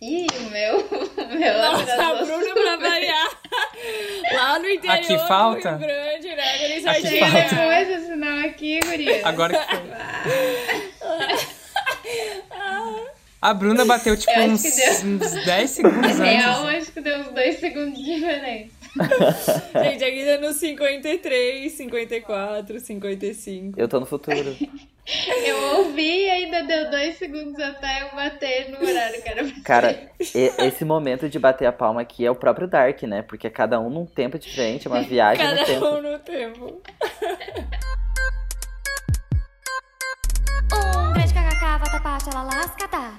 Ih, o meu. O meu Nossa, a Bruna pra variar. Lá no interior Aqui falta? Rio Grande, né? Eles Aqui falta. Depois esse sinal aqui, guria. Agora que foi. A Bruna bateu tipo uns, uns 10 segundos Real, antes. acho que deu uns dois segundos de diferença. Gente, aqui tá no 53, 54, 55. Eu tô no futuro. Eu ouvi e ainda deu dois segundos até eu bater no horário que era pra Cara, esse momento de bater a palma aqui é o próprio Dark, né? Porque é cada um num tempo diferente, é uma viagem no Cada tempo. um no tempo. Um grande kkk, vatapá, lascata.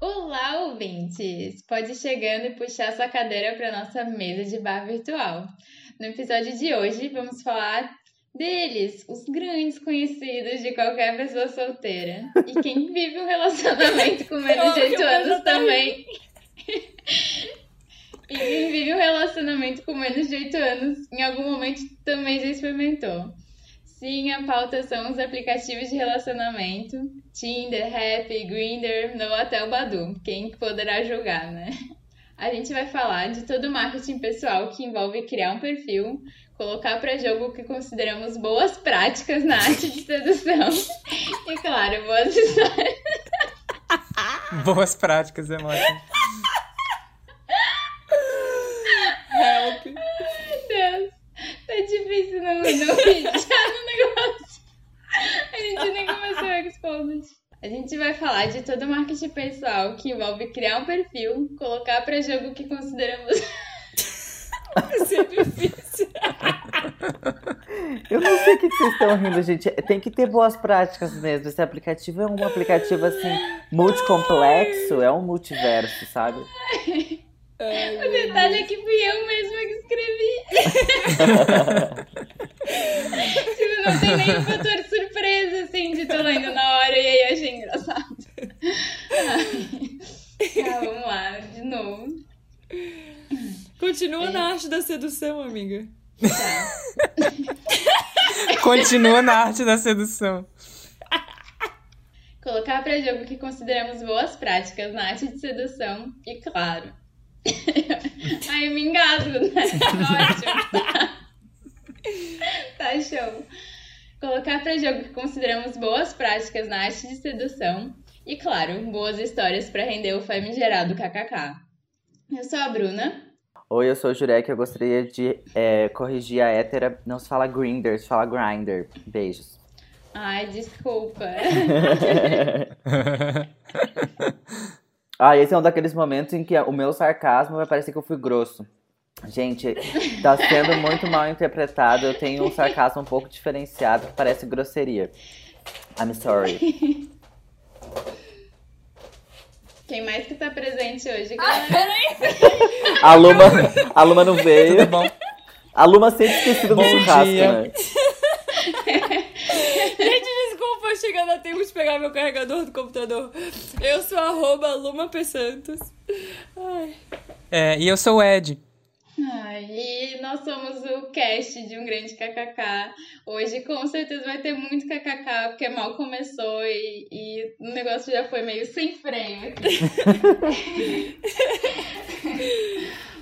Olá, ouvintes! Pode ir chegando e puxar sua cadeira para nossa mesa de bar virtual. No episódio de hoje, vamos falar deles, os grandes conhecidos de qualquer pessoa solteira. E quem vive um relacionamento com menos de Oh, 8 que anos também. e quem vive um relacionamento com menos de 8 anos, em algum momento também já experimentou. Sim, a pauta são os aplicativos de relacionamento. Tinder, Happy, Grindr, no Hotel Badu. Quem poderá julgar, né? A gente vai falar de todo o marketing pessoal que envolve criar um perfil, colocar para jogo o que consideramos boas práticas na arte de sedução e, claro, boas histórias. Boas práticas, é ótimo. Help. Meu Deus, tá difícil não, não rir já no negócio. A gente nem começou o Exposed. A gente vai falar de todo o marketing pessoal que envolve criar um perfil, colocar para jogo o que consideramos Vai ser difícil. Eu não sei o que vocês estão rindo, gente. Tem que ter boas práticas mesmo. Esse aplicativo é um aplicativo, assim, multicomplexo, é um multiverso, sabe? Ai, O detalhe é que fui eu mesma que escrevi. tipo, não tem nem fator surpresa, assim, de tô lendo na hora e aí achei engraçado. Ai. Tá, vamos lá, de novo. Continua na arte da sedução, amiga. Tá. Continua na arte da sedução. Colocar pra jogo que consideramos boas práticas na arte de sedução e, claro. Ai, eu me engasgo, né? Ótimo. tá show. Colocar pra jogo o que consideramos boas práticas na arte de sedução e, claro, boas histórias pra render o famigerado kkk. Eu sou a Bruna. Oi, eu sou o Jurek, eu gostaria de é, corrigir a hétera. Não se fala Grinder, se fala Grinder. Beijos. Ai, desculpa. Ah, esse é um daqueles momentos em que o meu sarcasmo vai parecer que eu fui grosso. Gente, tá sendo muito mal interpretado. Eu tenho um sarcasmo um pouco diferenciado que parece grosseria. I'm sorry. Quem mais que tá presente hoje, galera? A Luma, a Luma não veio. Tudo bom? A Luma sempre esquecida do churrasco, dia. né? Gente, desculpa, chegando a tempo de pegar meu carregador do computador. Eu sou arroba Luma P. Santos. Ai. É, e eu sou o Ed. Ai, e nós somos o cast de um grande kkk. Hoje com certeza vai ter muito kkk, porque mal começou e, e o negócio já foi meio sem freio.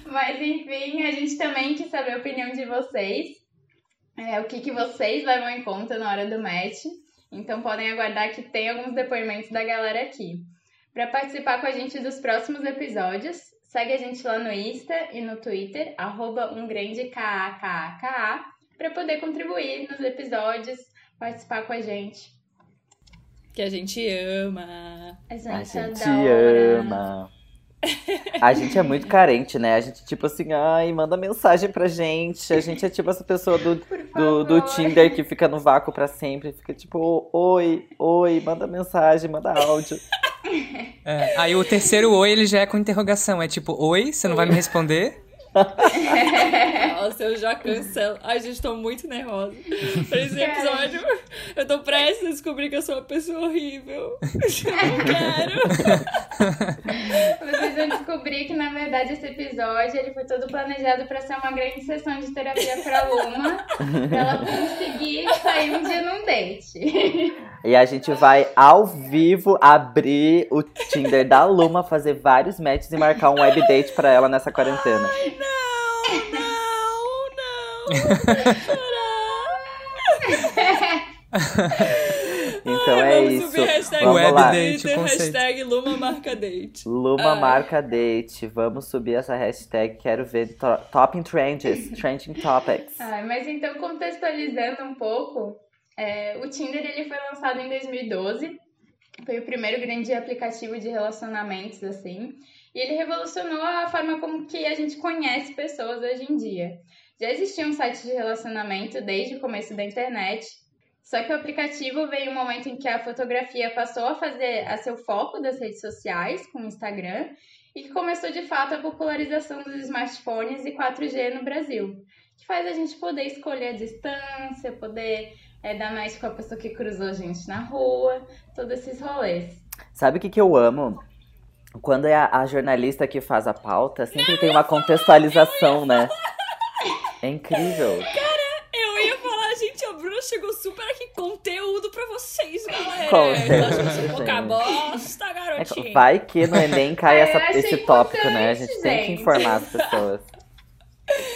Mas enfim, a gente também quis saber a opinião de vocês. É, o que, que vocês levam em conta na hora do match. Então podem aguardar que tem alguns depoimentos da galera aqui. Para participar com a gente dos próximos episódios, segue a gente lá no Insta e no Twitter, arroba um para poder contribuir nos episódios, participar com a gente. Que a gente ama. A gente, A gente ama. A gente é muito carente, né? A gente, tipo assim, ai, manda mensagem pra gente. A gente é tipo essa pessoa do, do, do. Tinder que fica no vácuo pra sempre. Fica tipo, oi, oi, manda mensagem, manda áudio. É, aí o terceiro oi, ele já é com interrogação. É tipo, oi, você não vai me responder? Nossa, eu já cancelo. Ai, gente, tô muito nervosa. Pra esse episódio, eu tô prestes a descobrir que eu sou uma pessoa horrível. Eu não quero. Vocês vão descobrir que, na verdade, esse episódio ele foi todo planejado pra ser uma grande sessão de terapia pra Luma, pra ela conseguir sair um dia num date. E a gente vai ao vivo abrir o Tinder da Luma, fazer vários matches e marcar um web date pra ela nessa quarentena. Não, não, não. Eu vou chorar. Então Ai, é vamos isso. subir hashtag Vamos web lá. date. Twitter, hashtag Luma marca date. Luma Ai. marca date. Vamos subir essa hashtag. Quero ver to- top in trends, trending topics. Ah, mas então, contextualizando um pouco, é, o Tinder ele foi lançado em 2012. Foi o primeiro grande aplicativo de relacionamentos, assim. E ele revolucionou a forma como que a gente conhece pessoas hoje em dia. Já existia um site de relacionamento desde o começo da internet. Só que o aplicativo veio um momento em que a fotografia passou a fazer a seu foco das redes sociais, com o Instagram, e que começou de fato a popularização dos smartphones e 4G no Brasil que faz a gente poder escolher a distância, poder é, dar mais com a pessoa que cruzou a gente na rua, todos esses rolês. Sabe o que, que eu amo? Quando é a, a jornalista que faz a pauta, sempre tem uma contextualização, né? É incrível. Eu ia falar, gente, a Bruna chegou super aqui, conteúdo pra vocês, galera. Achando pouca gente. bosta, É, garotinha. vai que no Enem cai essa- esse tópico, né? A importante, gente tem que gente. informar as pessoas.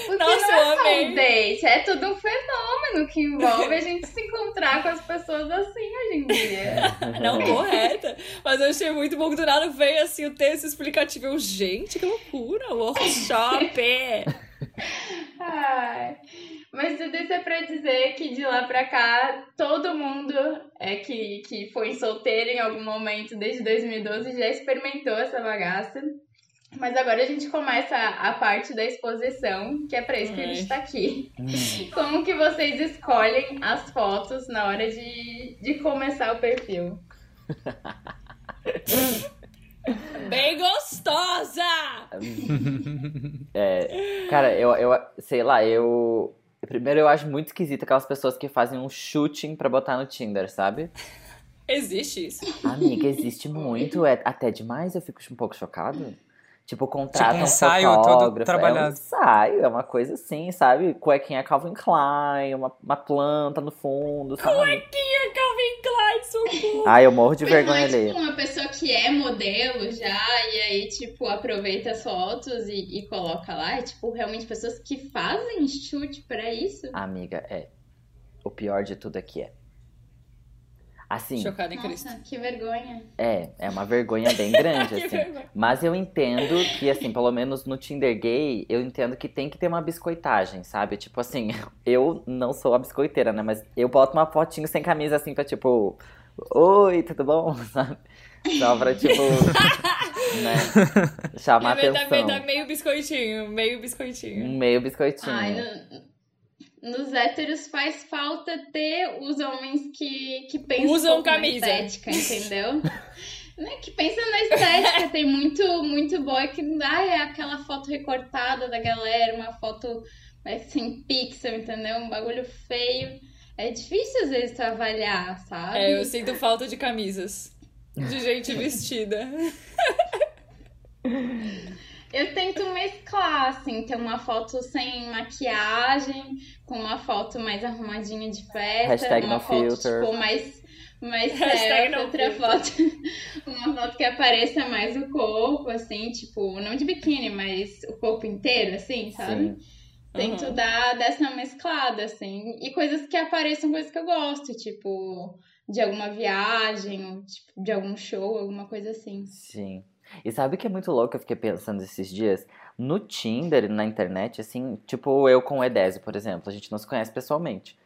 Porque Nossa, não é só amei. um date, é tudo um fenômeno que envolve a gente se encontrar com as pessoas assim hoje em dia. Não, correta. Mas eu achei muito bom que do nada veio assim o texto explicativo. Eu, gente, que loucura, workshop. Ai. Mas tudo isso é pra dizer que de lá pra cá, todo mundo é que, que foi solteiro em algum momento desde 2012 já experimentou essa bagaça. Mas agora a gente começa a, parte da exposição, que é pra isso que a gente tá aqui. Como que vocês escolhem as fotos na hora de, de começar o perfil? Bem gostosa! É, cara, eu, eu sei lá, eu. Primeiro eu acho muito esquisito aquelas pessoas que fazem um shooting pra botar no Tinder, sabe? Existe isso. Amiga, existe muito, é até demais, eu fico um pouco chocado. Tipo, contrata Tipo, um um ensaio todo fotógrafo. É um trabalhado. ensaio, é uma coisa assim, sabe? Cuequinha Calvin Klein, uma, uma planta no fundo, sabe? Cuequinha Calvin Klein, socorro. Ai, eu morro de Mas não vergonha é alheia. tipo uma pessoa que é modelo já e aí, tipo, aproveita as fotos e, e coloca lá. É tipo, realmente pessoas que fazem chute pra isso. Amiga, é. O pior de tudo aqui é. Assim, Chocada em Cristo. Nossa, que vergonha. é, é uma vergonha bem grande, assim. vergonha. Mas eu entendo que, assim, pelo menos no Tinder gay, eu entendo que tem que ter uma biscoitagem, sabe? Tipo assim, eu não sou a biscoiteira, né? Mas eu boto uma fotinho sem camisa, assim, pra tipo, oi, tudo bom? Sabe? Só pra, tipo, né? Chamar É, dá, atenção. dá meio biscoitinho, meio biscoitinho. Meio biscoitinho. Ai, no- nos héteros faz falta ter os homens que, que pensam Usam um camisa. na estética, entendeu? Né, que pensa na estética, tem muito, muito boy que ah, é aquela foto recortada da galera, uma foto né, sem pixel, entendeu? Um bagulho feio. É difícil às vezes tu avaliar, sabe? É, eu sinto falta de camisas. De gente vestida. Eu tento mesclar, assim, ter uma foto sem maquiagem, com uma foto mais arrumadinha de festa, Hashtag uma no foto, filter. tipo, mais, mais outra foto, uma foto que apareça mais o corpo, assim, tipo, não de biquíni, mas o corpo inteiro, assim, sabe? Sim. Tento Uhum. dar dessa mesclada, assim, e coisas que apareçam, coisas que eu gosto, tipo, de alguma viagem, ou, tipo, de algum show, alguma coisa assim. Sim. E sabe o que é muito louco? Eu fiquei pensando esses dias. No Tinder, na internet, assim, tipo eu com o Edésio, por exemplo, a gente não se conhece pessoalmente.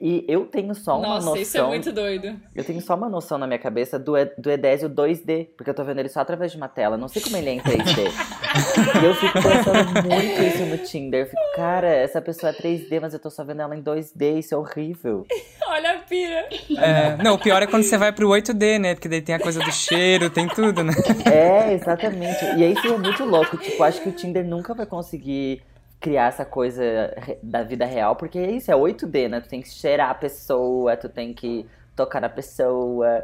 E eu tenho só uma Nossa, noção. isso é muito doido. Eu tenho só uma noção na minha cabeça do, E- do Edésio 2D, porque eu tô vendo ele só através de uma tela. Não sei como ele é em 3D. e eu fico pensando muito isso no Tinder. Eu fico, cara, essa pessoa é 3D, mas eu tô só vendo ela em 2D, isso é horrível. Olha a pira. É, não, o pior é quando você vai pro 8D, né? Porque daí tem a coisa do cheiro, tem tudo, né? É, exatamente. E aí isso é muito louco. Tipo, acho que o Tinder nunca vai conseguir criar essa coisa da vida real, porque é isso, é 8D, né? Tu tem que cheirar a pessoa, tu tem que tocar na pessoa,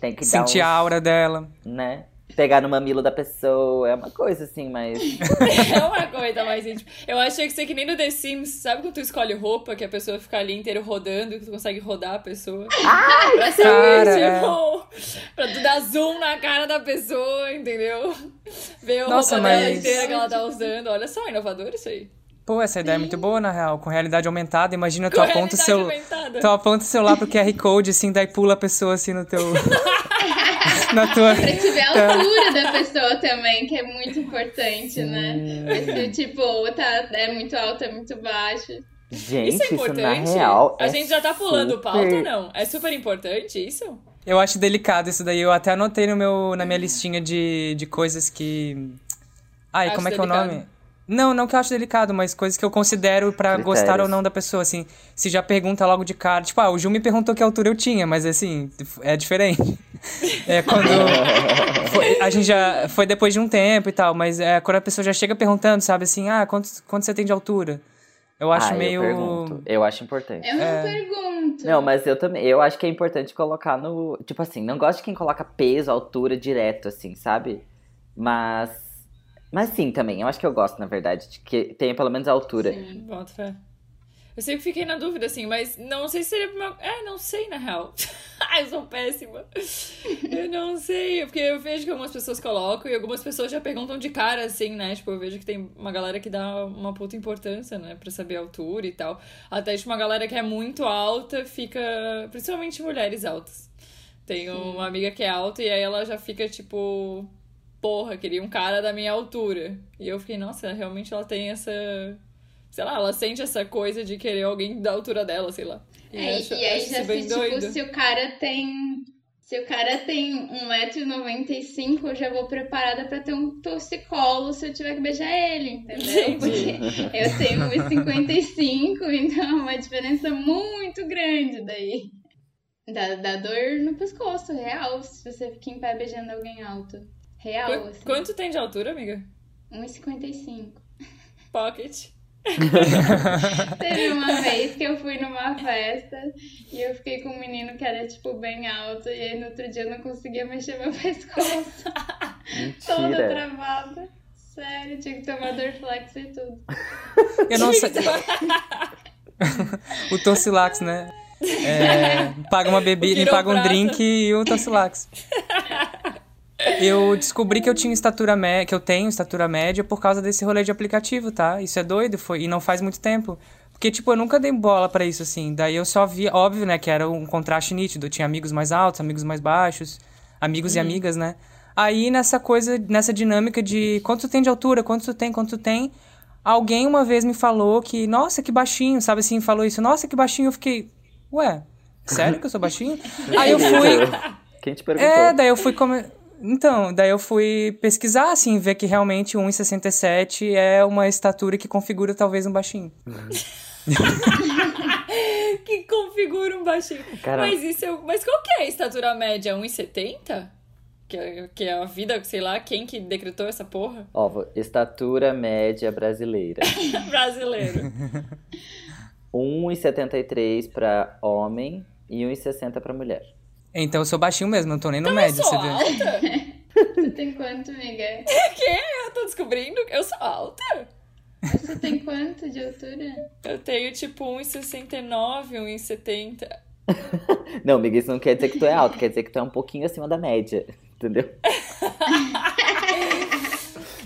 tem que Sentir dar a aura dela. né? Pegar no mamilo da pessoa, é uma coisa assim, mas. É uma coisa mais íntima. Eu achei que isso é que nem no The Sims. Sabe quando tu escolhe roupa, que a pessoa fica ali inteiro rodando, que tu consegue rodar a pessoa? pra saber, é. tipo, pra tu dar zoom na cara da pessoa, entendeu? Ver a Nossa, roupa dela mas- inteira que ela tá usando. Olha só, inovador isso aí. Pô, essa ideia é muito boa, na real. Com realidade aumentada, imagina tu aponta o realidade seu. aumentada. Tu aponta o celular pro QR Code, assim, daí pula a pessoa assim no teu. na tua. Pra te ver a altura da pessoa também, que é muito importante, né? Esse, tipo, tá, é muito alto, é muito baixo. Gente, Isso é isso, importante? na real. a é gente já tá pulando super- pauta ou não? É super importante isso? Eu acho delicado isso daí. Eu até anotei no meu, na minha listinha de, de coisas que. Ai, Acho como é que é o delicado. nome? Não, não que eu acho delicado, mas coisas que eu considero pra Critérios. gostar ou não da pessoa, assim. Se já pergunta logo de cara. Tipo, ah, o Ju me perguntou que altura eu tinha, mas assim, é diferente. É quando. foi- a gente já. Foi depois de um tempo e tal, mas é quando a pessoa já chega perguntando, sabe assim, ah, quanto, quanto você tem de altura? Eu acho ah, meio. Eu, pergunto. eu acho importante. Eu não pergunto. Não, mas eu também. Eu acho que é importante colocar no. Tipo assim, não gosto de quem coloca peso, altura direto, assim, sabe? Mas. Mas sim, também. Eu acho que eu gosto, na verdade, de que tenha pelo menos a altura. Sim, bota fé. Eu sempre fiquei na dúvida, assim, mas não sei se seria meu... É, não sei, na real. Eu sou péssima. Eu não sei, porque eu vejo que algumas pessoas colocam e algumas pessoas já perguntam de cara, assim, né? Tipo, eu vejo que tem uma galera que dá uma puta importância, né? Pra saber a altura e tal. Até, tipo, uma galera que é muito alta fica... Principalmente mulheres altas. Tenho uma amiga que é alta e aí ela já fica, tipo... Porra, queria um cara da minha altura. E eu fiquei, nossa, realmente ela tem essa sei lá, ela sente essa coisa de querer alguém da altura dela, sei lá. E, É, acho, e já isso bem tipo, doido. se o cara tem. Se o cara tem 1,95m, eu já vou preparada pra ter um torcicolo se eu tiver que beijar ele, entendeu? Entendi. Porque eu tenho 1,55m, então é uma diferença muito grande daí. Dá, dá dor no pescoço, real, se você fica em pé beijando alguém alto. Real, Qu- assim. Quanto tem de altura, amiga? 1,55. Pocket. Teve uma vez que eu fui numa festa e eu fiquei com um menino que era, tipo, bem alto. E aí no outro dia eu não conseguia mexer meu pescoço. Toda travada. Sério, tinha que tomar Dorflex e tudo. Eu não sei. o Torcilax, né? É, paga uma bebida, paga um drink e o Torcilax. Eu descobri que eu tinha estatura média, que eu tenho estatura média por causa desse rolê de aplicativo, tá? Isso é doido, foi e não faz muito tempo. Porque, tipo, eu nunca dei bola pra isso, assim. Daí eu só via, óbvio, né, que era um contraste nítido. Eu tinha amigos mais altos, amigos mais baixos, amigos e amigas, né? Aí nessa coisa, nessa dinâmica de quanto tu tem de altura, quanto tu tem, quanto tu tem. Alguém uma vez me falou que, nossa, que baixinho, sabe assim, falou isso, nossa, que baixinho. Eu fiquei, ué, sério que eu sou baixinho? Aí eu fui. Quem te perguntou? É, daí eu fui come... Então, daí eu fui pesquisar, assim, ver que realmente 1,67 é uma estatura que configura talvez um baixinho. Que configura um baixinho. Caramba. Mas isso é... Mas qual que é a estatura média? 1,70? Que, é- que é a vida, sei lá, quem que decretou essa porra? Ó, estatura média brasileira. Brasileiro. 1,73 pra homem e 1,60 pra mulher. Então eu sou baixinho mesmo, não tô nem no Então eu médio, sou você vê. alta? Você tem quanto, amiga? que? Eu tô descobrindo que eu sou alta. Você tem quanto de altura? Eu tenho tipo 1,69, 1,70. Não, amiga, isso não quer dizer que tu é alto, quer dizer que tu é um pouquinho acima da média. Entendeu?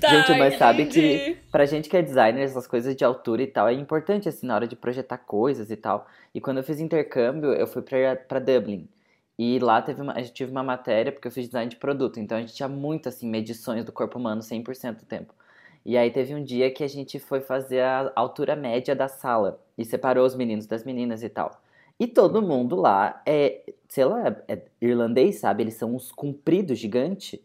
Tá, gente, mas sabe entendi. que pra gente que é designer, essas coisas de altura e tal, é importante, assim, na hora de projetar coisas e tal. E quando eu fiz intercâmbio, eu fui pra, pra Dublin. E lá teve uma, a gente tive uma matéria, porque eu fiz design de produto. Então a gente tinha muito, assim, medições do corpo humano 100% do tempo. E aí teve um dia que a gente foi fazer a altura média da sala. E separou os meninos das meninas e tal. E todo mundo lá é, sei lá, é irlandês, sabe? Eles são uns compridos gigantes.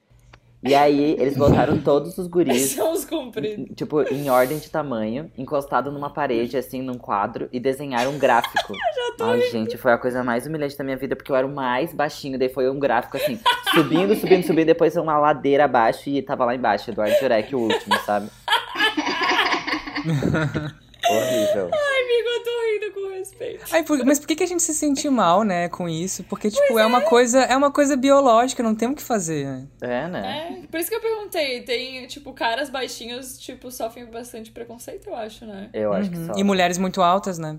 E aí eles botaram todos os guris São os compridos. tipo, em ordem de tamanho, encostado numa parede, assim, num quadro, e desenharam um gráfico. Ai, gente, foi a coisa mais humilhante da minha vida, porque eu era o mais baixinho, daí foi um gráfico, assim, subindo, subindo, subindo, depois uma ladeira abaixo, e tava lá embaixo, Eduardo Jurek, o último, sabe? Horrível. Ai, amigo, eu tô com respeito. Ai, por- mas por que, que a gente se sente mal, né, com isso? Porque, tipo, é. uma coisa, é uma coisa biológica, não tem o que fazer. né? É, né? É, por isso que eu perguntei. Tem, tipo, caras baixinhos, tipo, sofrem bastante preconceito, eu acho, né? Eu acho que só. E mulheres muito altas, né?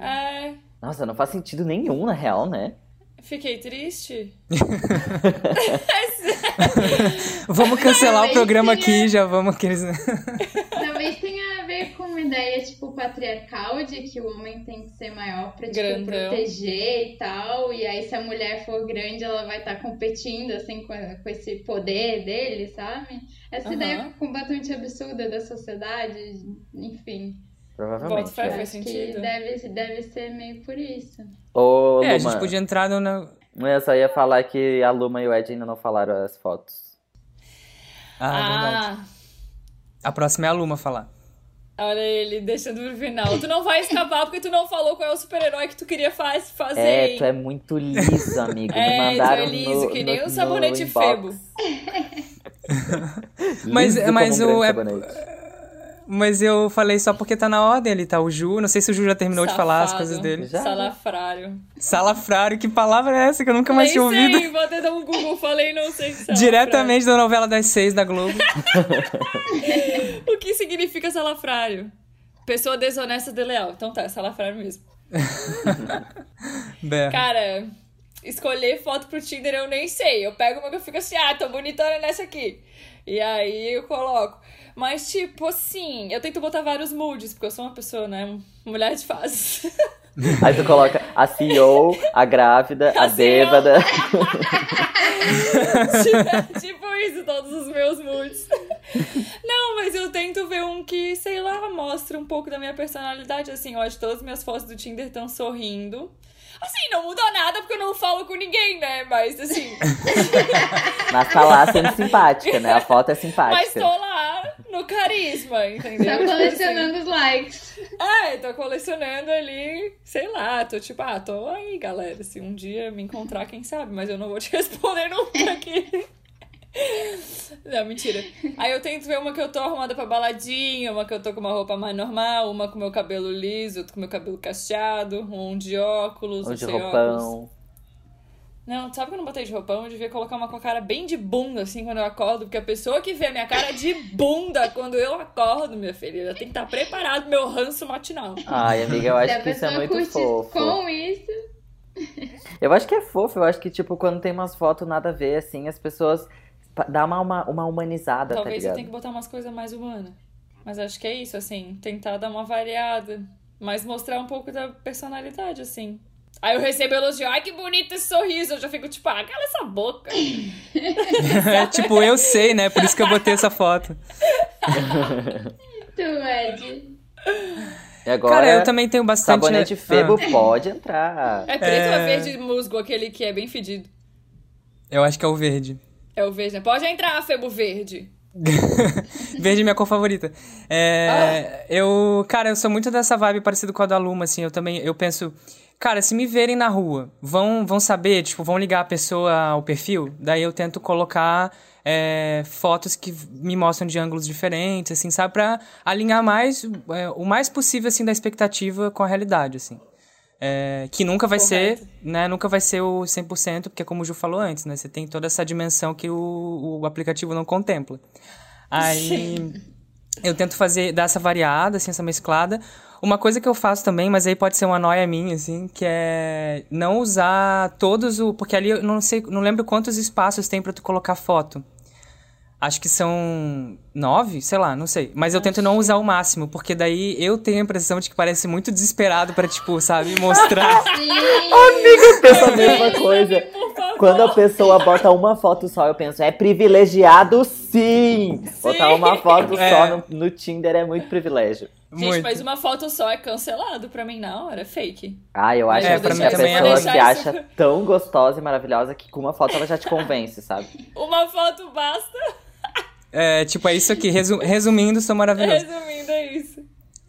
É, Nossa, não faz sentido nenhum, na real, né? fiquei triste. Vamos cancelar o programa tenha- aqui, já vamos que eles... Talvez tenha uma ideia, tipo, patriarcal de que o homem tem que ser maior pra, tipo, Grandão. proteger e tal. E aí, se a mulher for grande, ela vai estar competindo, assim, com, com esse poder dele, sabe? Essa Aham. ideia completamente absurda da sociedade, enfim. Provavelmente. Bota fé, Eu né? faz acho que sentido. deve, deve ser meio por isso. Ô, É, a gente podia entrar no... eu só ia falar que a Luma e o Ed ainda não falaram as fotos. Ah, verdade. Ah, A próxima é a Luma falar. Olha ele deixando pro final. Tu não vai escapar porque tu não falou qual é o super-herói que tu queria faz, fazer. É, tu é muito liso, amigo. Me É, tu mandaram é liso, no, que nem no, um sabonete febo. Mas- Liso mas um o- é-. Mas eu falei só porque tá na ordem ali, tá o Ju. Não sei se o Ju já terminou de falar as Safado. coisas dele. Já. Salafrário. Salafrário, que palavra é essa que eu nunca mais Nem tinha ouvido? sei, vou até dar um Google, falei, não sei se Diretamente da novela das seis da Globo. O que significa salafrário? Pessoa desonesta de leal. Então tá, é salafrário mesmo. Cara, escolher foto pro Tinder eu nem sei. Eu pego uma que eu fico assim, ah, tô bonitona nessa aqui. E aí eu coloco. Mas, tipo, assim, eu tento botar vários moods, porque eu sou uma pessoa, né? Mulher de fases. Aí tu coloca a CEO, a grávida, a, A bêbada. tipo isso, todos os meus moods. Não, mas eu tento ver um que, sei lá, mostra um pouco da minha personalidade. Assim, que todas as minhas fotos do Tinder estão sorrindo. Assim, não muda nada porque eu não falo com ninguém, né? Mas, assim, Mas tá lá sendo simpática, né? A foto é mas simpática. tô lá no carisma, entendeu? Tá Tipo colecionando os likes. assim, é, tô colecionando ali, sei lá, tô tipo, ah, tô aí, galera. Se um dia me encontrar, quem sabe, mas eu não vou te responder nunca aqui. Não, mentira. Aí eu tento ver uma que eu tô arrumada pra baladinha, uma que eu tô com uma roupa mais normal, uma com meu cabelo liso, outra com meu cabelo cacheado, um de óculos, Um de óculos. roupão. Não, sabe que eu não botei de roupão? Eu devia colocar uma com a cara bem de bunda, assim, quando eu acordo, porque a pessoa que vê a minha cara de bunda quando eu acordo, minha filha, ela tem que estar preparado meu ranço matinal. Ai, amiga, eu acho que isso é muito fofo. com isso, Eu acho que é fofo, eu acho que, tipo, quando tem umas fotos nada a ver, assim, as pessoas dá uma, uma, uma humanizada, tá Talvez eu ligado? tenha que botar umas coisas mais humanas. Mas acho que é isso, assim, tentar dar uma variada. Mas mostrar um pouco da personalidade, assim. Aí eu recebo elogio, ai que bonito esse sorriso. Eu já fico tipo, ah, cala essa boca. É, tipo, eu sei, né? Por isso que eu botei essa foto. tu, Ed. E agora, Cara, eu também tenho bastante. sabonete né? febo Ah, pode entrar. É preto ou é É. verde musgo, aquele que é bem fedido? eu acho que é o verde. É o verde, né? Pode entrar, Febo Verde. Verde é minha cor favorita. É, Eu, cara, eu sou muito dessa vibe parecida com a da Luma, assim. Eu também, eu penso, cara, se me verem na rua, vão, vão saber, tipo, vão ligar a pessoa ao perfil. Daí eu tento colocar é, fotos que me mostram de ângulos diferentes, assim, sabe, Pra alinhar mais, é, o mais possível, assim, da expectativa com a realidade, assim. É, que nunca vai Correto. ser, né? Nunca vai ser o 100%, porque como o Ju falou antes, né? Você tem toda essa dimensão que o, o aplicativo não contempla. Aí eu tento fazer, dar essa variada, assim, essa mesclada. Uma coisa que eu faço também, mas aí pode ser uma noia minha, assim, que é não usar todos o... Porque ali eu não sei, não lembro quantos espaços tem pra tu colocar foto. Acho que são nove, sei lá, não sei. Mas eu tento não usar o máximo, porque daí eu tenho a impressão de que parece muito desesperado pra, tipo, sabe, mostrar. Sim! Eu penso a mesma coisa. Quando a pessoa bota uma foto só, eu penso, é privilegiado sim! Botar uma foto É. só no, no Tinder é muito privilégio. Gente, muito. mas uma foto só é cancelado pra mim na hora, é fake. Ah, eu acho É, que pra tem mim a é pessoa que Deixar acha tão gostosa e maravilhosa que com uma foto ela já te convence, sabe? Uma foto basta. É, tipo, é isso aqui. Resu- resumindo, sou maravilhoso. Resumindo, é isso.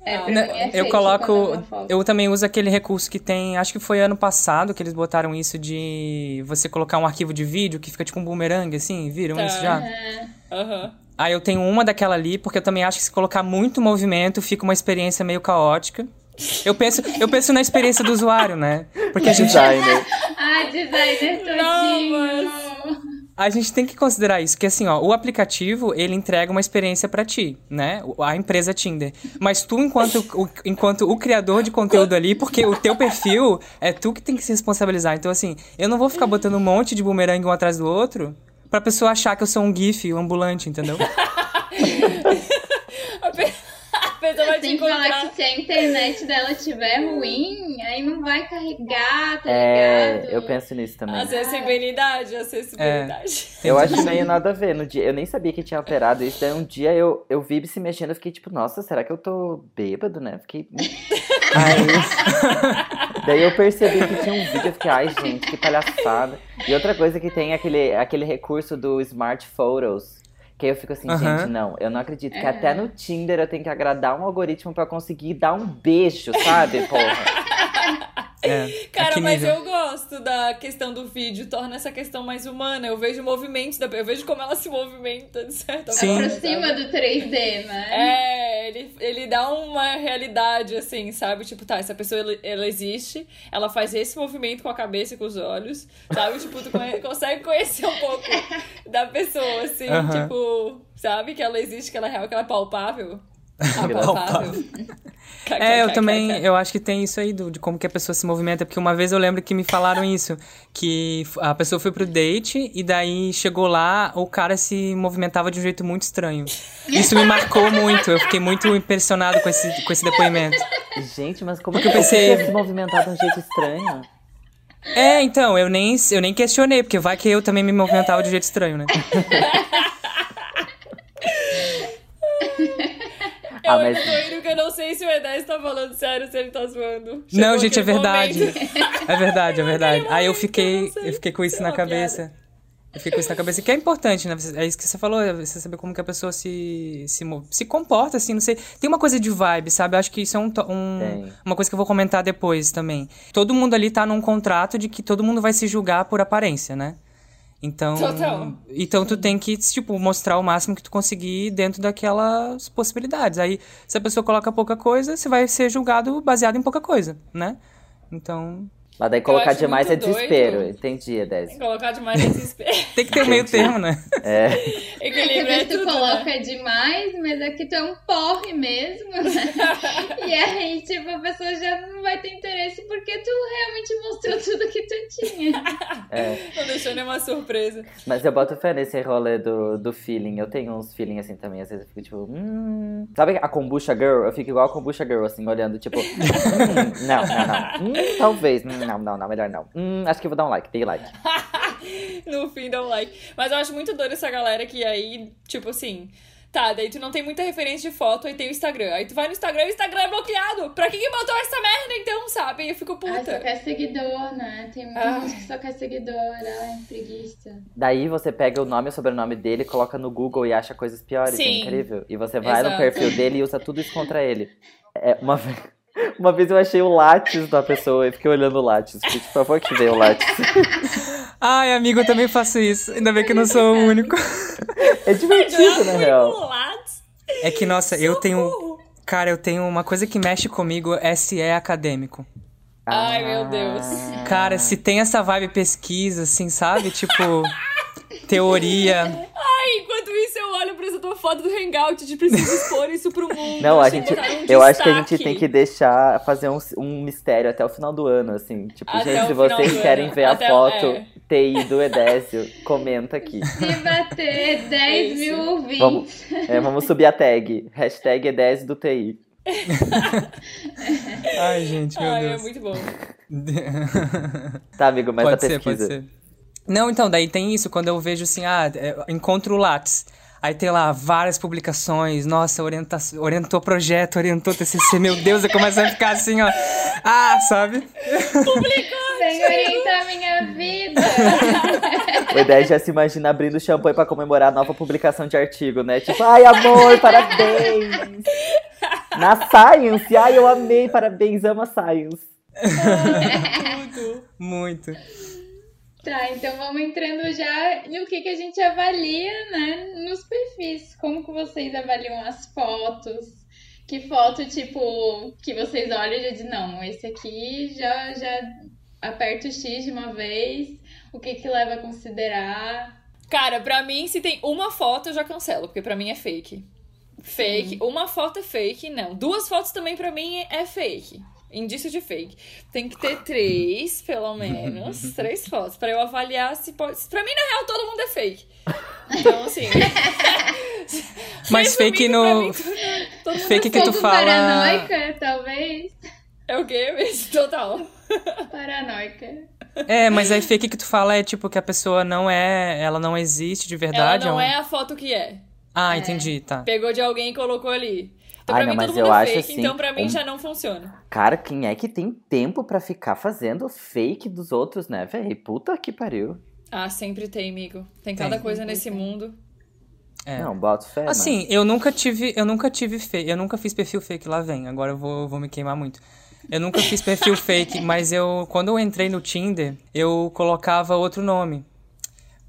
É, Ah, mim é eu coloco. Eu também uso aquele recurso que tem. Acho que foi ano passado que eles botaram isso de você colocar um arquivo de vídeo que fica tipo um boomerang, assim, viram Tá. isso já? É. Aham. Ah, eu tenho uma daquela ali, porque eu também acho que se colocar muito movimento, fica uma experiência meio caótica. Eu penso, eu penso na experiência do usuário, né? Porque a gente, Designer. Ah, designer todinho. A gente tem que considerar isso, que assim, ó, o aplicativo, ele entrega uma experiência pra ti, né? A empresa Tinder. Mas tu, enquanto o, enquanto o criador de conteúdo ali, porque o teu perfil é tu que tem que se responsabilizar. Então, assim, eu não vou ficar botando um monte de bumerangue um atrás do outro pra pessoa achar que eu sou um GIF, um ambulante, entendeu? Pessoa vai te Tem que falar encontrar. que se a internet dela estiver ruim, aí não vai carregar, tá É, ligado? eu penso nisso também. Acessibilidade, acessibilidade. Eu acho meio nada a ver. No dia, eu nem sabia que tinha alterado isso. Daí um dia eu, eu vi se mexendo, eu fiquei tipo, nossa, será que eu tô bêbado, né? Fiquei. Aí, daí eu percebi que tinha um vídeo, eu fiquei, ai, gente, que palhaçada. E outra coisa que tem é aquele, aquele recurso do Smart Photos. Que aí eu fico assim, Aham. gente, não, eu não acredito que É. até no Tinder eu tenho que agradar um algoritmo pra conseguir dar um beijo, sabe, porra? É, Cara, mas nível? eu gosto da questão do vídeo, torna essa questão mais humana. Eu vejo movimentos da eu vejo como ela se movimenta, de certa Sim. forma. Aproxima do 3D, né? É, ele, ele dá uma realidade, assim, sabe? Tipo, tá, essa pessoa, ela, ela existe, ela faz esse movimento com a cabeça e com os olhos, sabe? Tipo, tu conhe- consegue conhecer um pouco da pessoa, assim, Aham. tipo, sabe? Que ela existe, que ela é real, que ela é palpável. Palpável. É, eu também, eu acho que tem isso aí do, de como que a pessoa se movimenta, porque uma vez eu lembro que me falaram isso, que a pessoa foi pro date e daí chegou lá, o cara se movimentava de um jeito muito estranho. Isso me marcou muito, eu fiquei muito impressionado com esse, com esse depoimento. Gente, mas como Porque eu que pensei- você se movimentar de um jeito estranho? É, então, eu nem, eu nem questionei, porque vai que eu também me movimentava de um jeito estranho, né? Eu Ah, ainda mas- tô indo que eu não sei se o E10 tá falando sério, se ele tá zoando. Não, Chegou gente, é aquele verdade. É verdade, é verdade. naquele Aí eu fiquei, eu não fiquei com isso Foi na cabeça. Eu fiquei com isso na cabeça, que é importante, né? É isso que você falou, é você saber como que a pessoa se, se, se comporta, assim, não sei. Tem uma coisa de vibe, sabe? Eu acho que isso é um, um- uma coisa que eu vou comentar depois também. Todo mundo ali tá num contrato de que todo mundo vai se julgar por aparência, né? Então, Total. então tu tem que, tipo, mostrar o máximo que tu conseguir dentro daquelas possibilidades. Aí, se a pessoa coloca pouca coisa, você vai ser julgado baseado em pouca coisa, né? Então, Mas daí colocar acho demais é muito doido. desespero. Entendi, Edésio. Colocar demais desespero. tem que ter o meio termo, né? É. Equilíbrio é Às vezes tu tudo, né? coloca demais, mas aqui tu é um porre mesmo, né? e aí, tipo, a pessoa já não vai ter interesse porque tu realmente mostrou tudo que tu tinha. É. Não deixou nenhuma surpresa. Mas eu boto fé nesse rolê do, do feeling. Eu tenho uns feeling assim também. Às vezes eu fico tipo, hum. Sabe a kombucha girl? Eu fico igual a kombucha girl, assim, olhando, tipo, hum, não, não, não. Hum, talvez. Hum, não, não, não, melhor não. Hum, acho que eu vou dar um like, dei like. No fim, dá um like. Mas eu acho muito doido essa galera que aí, tipo assim. Tá, daí tu não tem muita referência de foto, aí tem o Instagram. Aí tu vai no Instagram e o Instagram é bloqueado. Pra que que botou essa merda então, sabe? Eu fico Ah, só puta. quer seguidor, né? Tem muita Ah. gente que só quer seguidor. Ai, preguiça. Daí você pega o nome e o sobrenome dele, coloca no Google e acha coisas piores. É Sim. incrível. E você vai no Exato. perfil dele e usa tudo isso contra ele. É, uma vez. Uma vez eu achei o látis da pessoa e fiquei olhando o látis. Por favor, que veio o látis. Ai, amigo, eu também faço isso. Ainda bem que eu não sou o único. É divertido, na real. É que, nossa, eu tenho. Cara, eu tenho uma coisa que mexe comigo, é se é acadêmico. Ai, meu Deus. Cara, se tem essa vibe pesquisa, assim, sabe? Tipo, teoria. Ai, enquanto isso eu olho pra essa tua foto do Hangout de preciso expor isso pro mundo. Não, a gente, um eu acho que a gente tem que deixar, fazer um, um mistério até o final do ano, assim. Tipo, Até gente, se vocês querem ano. ver a Até- foto é. TI do Edésio, comenta aqui. Se bater 10 mil ouvintes. Vamos, é, vamos subir a tag. Hashtag Edésio do TI. Ai, gente, meu Ai, é Deus. muito bom. Tá, amigo, mas a pode ser, pesquisa. pode ser. Não, então, daí tem isso, quando eu vejo assim, ah, é, encontro o Lattes. Aí tem lá várias publicações, nossa, orienta orientou projeto, orientou TCC, meu Deus, eu começo a ficar assim, ó. Ah, sabe? Vem orientar minha vida. O Edésio já se imagina abrindo champanhe pra comemorar a nova publicação de artigo, né? Tipo, ai, amor, parabéns! Na Science, ai, eu amei, parabéns, ama Science. Tudo. Muito. Tá, então vamos entrando já no que, que a gente avalia, né, nos perfis. Como que vocês avaliam as fotos? Que foto, tipo, que vocês olham e já dizem, não, esse aqui já, já aperta o X de uma vez. O que que leva a considerar? Cara, pra mim, se tem uma foto, eu já cancelo, porque pra mim é fake. Fake. Uma foto é fake, não. Duas fotos também pra mim é fake. Indício de fake. Tem que ter três, pelo menos. três fotos. Pra eu avaliar se pode. Pra mim, na real, todo mundo é fake. Então, assim. Mas fake no. mim, todo- mundo Fake é que tu fala. paranoica, talvez. É o quê? mesmo? Total. Paranoica. É, mas aí fake que tu fala é tipo que a pessoa não é. Ela não existe de Ela verdade. não um- é a foto que é. Ah, entendi, tá. Pegou de alguém e colocou ali. Então, Ai, pra não, mim, mas todo mundo eu é acho fake, assim, então pra mim um- já não funciona. Cara, quem é que tem tempo pra ficar fazendo fake dos outros, né, véi? Puta que pariu. Ah, sempre tem, amigo. Tem cada Tem. coisa nesse mundo. É. Não, boto fé, Assim, mas... eu nunca tive, eu nunca tive fake, eu nunca fiz perfil fake, lá vem, agora eu vou, vou me queimar muito. Eu nunca fiz perfil fake, mas eu, quando eu entrei no Tinder, eu colocava outro nome.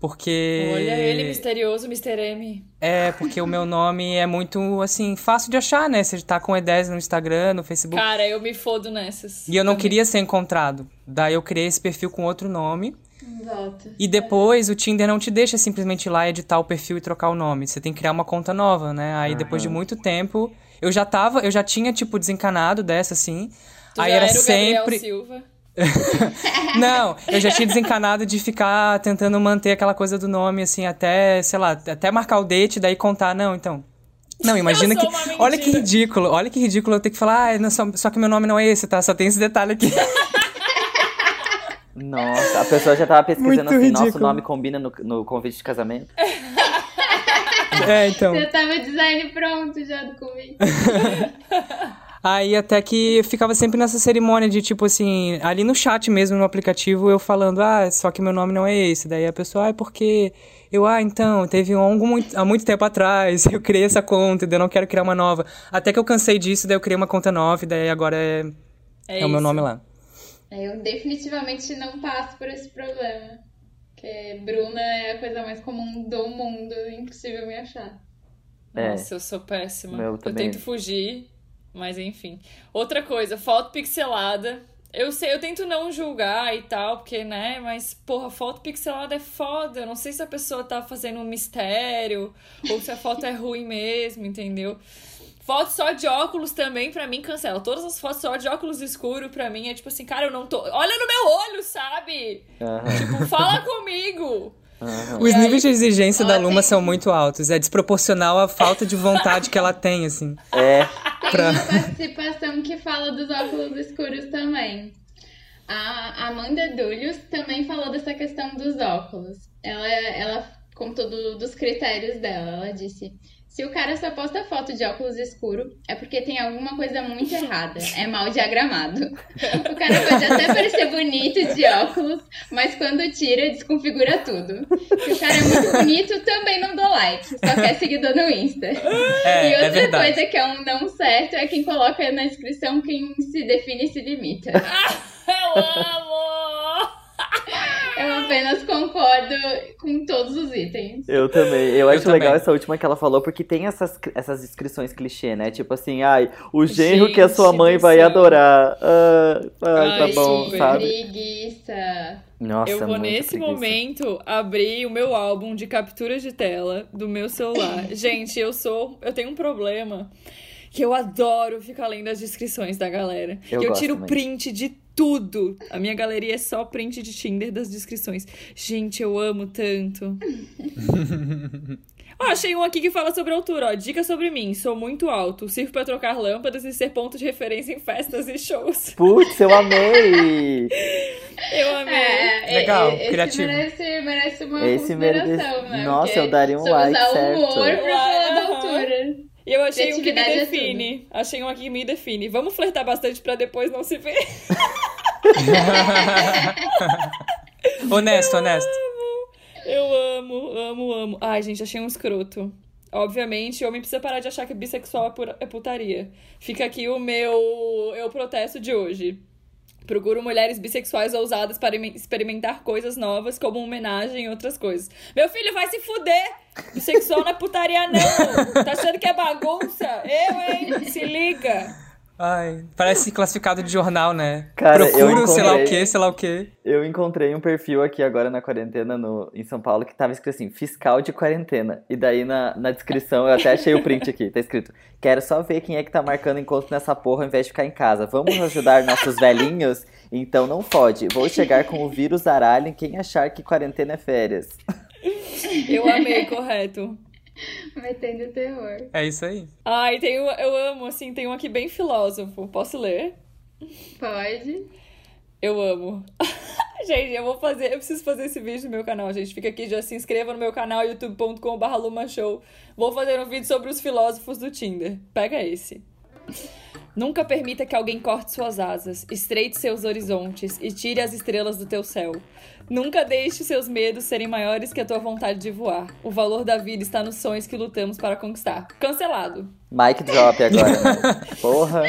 Porque... Olha ele, misterioso, Mr. M. É, porque o meu nome é muito, assim, fácil de achar, né? Você tá com E10 no Instagram, no Facebook. Cara, eu me fodo nessas. E eu não Também. queria ser encontrado. Daí eu criei esse perfil com outro nome. Volta. E depois o Tinder não te deixa simplesmente ir lá editar o perfil e trocar o nome. Você tem que criar uma conta nova, né? Aí depois de muito tempo, eu já tava, eu já tinha tipo desencanado dessa assim. Tu aí já era era o Gabriel sempre Silva. Não, eu já tinha desencanado de ficar tentando manter aquela coisa do nome assim até, sei lá, até marcar o date daí contar, não, então. Não, imagina que. Olha que ridículo, olha que ridículo eu ter que falar, ah, não, só, só que meu nome não é esse, tá? Só tem esse detalhe aqui. Nossa, a pessoa já tava pesquisando Muito assim, nosso ridículo. nome combina no, no convite de casamento. é, então. Você tava design pronto já do convite. Aí até que eu ficava sempre nessa cerimônia de tipo assim, ali no chat mesmo, no aplicativo, eu falando, ah, só que meu nome não é esse. Daí a pessoa, ah, é porque. Eu, ah, então, teve um muito, há muito tempo atrás, eu criei essa conta, daí eu não quero criar uma nova. Até que eu cansei disso, daí eu criei uma conta nova, e daí agora é, É, é o meu nome lá. Eu definitivamente não passo por esse problema. Porque Bruna é a coisa mais comum do mundo, impossível me achar. É. Nossa, eu sou péssima. Meu eu também. tento fugir, mas enfim. Outra coisa, foto pixelada. Eu sei, eu tento não julgar e tal, porque, né, mas, porra, foto pixelada é foda. Eu não sei se a pessoa tá fazendo um mistério ou se a foto é ruim mesmo, entendeu? Foto só de óculos também, pra mim, cancela. Todas as fotos só de óculos escuro, pra mim, é tipo assim, cara, eu não tô. Olha no meu olho, sabe? Aham, Tipo, fala comigo. Aham. Os E aí, níveis de exigência da Luma tem- são muito altos. É desproporcional à falta de vontade que ela tem, assim. É, Tem Pra- uma participação que fala dos óculos escuros também. A Amanda Dulhos também falou dessa questão dos óculos. Ela, ela contou do- dos critérios dela. Ela disse: se o cara só posta foto de óculos escuro, é porque tem alguma coisa muito errada. É mal diagramado. O cara pode até parecer bonito de óculos, mas quando tira, desconfigura tudo. Se o cara é muito bonito, também não dou like. Só quer seguidor no Insta. É, e é outra verdade. coisa que é um não certo é quem coloca na descrição quem se define e se limita. Eu amo! Eu apenas concordo com todos os itens. eu também. Eu acho também. legal essa última que ela falou, porque tem essas, essas descrições clichê, né? Tipo assim, ai, o genro que a sua mãe vai céu. adorar. Ah, ai, tá bom, super. sabe? Preguiça. Nossa, eu vou nesse preguiça. momento abrir o meu álbum de capturas de tela do meu celular. Gente, eu sou. Eu tenho um problema que eu adoro ficar lendo as descrições da galera. Eu eu gosto tiro também. print de tudo. A minha galeria é só print de Tinder das descrições. Gente, eu amo tanto. Ó, achei um aqui que fala sobre altura, ó. Dica sobre mim. Sou muito alto. Sirvo pra trocar lâmpadas e ser ponto de referência em festas e shows. Putz, eu amei! Eu amei. É, Legal, esse criativo. Merece, merece uma Esse consideração, merece- né? Nossa, Porque eu daria um like, certo. humor pra falar da altura. E eu achei um que me é define. achei um aqui que me define. Vamos flertar bastante pra depois não se ver. honesto, honesto. Eu amo, amo, amo. Ai, gente, achei um escroto. Obviamente, homem precisa parar de achar que bissexual é, pura- é putaria. Fica aqui o meu eu protesto de hoje. Procuro mulheres bissexuais ousadas para ime- experimentar coisas novas, como homenagem e outras coisas. Meu filho, vai se fuder! Bissexual não é putaria, não! Tá achando que é bagunça? Eu, hein? Se liga! Ai, parece classificado de jornal, né? Cara, eu Procuro sei lá o que, sei lá o que. Eu encontrei um perfil aqui agora na quarentena no, em São Paulo que tava escrito assim, fiscal de quarentena. E daí na, na descrição eu até achei o print aqui, tá escrito, quero só ver quem é que tá marcando encontro nessa porra ao invés de ficar em casa. Vamos ajudar nossos velhinhos? Então não fode. Vou chegar com o vírus aralho em quem achar que quarentena é férias. Eu amei, correto. Metendo terror. É isso aí. Ai, tem um, eu amo, assim, tem um aqui bem filósofo. Posso ler? Pode. Eu amo. gente, eu vou fazer, eu preciso fazer esse vídeo no meu canal, gente. Fica aqui, já se inscreva no meu canal, youtube.com.br lumashow. Vou fazer um vídeo sobre os filósofos do Tinder. Pega esse. Nunca permita que alguém corte suas asas, estreite seus horizontes e tire as estrelas do teu céu. Nunca deixe seus medos serem maiores que a tua vontade de voar. O valor da vida está nos sonhos que lutamos para conquistar. Cancelado. Mic drop agora, né? Porra.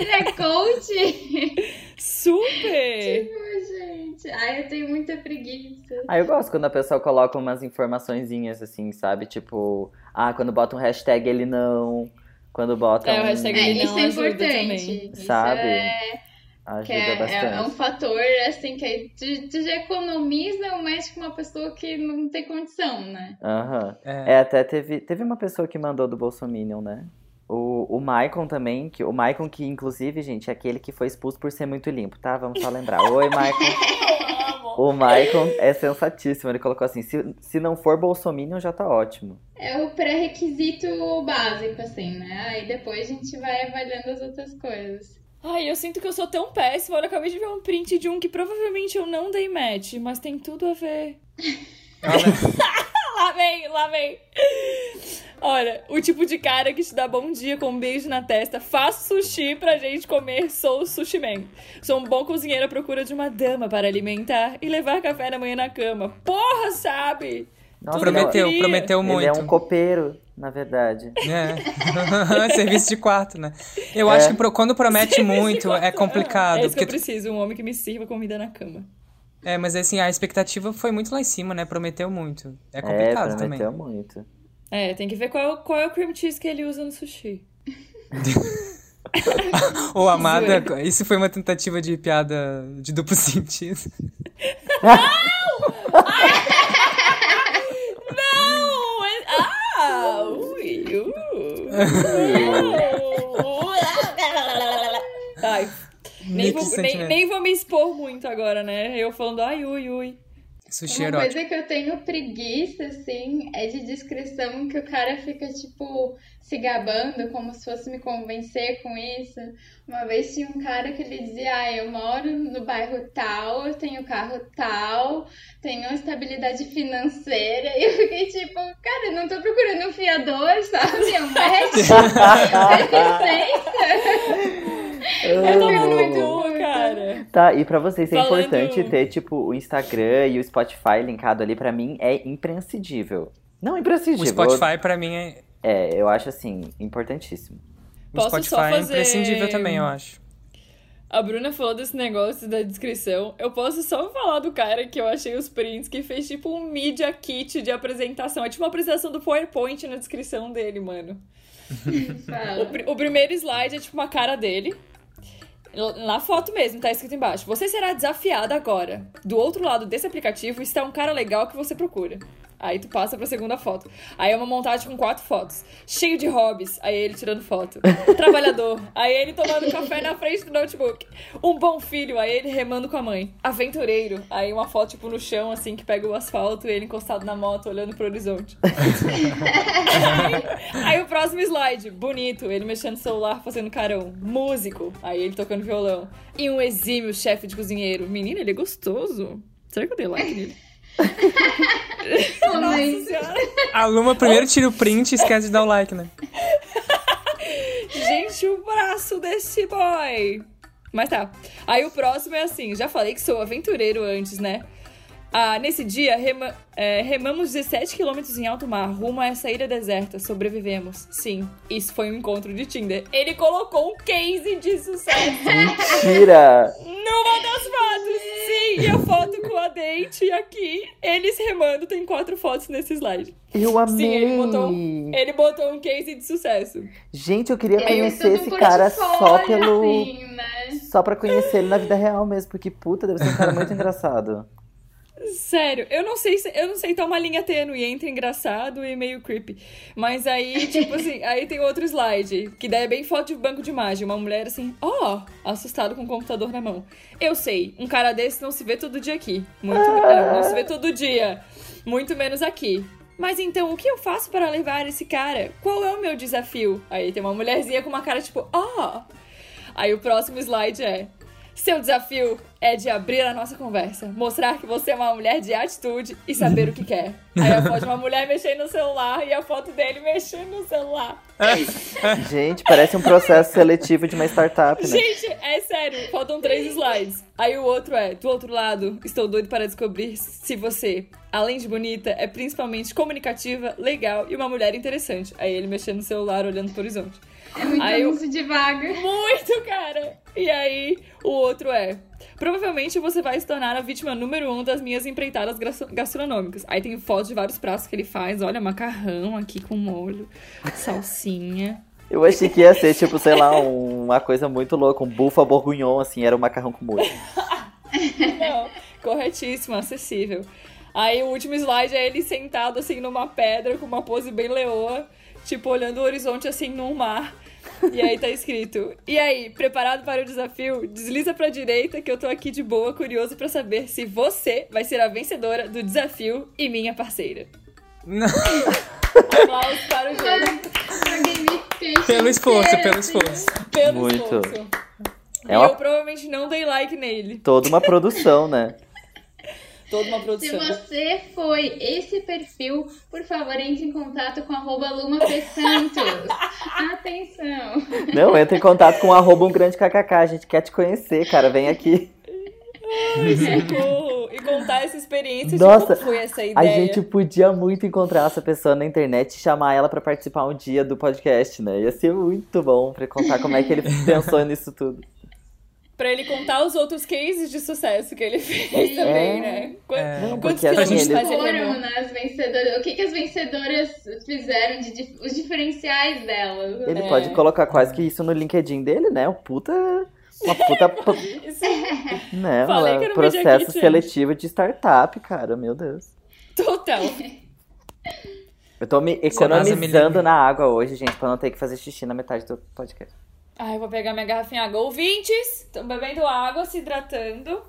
Ele é coach? Super! Ai, gente. Ai, eu tenho muita preguiça. Ah, eu gosto quando a pessoa coloca umas informaçõeões assim, sabe? Tipo, ah, quando bota um hashtag ele não. Quando bota É, o um... É, isso é importante. também. Isso Sabe? é, Ajuda é, bastante. é, é um fator, assim, que tu já economiza mais que uma pessoa que não tem condição, né? Aham. É. É, até teve, teve uma pessoa que mandou do Bolsominion, né? O, o Maicon também, que, o Maicon que inclusive, gente, é aquele que foi expulso por ser muito limpo, tá? Vamos só lembrar. Oi, Maicon. o Maicon é sensatíssimo, ele colocou assim, se, se não for Bolsominion já tá ótimo. É o pré-requisito básico, assim, né? Aí depois a gente vai avaliando as outras coisas. Ai, eu sinto que eu sou tão péssima. Eu acabei de ver um print de um que provavelmente eu não dei match, mas tem tudo a ver. lá vem, lá vem. Olha, o tipo de cara que te dá bom dia com um beijo na testa. Faço sushi pra gente comer, sou o sushi man. Sou um bom cozinheiro à procura de uma dama para alimentar e levar café da manhã na cama. Porra, sabe? Nossa, Prometeu, queria. prometeu ele muito. é um copeiro, na verdade. É. Serviço de quarto, né? Eu acho que quando promete muito é complicado. É isso que eu porque preciso, um homem que me sirva comida na cama. É, mas assim, a expectativa foi muito lá em cima, né? Prometeu muito. É É, complicado também. prometeu muito. É, tem que ver qual, qual é o cream cheese que ele usa no sushi. Ô, Amada, isso foi uma tentativa de piada de duplo sentido. Não! é- Ah! Ui! Uh. Ai, nem vou, nem, nem vou me expor muito agora, né? Eu falando ai, ui, ui. Sushi Uma coisa que eu tenho preguiça, assim, é de descrição que o cara fica, tipo, se gabando, como se fosse me convencer com isso. Uma vez tinha um cara que ele dizia, ah, eu moro no bairro tal, eu tenho carro tal, tenho estabilidade financeira. E eu fiquei tipo, cara, eu não tô procurando um fiador, sabe? É um. Vai tomar no muito curta. cara. Tá, e pra vocês é Falando- importante ter, tipo, o Instagram e o Spotify linkado ali, pra mim é imprescindível. Não O imprescindível. Spotify, pra mim, é. É, eu acho assim, importantíssimo. O Posso Spotify só é fazer- imprescindível também, eu acho. A Bruna falou desse negócio da descrição. Eu posso só falar do cara que eu achei os prints, que fez tipo um media kit de apresentação. É tipo uma apresentação do PowerPoint na descrição dele, mano. O, pri- o primeiro slide é tipo uma cara dele. Na foto mesmo, tá escrito embaixo. Você será desafiado agora. Do outro lado desse aplicativo está um cara legal que você procura. Aí tu passa pra segunda foto. Aí é uma montagem com quatro fotos. Cheio de hobbies. Aí ele tirando foto. Trabalhador. Aí ele tomando café na frente do notebook. Um bom filho. Aí ele remando com a mãe. Aventureiro. Aí uma foto, tipo, no chão, assim, que pega o asfalto e ele encostado na moto, olhando pro horizonte. Aí o próximo slide, bonito, ele mexendo no celular, fazendo carão. Músico, aí ele tocando violão. E um exímio chefe de cozinheiro. Menino, ele é gostoso. Será que eu dei like nele? Nossa Mas- senhora. A Luma primeiro tira o print e esquece de dar o like, né? Gente, o braço desse boy. Mas tá. Aí o próximo é assim, já falei que sou aventureiro antes, né? Ah, nesse dia, rema- é, remamos 17 quilômetros em alto mar, rumo a essa ilha deserta. Sobrevivemos. Sim, isso foi um encontro de Tinder. Ele colocou um case de sucesso Mentira! numa das fotos. Sim, e a foto com a date aqui. Eles remando, tem quatro fotos nesse slide. Eu amei! Sim, ele botou, um- ele botou um case de sucesso. Gente, eu queria Ele conhecer esse cara só pelo. assim, né? Só pra conhecer ele na vida real mesmo, porque puta, deve ser um cara muito engraçado. Sério, eu não sei se eu não sei tá uma linha tênue entre engraçado e meio creepy. Mas aí, tipo assim, aí tem outro slide, que daí é bem foto de banco de imagem, uma mulher assim, ó, assustado com o computador na mão. Eu sei, um cara desse não se vê todo dia aqui. Muito, não, não se vê todo dia. Muito menos aqui. Mas então, o que eu faço para levar esse cara? Qual é o meu desafio? Aí tem uma mulherzinha com uma cara tipo, ó. Aí o próximo slide é: Seu desafio é de abrir a nossa conversa, mostrar que você é uma mulher de atitude e saber o que quer. Aí a foto de uma mulher mexendo no celular e a foto dele mexendo no celular. Gente, parece um processo seletivo de uma startup, né? Gente, é sério, faltam três slides. Aí o outro é: Do outro lado, estou doido para descobrir se você, além de bonita, é principalmente comunicativa, legal e uma mulher interessante. Aí ele mexendo no celular, olhando pro horizonte. É muito Aí eu- anúncio de vaga. Muito, cara! E aí, o outro é. Provavelmente você vai se tornar a vítima número um das minhas empreitadas gastronômicas. Aí tem fotos de vários pratos que ele faz. Olha, macarrão aqui com molho, salsinha. Eu achei que ia ser, tipo, sei lá, um- uma coisa muito louca, um buffalo bourguignon, assim, era um macarrão com molho. Não, corretíssimo, acessível. Aí o último slide é ele sentado assim numa pedra com uma pose bem leoa, tipo olhando o horizonte assim num mar. E aí tá escrito: "E aí, preparado para o desafio? Desliza pra direita que eu tô aqui de boa, curioso pra saber se você vai ser a vencedora do desafio e minha parceira." Não, Aplausos para o jogo pelo esforço, pelo esforço. pelo Muito. esforço. É e uma- eu provavelmente não dei like nele. Toda uma produção, né? Toda uma Se produção. você foi esse perfil, por favor, entre em contato com arroba Luma P. Santos. Atenção! Não, entra em contato com arroba um grande kkk, a gente quer te conhecer, cara, vem aqui. Ai, socorro! E contar essa experiência Nossa, de como foi essa A ideia. gente podia muito encontrar essa pessoa na internet e chamar ela pra participar um dia do podcast, né? Ia ser muito bom pra contar como é que ele pensou nisso tudo. Pra ele contar os outros cases de sucesso que ele fez também, né? Qu- É. Não, Quantos assim, faz ele Foram nas vencedoras. O que, que as vencedoras fizeram de dif- os diferenciais delas? Ele É. pode colocar quase que isso no LinkedIn dele, né? Um puta. Uma puta. né? Falei que Um era um processo seletivo de startup, cara, meu Deus. total. Eu tô me me economizando na água hoje, gente, pra não ter que fazer xixi na metade do podcast. Ai, eu vou pegar minha garrafinha água. Ouvintes, estão bebendo água, se hidratando.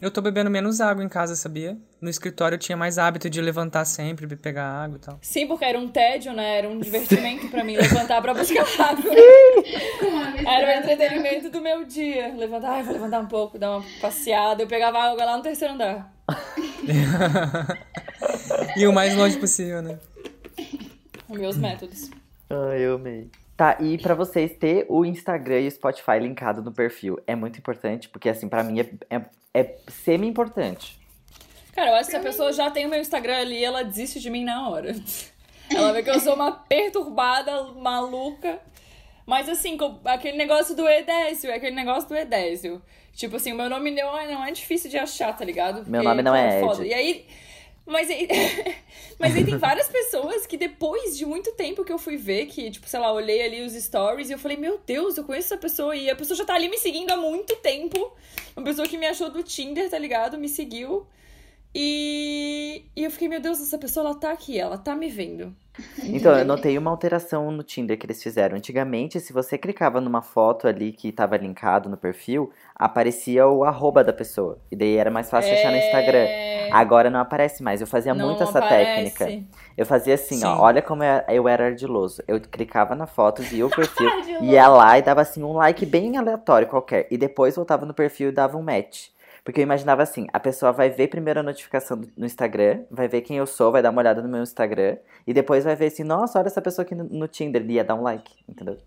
Eu tô bebendo menos água em casa, sabia? No escritório eu tinha mais hábito de levantar sempre, pegar água e tal. Sim, porque era um tédio, né? Era um divertimento pra mim levantar pra buscar água. Era o entretenimento do meu dia. Levantar, ai, vou levantar um pouco, dar uma passeada. Eu pegava água lá no terceiro andar. E o mais longe possível, né? Os meus métodos. Ai, eu amei. Tá, e pra vocês ter o Instagram e o Spotify linkado no perfil é muito importante, porque assim, pra mim é, é, é semi-importante. Cara, eu acho que se a pessoa já tem o meu Instagram ali, ela desiste de mim na hora. Ela vê que eu sou uma perturbada, maluca. Mas assim, aquele negócio do Edésio, é aquele negócio do Edésio. Tipo assim, o meu nome não é, não é difícil de achar, tá ligado? Meu nome não é foda. Ed. E aí. Mas aí, mas aí tem várias pessoas que depois de muito tempo que eu fui ver, que, tipo, sei lá, olhei ali os stories e eu falei, meu Deus, eu conheço essa pessoa e a pessoa já tá ali me seguindo há muito tempo. Uma pessoa que me achou do Tinder, tá ligado? Me seguiu. E, e eu fiquei, meu Deus, essa pessoa, ela tá aqui, ela tá me vendo. Então, eu notei uma alteração no Tinder que eles fizeram. Antigamente, se você clicava numa foto ali que tava linkado no perfil, aparecia o arroba da pessoa. E daí era mais fácil achar no Instagram. É... Agora não aparece mais. Eu fazia Não muito essa aparece. técnica. Eu fazia assim, Sim. ó. Olha como eu eu era ardiloso. Eu clicava na foto, via o perfil, ia lá e dava assim um like bem aleatório qualquer. E depois voltava no perfil e dava um match. Porque eu imaginava assim, a pessoa vai ver primeiro a notificação do- no Instagram, vai ver quem eu sou, vai dar uma olhada no meu Instagram, e depois vai ver assim, nossa, olha essa pessoa aqui no, no Tinder, e ia dar um like, entendeu?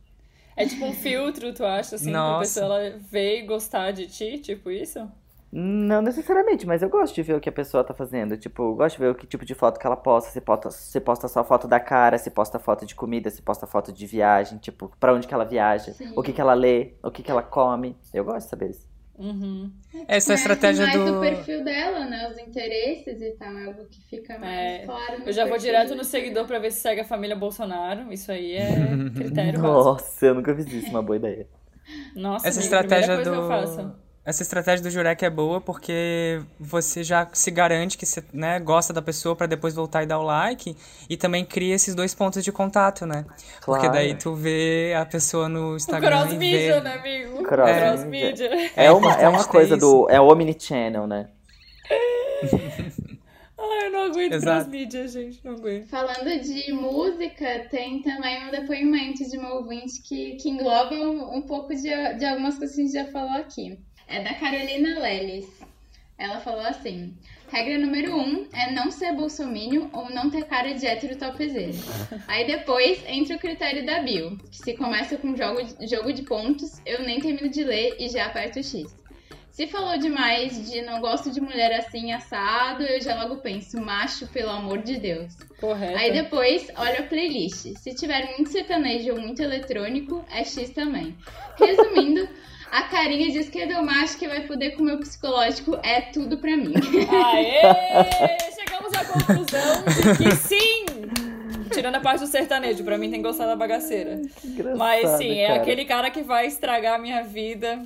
É tipo um filtro, tu acha, assim, pra Nossa. pessoa ela ver e gostar de ti, tipo isso? Não necessariamente, mas eu gosto de ver o que a pessoa tá fazendo. Tipo, eu gosto de ver o que tipo de foto que ela posta. Se posta, se posta só foto da cara, se posta foto de comida, se posta foto de viagem, tipo, pra onde que ela viaja, Sim. o que que ela lê, o que que ela come. Eu gosto de saber isso. Uhum. Essa é a Conhece estratégia mais do. perfil dela, né? Os interesses e tal. É algo que fica mais É, claro. Eu já vou direto no seguidor pra ver se segue a família Bolsonaro. Isso aí é critério básico. Nossa, eu nunca fiz isso, uma boa ideia. Nossa, Essa amigo, estratégia primeira do. Essa estratégia do Jurek é boa porque você já se garante que você né, gosta da pessoa pra depois voltar e dar o like e também cria esses dois pontos de contato, né? Porque Claro. daí tu vê a pessoa no O Instagram e cross-mídia, vê... né, amigo? Cross-mídia. É uma, é uma importante ter coisa isso. do. É o Omnichannel, né? Ai, eu não aguento Exato. cross-mídia, gente. Não aguento. Falando de música, tem também um depoimento de uma ouvinte que, que engloba um, um pouco de, de algumas coisas que a gente já falou aqui. É da Carolina Leles. Ela falou assim: regra número um é não ser bolsomínio ou não ter cara de hétero topzera. Aí depois entra o critério da bio, que se começa com jogo, jogo de pontos, eu nem termino de ler e já aperto o X. Se falou demais de não gosto de mulher assim assado, eu já logo penso, macho, pelo amor de Deus. Correto. Aí depois, olha a playlist. Se tiver muito sertanejo ou muito eletrônico, é X também. Resumindo, a carinha de esquerdomacho que vai foder com o meu psicológico é tudo pra mim. Aê! Chegamos à conclusão de que sim! Tirando a parte do sertanejo, pra mim tem que gostar da bagaceira. Engraçado, Mas sim, é cara. aquele cara que vai estragar a minha vida.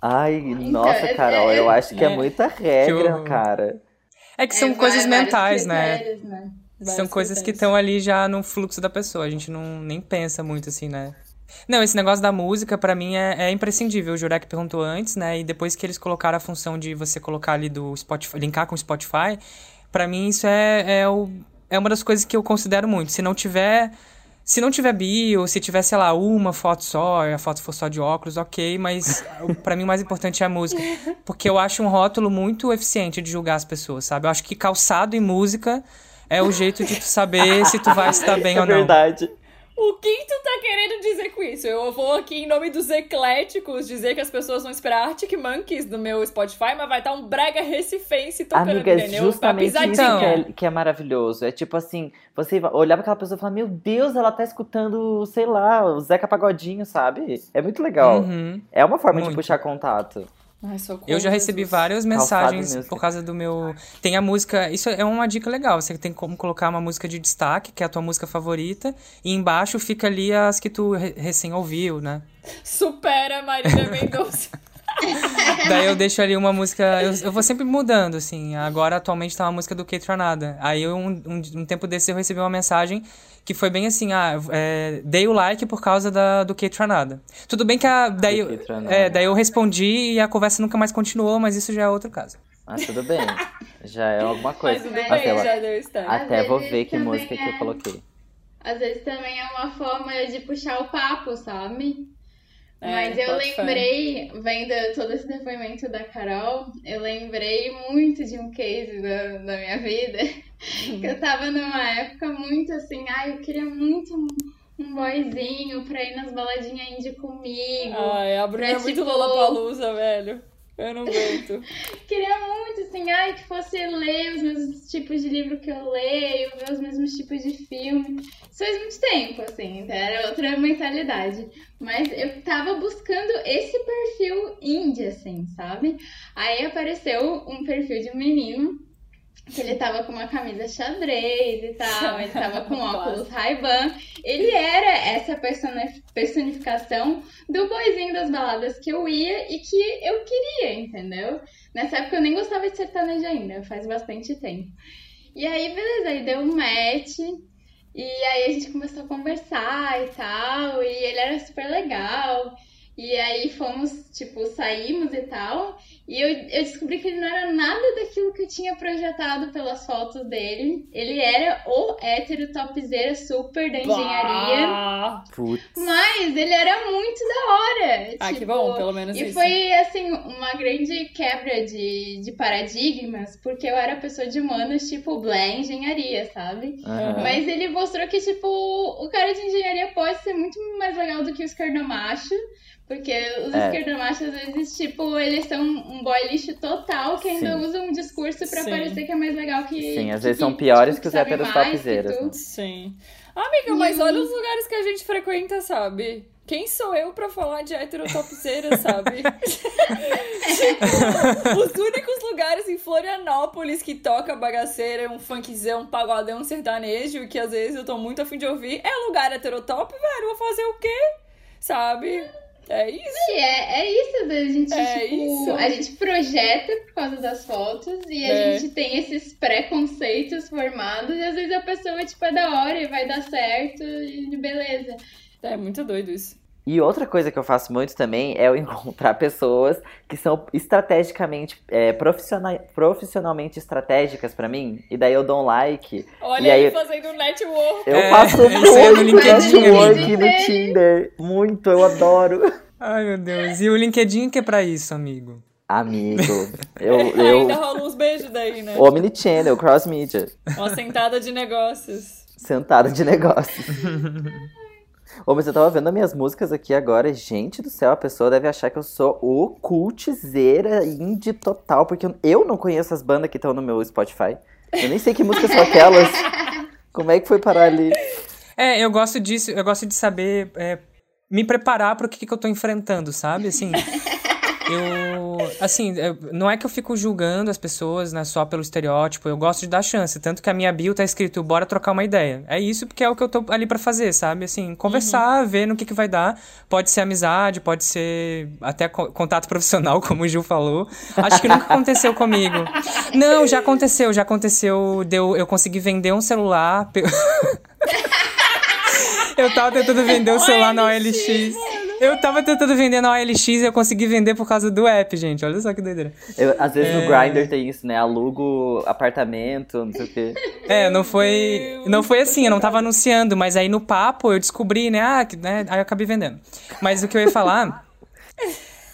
Ai, nossa, é- Carol, eu acho que é, É. muita regra, cara. É que são É, coisas vários mentais, né? critérios, né? São coisas que estão ali já no fluxo da pessoa. A gente não nem pensa muito assim, né? Não, esse negócio da música, pra mim, é, é imprescindível. O Jurek perguntou antes, né? E depois que eles colocaram a função de você colocar ali do Spotify, linkar com o Spotify, pra mim isso é, é, o, é uma das coisas que eu considero muito. Se não tiver. Se não tiver bio, se tiver, sei lá, uma foto só, e a foto for só de óculos, ok, mas pra mim o mais importante é a música. Porque eu acho um rótulo muito eficiente de julgar as pessoas, sabe? Eu acho que calçado e música é o jeito de tu saber se tu vai estar bem é ou não. verdade. O que tu tá querendo dizer com isso? Eu vou aqui em nome dos ecléticos dizer que as pessoas vão esperar Arctic Monkeys no meu Spotify, mas vai estar um brega recifense tocando, Amiga, é entendeu? justamente isso que pisadinha. é, que é maravilhoso. É tipo assim, você olhar pra aquela pessoa e falar, meu Deus, ela tá escutando, sei lá, o Zeca Pagodinho, sabe? É muito legal. Uhum. É uma forma de Muito. puxar contato. Ai, Eu já recebi Jesus. várias mensagens por causa do meu. Tem a música. Isso é uma dica legal. Você tem como colocar uma música de destaque, que é a tua música favorita, e embaixo fica ali as que tu re- recém ouviu, né? Supera Marília Mendonça. Daí eu deixo ali uma música. Eu, eu vou sempre mudando, assim. Agora, atualmente, tá uma música do Kate Ranada. Aí, eu, um, um, um tempo desse, eu recebi uma mensagem que foi bem assim: ah, é, dei o like por causa da, do Kate Ranada. Tudo bem que a, daí, Ranada. é, daí eu respondi e a conversa nunca mais continuou, mas isso já é outro caso. Mas tudo bem. Já é alguma Mas coisa. tudo Mas bem, Até, já deu start. até vou ver que música que é. eu coloquei. Às vezes também é uma forma de puxar o papo, sabe? É, Mas eu lembrei, vendo todo esse depoimento da Carol, eu lembrei muito de um case da, da minha vida. que eu tava numa época muito assim, ai, eu queria muito um, boyzinho pra ir nas baladinhas indie comigo. Ai, a Bruna é Pra, muito tipo- Lollapalooza, velho. Eu não aguento. Queria muito, assim, ai, que fosse ler os mesmos tipos de livro que eu leio, ver os mesmos tipos de filme. Isso faz muito tempo, assim, era outra mentalidade. Mas eu tava buscando esse perfil indie, assim, sabe? Aí apareceu um perfil de um menino que ele tava com uma camisa xadrez e tal, ele tava com óculos Ray-Ban. Ele era essa personificação do boizinho das baladas que eu ia e que eu queria, entendeu? Nessa época eu nem gostava de sertanejo ainda, faz bastante tempo. E aí, beleza, aí deu um match. E aí a gente começou a conversar e tal, e ele era super legal. E aí fomos, tipo, saímos e tal. E eu, eu descobri que ele não era nada daquilo que eu tinha projetado pelas fotos dele. Ele era o hétero topzera super da engenharia. Bah! Putz. Mas ele era muito da hora. Ah, que tipo, bom, pelo menos E isso. foi, assim, uma grande quebra de, de paradigmas, porque eu era pessoa de humanas, tipo, blé engenharia, sabe? Aham. Mas ele mostrou que, tipo, o cara de engenharia pode ser muito mais legal do que o esquerdomacho. Porque os É. esquerdomachos, às vezes, tipo, eles são um boy lixo total que ainda Sim. usa um discurso pra Sim. parecer que é mais legal que. Sim, às que- vezes são que, piores tipo, que os héteros que né? Sim. Amiga, mas olha os lugares que a gente frequenta, sabe? Quem sou eu pra falar de heterotopzeira, sabe? tipo, os únicos lugares em Florianópolis que toca bagaceira, um funkzão, um pagodão, um sertanejo, que às vezes eu tô muito afim de ouvir, é lugar heterotop, velho. Vou fazer o quê? Sabe? É isso. É, é isso, a gente, É tipo, isso. a gente projeta por causa das fotos e a É. gente tem esses preconceitos formados e às vezes a pessoa, tipo, é da hora e vai dar certo e beleza. É muito doido isso. E outra coisa que eu faço muito também é eu encontrar pessoas que são estrategicamente, é, profissional, profissionalmente estratégicas pra mim. E daí eu dou um like. Olha E aí- ele fazendo network. Eu É, faço muito LinkedIn, network no Tinder. Muito, eu adoro. Ai, meu Deus. E o LinkedIn que é pra isso, amigo? Amigo, eu. Ainda eu rola uns beijos daí, né? Omnichannel, cross media. Uma sentada de negócios. Sentada de negócios. Ô, mas eu tava vendo as minhas músicas aqui agora. Gente do céu, a pessoa deve achar que eu sou o cultzeira indie total, porque eu- não conheço as bandas que estão no meu Spotify. Eu nem sei que músicas são aquelas. Como é que foi parar ali? É, eu gosto disso, eu gosto de saber é, me preparar pro que, que eu tô enfrentando, sabe? Assim, eu. Assim, eu- não é que eu fico julgando as pessoas, né, só pelo estereótipo, eu gosto de dar chance. Tanto que a minha bio tá escrito, bora trocar uma ideia. É isso porque é o que eu tô ali pra fazer, sabe? Assim, conversar, ver no que, que vai dar. Pode ser amizade, pode ser até co- contato profissional, como o Gil falou. Acho que nunca aconteceu comigo. Não, já aconteceu, já aconteceu. Deu, eu consegui vender um celular. Eu tava tentando vender o celular na OLX. Eu tava tentando vender na OLX e eu consegui vender por causa do app, gente. Olha só que doideira. Eu- às vezes no É. Grindr tem isso, né? Alugo apartamento, não sei o quê. É, não foi. Não foi assim, eu não tava anunciando, mas aí no papo eu descobri, né? Ah, que, né? Aí eu acabei vendendo. Mas o que eu ia falar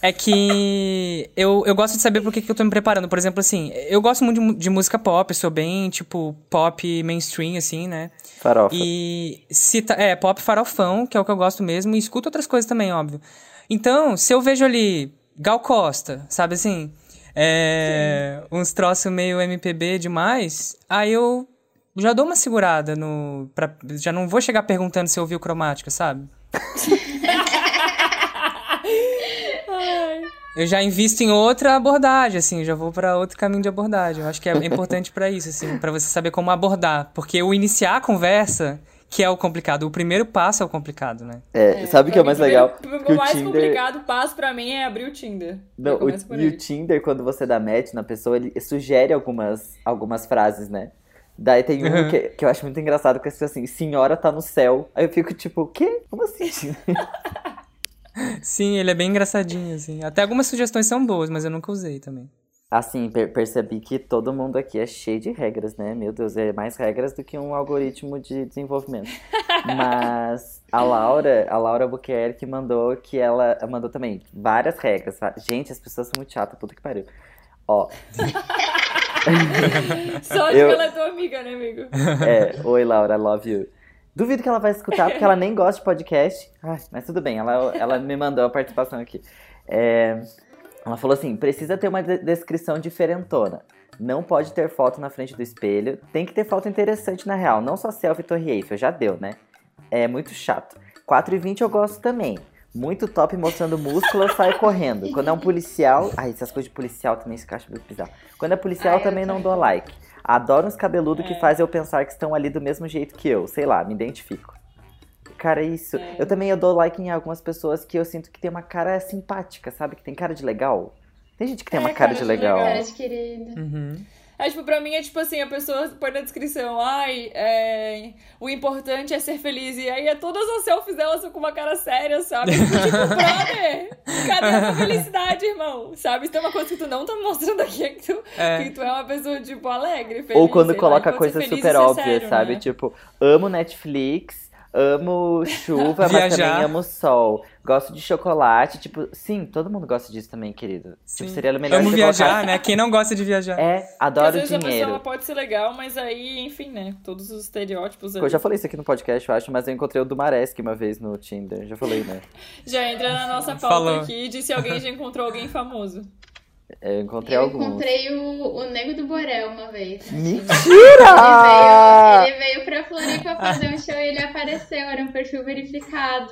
é que eu, eu gosto de saber por que, que eu tô me preparando. Por exemplo, assim, eu gosto muito de, de música pop, eu sou bem, tipo, pop mainstream, assim, né? Farofa. E se tá, é, pop farofão, que é o que eu gosto mesmo, e escuto outras coisas também, óbvio. Então, se eu vejo ali Gal Costa, sabe assim? É, uns troços meio MPB demais, aí eu já dou uma segurada no. Pra, já não vou chegar perguntando se eu ouviu cromática, sabe? Eu já invisto em outra abordagem, assim, já vou pra outro caminho de abordagem. Eu acho que é importante pra isso, assim, pra você saber como abordar, porque o iniciar a conversa que é o complicado, o primeiro passo é o complicado, né? É, sabe o que é Pra mais legal? O o mais Tinder- complicado passo pra mim é abrir o Tinder. Não, o, e aí. o Tinder, quando você dá match na pessoa, ele sugere algumas, algumas frases, né? Daí tem um Uhum. que, que eu acho muito engraçado, que é assim, senhora tá no céu. Aí eu fico tipo, o quê? Como assim? Sim, ele é bem engraçadinho, assim. Até algumas sugestões são boas, mas eu nunca usei também. Assim, per- percebi que todo mundo aqui é cheio de regras, né? Meu Deus, é mais regras do que um algoritmo de desenvolvimento. Mas a Laura, a Laura Buquerque mandou que ela mandou também várias regras. va- Gente, as pessoas são muito chatas, puta que pariu. Ó, Só de Eu- que ela é tua amiga, né, amigo? É, oi Laura, love you. Duvido que ela vai escutar, porque ela nem gosta de podcast. Ai, mas tudo bem, ela, ela me mandou a participação aqui. É, ela falou assim: precisa ter uma de- descrição diferentona. Não pode ter foto na frente do espelho. Tem que ter foto interessante na real. Não só selfie Torre Eiffel, já deu, né? É muito chato. 4,20 eu gosto também. Muito top mostrando músculo, eu saio correndo. Quando é um policial. Ai, essas coisas de policial também se acha muito bizarro. Quando é policial, Ai, eu também não dou like. Adoro uns cabeludos que É. faz eu pensar que estão ali do mesmo jeito que eu. Sei lá, me identifico. Cara, isso. É. Eu também eu dou like em algumas pessoas que eu sinto que tem uma cara simpática, sabe? Que tem cara de legal. Tem gente que tem É, uma cara, cara de de legal. legal. Cara de querida. Uhum. É, tipo, pra mim é tipo assim, a pessoa põe na descrição, ai, é, o importante é ser feliz. E aí é todas as selfies dela são com uma cara séria, sabe? Tipo, brother, cadê a tua felicidade, irmão? Sabe? Se tem uma coisa que tu não tá mostrando aqui, é que tu é, que tu é uma pessoa, tipo, alegre, feliz. Ou quando lá, coloca ser coisa e super ser óbvia, sério, sabe? né? Tipo, amo Netflix, amo chuva, mas também amo sol. Gosto de chocolate, tipo, sim, todo mundo gosta disso também, querido. Sim. Tipo, seria melhor Amo você viajar, colocar- né? Quem não gosta de viajar? É, Porque adoro às vezes a dinheiro. pessoa pode ser legal, mas aí, enfim, né? Todos os estereótipos ali. Eu já falei isso aqui no podcast, eu acho, mas eu encontrei o do Maresk uma vez no Tinder. Já falei, né? Já entra na nossa pauta Falou. aqui de se alguém já encontrou alguém famoso. Eu encontrei Eu alguns. encontrei o, o Nego do Borel uma vez. Mentira! Ele veio, ele veio pra Floripa fazer um show e ele apareceu, era um perfil verificado.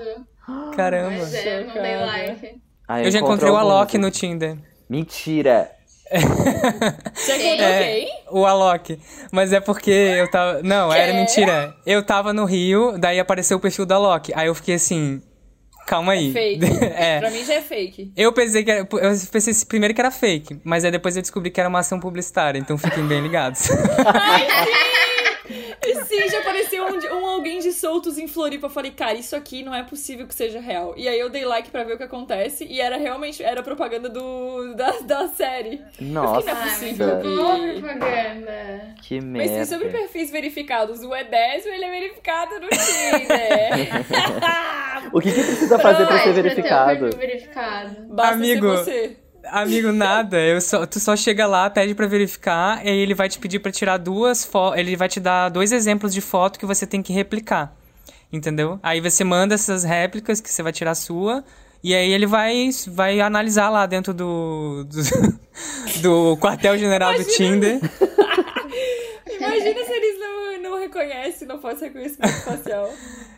Caramba. Mas é, eu não dei like. Ah, Eu já encontro encontrei o alguns. Alok no Tinder. Mentira! Você encontrou É, quem? o Alok. Mas é porque eu tava. Não, era Quê? mentira. Eu tava no Rio, daí apareceu o perfil da Alok. Aí eu fiquei assim. Calma aí. Fake. é. Pra mim já é fake. Eu pensei que era. Eu pensei primeiro que era fake, mas aí depois eu descobri que era uma ação publicitária, então fiquem bem ligados. E sim, já apareceu um, um alguém de soltos em Floripa. Eu falei, cara, isso aqui não é possível que seja real. E aí eu dei like pra ver o que acontece. E era realmente, era propaganda do, da, da série. Nossa, não é possível. boa propaganda. que Mas merda. sim, sobre perfis verificados, o E10 ele é verificado no Tinder. O que, que precisa fazer pra Faz ser ter um verificado? perfil verificado. Basta Amigo. ser você. Amigo, nada. Eu só, tu só chega lá, pede pra verificar, e aí ele vai te pedir pra tirar duas fotos. Ele vai te dar dois exemplos de foto que você tem que replicar. Entendeu? Aí você manda essas réplicas que você vai tirar a sua. E aí ele vai, vai analisar lá dentro do, do, do quartel-general do Tinder. Imagina se eles não, não reconhecem, não fazem reconhecimento facial.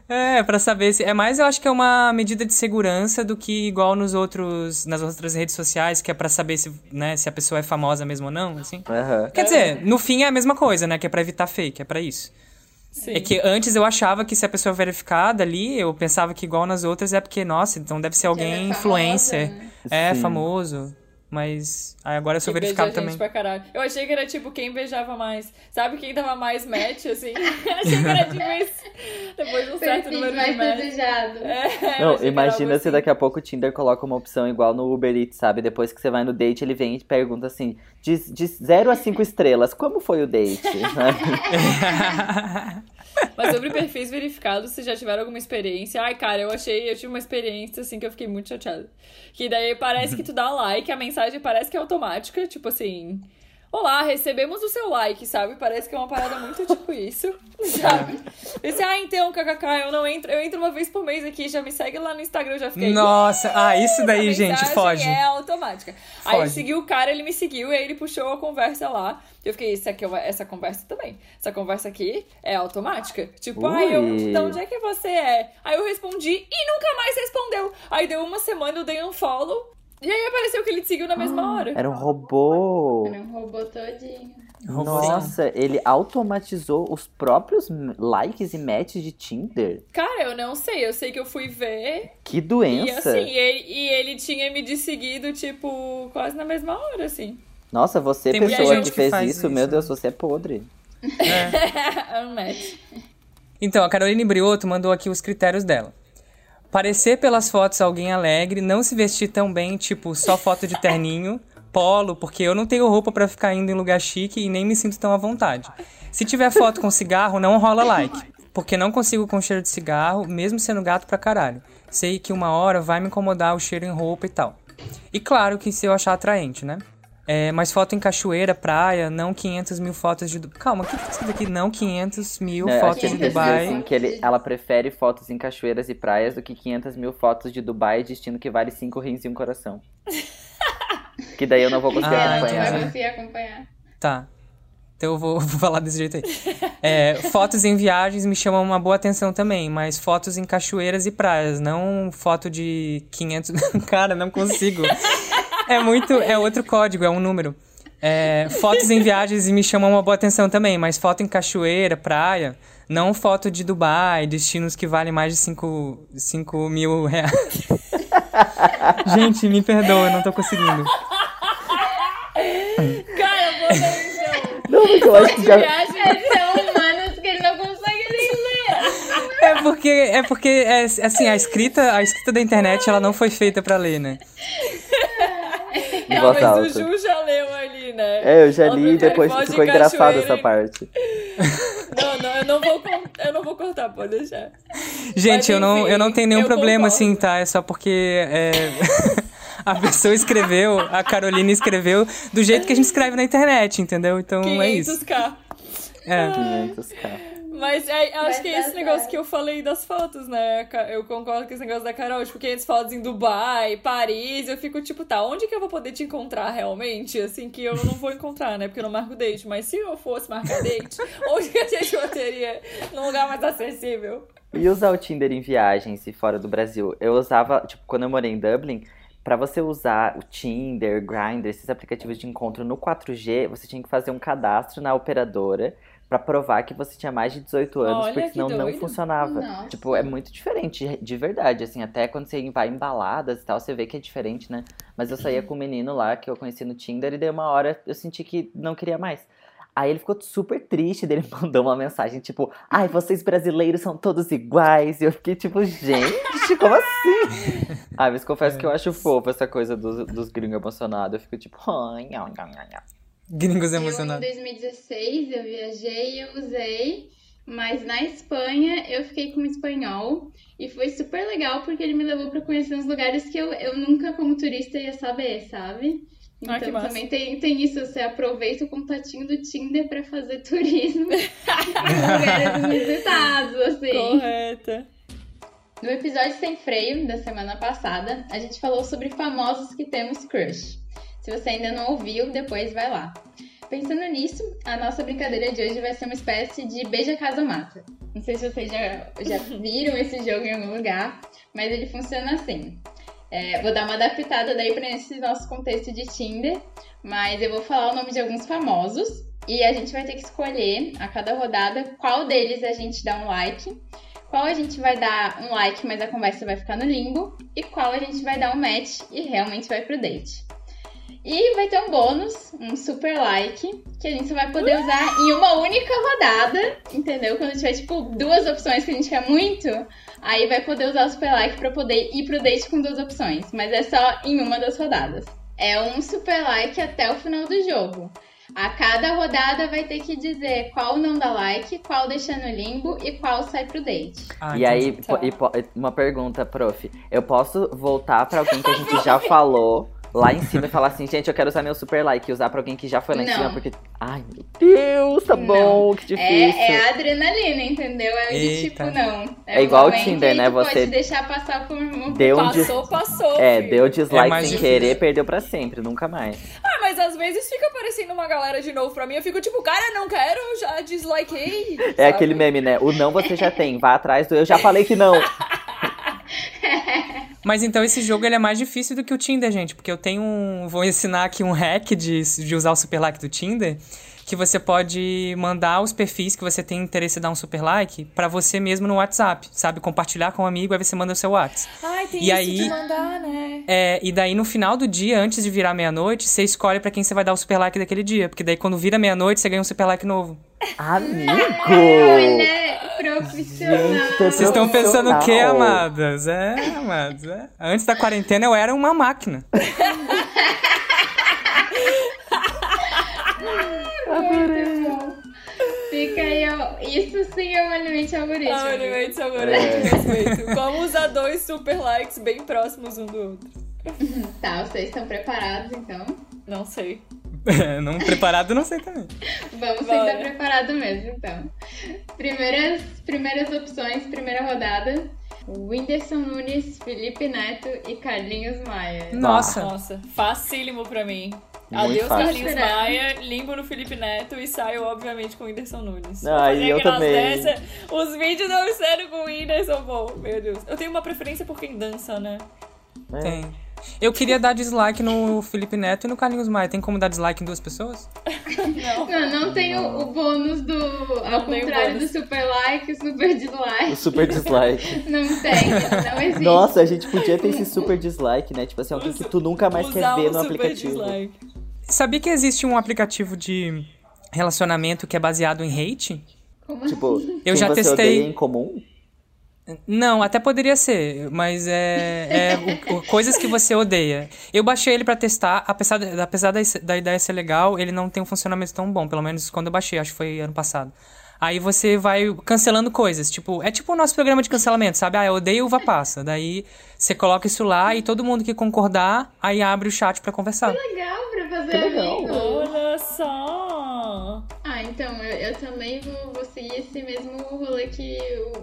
É, pra saber se. É mais, eu acho que é uma medida de segurança do que igual nos outros, nas outras redes sociais, que é pra saber se, né, se a pessoa é famosa mesmo ou não, assim. Aham. Quer dizer, no fim é a mesma coisa, né? Que é pra evitar fake, é pra isso. Sim. É que antes eu achava que se a pessoa é verificada ali, eu pensava que igual nas outras é porque, nossa, então deve ser alguém ela é famosa, influencer. né? É, Sim. famoso. Mas aí agora eu sou Que verificado também. gente pra caralho. Eu achei que era tipo quem beijava mais. Sabe quem dava mais match, assim? achei que era tipo isso. Depois de um certo Perfis número de mais match. desejado. É, Não, imagina se assim. daqui a pouco o Tinder coloca uma opção igual no Uber Eats, sabe? Depois que você vai no date, ele vem e te pergunta assim: de, de 0 a 5 estrelas, como foi o date? Mas sobre perfis verificados, vocês já tiveram alguma experiência? Ai, cara, eu achei, eu tive uma experiência assim que eu fiquei muito chateada. Que daí parece que tu dá like, a mensagem parece que é automática, tipo assim. Olá, recebemos o seu like, sabe? Parece que é uma parada muito tipo isso, sabe? Esse, ah, então, kkk, eu não entro, eu entro uma vez por mês aqui, já me segue lá no Instagram, eu já fiquei. Nossa, ah, isso daí, gente, foge. É automática. Aí eu Foge. segui o cara, ele me seguiu e aí ele puxou a conversa lá. Eu fiquei, isso aqui, é essa conversa também. Essa conversa aqui é automática. Tipo, ai, eu, Ui. de onde é que você é? Aí eu respondi e nunca mais respondeu. Aí deu uma semana, eu dei um follow. E aí apareceu que ele te seguiu na mesma hora. Era um robô. Era um robô todinho. Nossa, ele automatizou os próprios likes e matches de Tinder. Cara, eu não sei. Eu sei que eu fui ver. Que E doença. assim, e ele, e ele tinha me seguido, tipo, quase na mesma hora, assim. Nossa, você, Tem pessoa que que fez faz isso, isso, meu né? Deus, você é podre. É um match. Então, a Caroline Brioto mandou aqui os critérios dela. Parecer pelas fotos alguém alegre, não se vestir tão bem, tipo, só foto de terninho, polo, porque eu não tenho roupa pra ficar indo em lugar chique e nem me sinto tão à vontade. Se tiver foto com cigarro, não rola like, porque não consigo com cheiro de cigarro, mesmo sendo gato pra caralho. Sei que uma hora vai me incomodar o cheiro em roupa e tal. E claro que se eu achar atraente, né? É, mas foto em cachoeira, praia, não 500 mil fotos de... Du- Calma, o que que tá escrito aqui? Não 500 mil É, fotos de Dubai. assim, que ele, ela prefere fotos em cachoeiras e praias do que 500 mil fotos de Dubai, destino que vale 5 rins e um coração. que daí eu não vou conseguir Ah, É, não acompanhar. vai conseguir acompanhar. Tá. Então eu vou, vou falar desse jeito aí. É, fotos em viagens me chamam uma boa atenção também, mas fotos em cachoeiras e praias, não foto de 500... Cara, não consigo. É muito... É outro código, é um número. É, fotos em viagens me chamam uma boa atenção também, mas foto em cachoeira, praia, não foto de Dubai, destinos que valem mais de 5 cinco mil reais. Gente, me perdoa, eu não tô conseguindo. Cara, eu vou ler então. Não, mas eu acho que já... Viagem É tão humanos que ele não consegue nem ler. É porque, é porque, é, assim, a escrita, a escrita da internet, ela não foi feita pra ler, né? em voz mas alta. o Ju já leu ali, né? É, eu já li e depois foto de ficou engraçado essa parte. Não, não, eu não vou, eu não vou cortar, pode deixar. Gente, Mas, eu não, enfim, eu não tenho nenhum problema, concordo. assim, tá? É só porque é, a pessoa escreveu, a Carolina escreveu do jeito que a gente escreve na internet, entendeu? Então é isso. 500k. É. 500k. Mas é, acho Vai que é esse negócio que eu falei das fotos, né? Eu concordo com esse negócio da Carol. Tipo, 500 fotos em Dubai, Paris. Eu fico tipo, tá, onde que eu vou poder te encontrar realmente? Assim, que eu não vou encontrar, né? Porque eu não marco date. Mas se eu fosse marcar date, onde que a gente teria num lugar mais acessível? E usar o Tinder em viagens e fora do Brasil? Eu usava, tipo, quando eu morei em Dublin, pra você usar o Tinder, Grindr, esses aplicativos de encontro no 4G, você tinha que fazer um cadastro na operadora pra provar que você tinha mais de 18 anos, Olha porque que senão não funcionava. Nossa. Tipo, é muito diferente, de verdade, assim, até quando você vai em baladas e tal, você vê que é diferente, né? Mas eu saía com um menino lá que eu conheci no Tinder e daí uma hora eu senti que não queria mais. Aí ele ficou super triste, daí ele mandou uma mensagem tipo, ai, vocês brasileiros são todos iguais. E eu fiquei tipo, gente, como assim? Ah, mas confesso que eu acho fofo essa coisa dos, dos gringos emocionados. Eu fico tipo, ai, nham, nham, nham, Gringos Eu, em emocionados. 2016, eu viajei e eu usei, mas na Espanha eu fiquei com espanhol e foi super legal porque ele me levou pra conhecer uns lugares que eu, eu nunca, como turista, ia saber, sabe? Ah, que Então massa. também tem, tem isso, você aproveita o contatinho do Tinder pra fazer turismo em lugares visitados, assim. Correta. No episódio Sem Freio da semana passada, a gente falou sobre famosos que temos crush. Se você ainda não ouviu, depois vai lá. Pensando nisso, a nossa brincadeira de hoje vai ser uma espécie de beija casa mata. Não sei se vocês já, já viram esse jogo em algum lugar, mas ele funciona assim. É, vou dar uma adaptada daí para esse nosso contexto de Tinder, mas eu vou falar o nome de alguns famosos e a gente vai ter que escolher a cada rodada qual deles a gente dá um like qual a gente vai dar um like, mas a conversa vai ficar no limbo, e qual a gente vai dar um match e realmente vai pro date. E vai ter um bônus, um super like, que a gente só vai poder usar em uma única rodada, entendeu? Quando tiver, tipo, duas opções que a gente quer muito, aí vai poder usar o super like pra poder ir pro date com duas opções, mas é só em uma das rodadas. É um super like até o final do jogo. A cada rodada vai ter que dizer qual não dá like, qual deixa no limbo e qual sai pro date. Ah, E aí, e uma pergunta, prof. Eu posso voltar pra alguém que a gente já falou lá em cima e falar assim, gente, eu quero usar meu super like e usar pra alguém que já foi lá em Não. cima, porque. Ai, meu Deus, tá Não. bom, que É, difícil. é a adrenalina, entendeu? É de tipo, não. É igual o Tinder, né? Você pode deixar passar por um. Deu um dis- Passou, passou. É, filho. deu dislike mais sem difícil. querer, perdeu pra sempre, nunca mais. Ah, mas às vezes fica aparecendo uma galera de novo pra mim. Eu fico tipo, cara, não quero, já dislikeei. É sabe? aquele meme, né? O não você já tem, vá atrás do eu já falei que não. Mas então esse jogo ele é mais difícil do que o Tinder, gente, porque eu tenho um, vou ensinar aqui um hack de, de usar o super like do Tinder, que você pode mandar os perfis que você tem interesse em dar um super like pra você mesmo no WhatsApp, sabe? Compartilhar com um amigo, aí você manda o seu WhatsApp. Ai, tem E isso aí- de mandar, né? É, e daí no final do dia, antes de virar meia-noite, você escolhe pra quem você vai dar o super like daquele dia, porque daí quando vira meia-noite, você ganha um super like novo. Amigo! Olha, profissional. Gente, Vocês estão pensando o quê, amadas? É, amadas, é. Antes da quarentena eu era uma máquina. Muito bom. Fica aí, ó. Isso sim é um alimento algoritmo. Ah, Animate agora É. respeito. Como usar dois super likes bem próximos um do outro? Tá, vocês estão preparados então? Não sei. É, não preparado, não sei também. Vamos Bora. sentar preparado mesmo, então. Primeiras, primeiras opções, primeira rodada. Whindersson Nunes, Felipe Neto e Carlinhos Maia. Nossa. Nossa, facílimo pra mim. Adeus, fácil. Carlinhos? Maia, limbo no Felipe Neto e saio, obviamente, com o Whindersson Nunes. Ah, e eu também. dessa, os vídeos não sendo com o Whindersson, bom, meu Deus. Eu tenho uma preferência por quem dança, né? É. Tem. Eu queria dar dislike no Felipe Neto e no Carlinhos Maia. Tem como dar dislike em duas pessoas? Não. Não, não tem o, o bônus do. Ao tem o contrário do super like e super O dislike. super dislike. Não tem, não existe. Nossa, a gente podia ter esse super dislike, né? Tipo assim, alguém que tu nunca mais quer ver o no super aplicativo. dislike. Sabia que existe um aplicativo de relacionamento que é baseado em hate? Como Tipo, assim? Eu já você testei. odeia em comum? Não, até poderia ser, mas é, é o- o- coisas que você odeia. Eu baixei ele pra testar, apesar, apesar da, da ideia ser legal, ele não tem um funcionamento tão bom, pelo menos quando eu baixei, acho que foi ano passado. Aí você vai cancelando coisas, tipo, é tipo o nosso programa de cancelamento, sabe? Ah, eu odeio uva passa. Daí você coloca isso lá e todo mundo que concordar, aí abre o chat pra conversar. legal pra fazer Que legal. amigo. Olha só! Ah, então, eu, eu também vou, vou seguir esse mesmo rolê que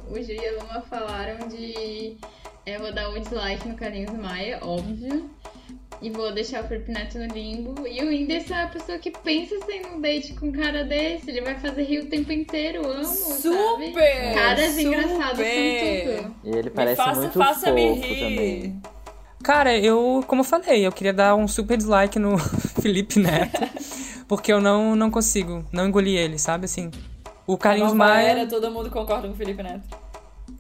o, o Ju e a Luma falaram de é, vou dar o dislike no Carlinhos Maia, óbvio. E vou deixar o Felipe Neto no limbo. E o Whindersson é a pessoa que pensa em um date com um cara desse. Ele vai fazer rir o tempo inteiro. Amo, sabe? Super! Caras super. engraçados são tudo. E ele parece faça, muito faça me fofo rir. também. Cara, eu, como eu falei, eu queria dar um super dislike no Felipe Neto, porque eu não, não consigo, não engoli ele, sabe assim? O Carlinhos Maia. era, todo mundo concorda com o Felipe Neto.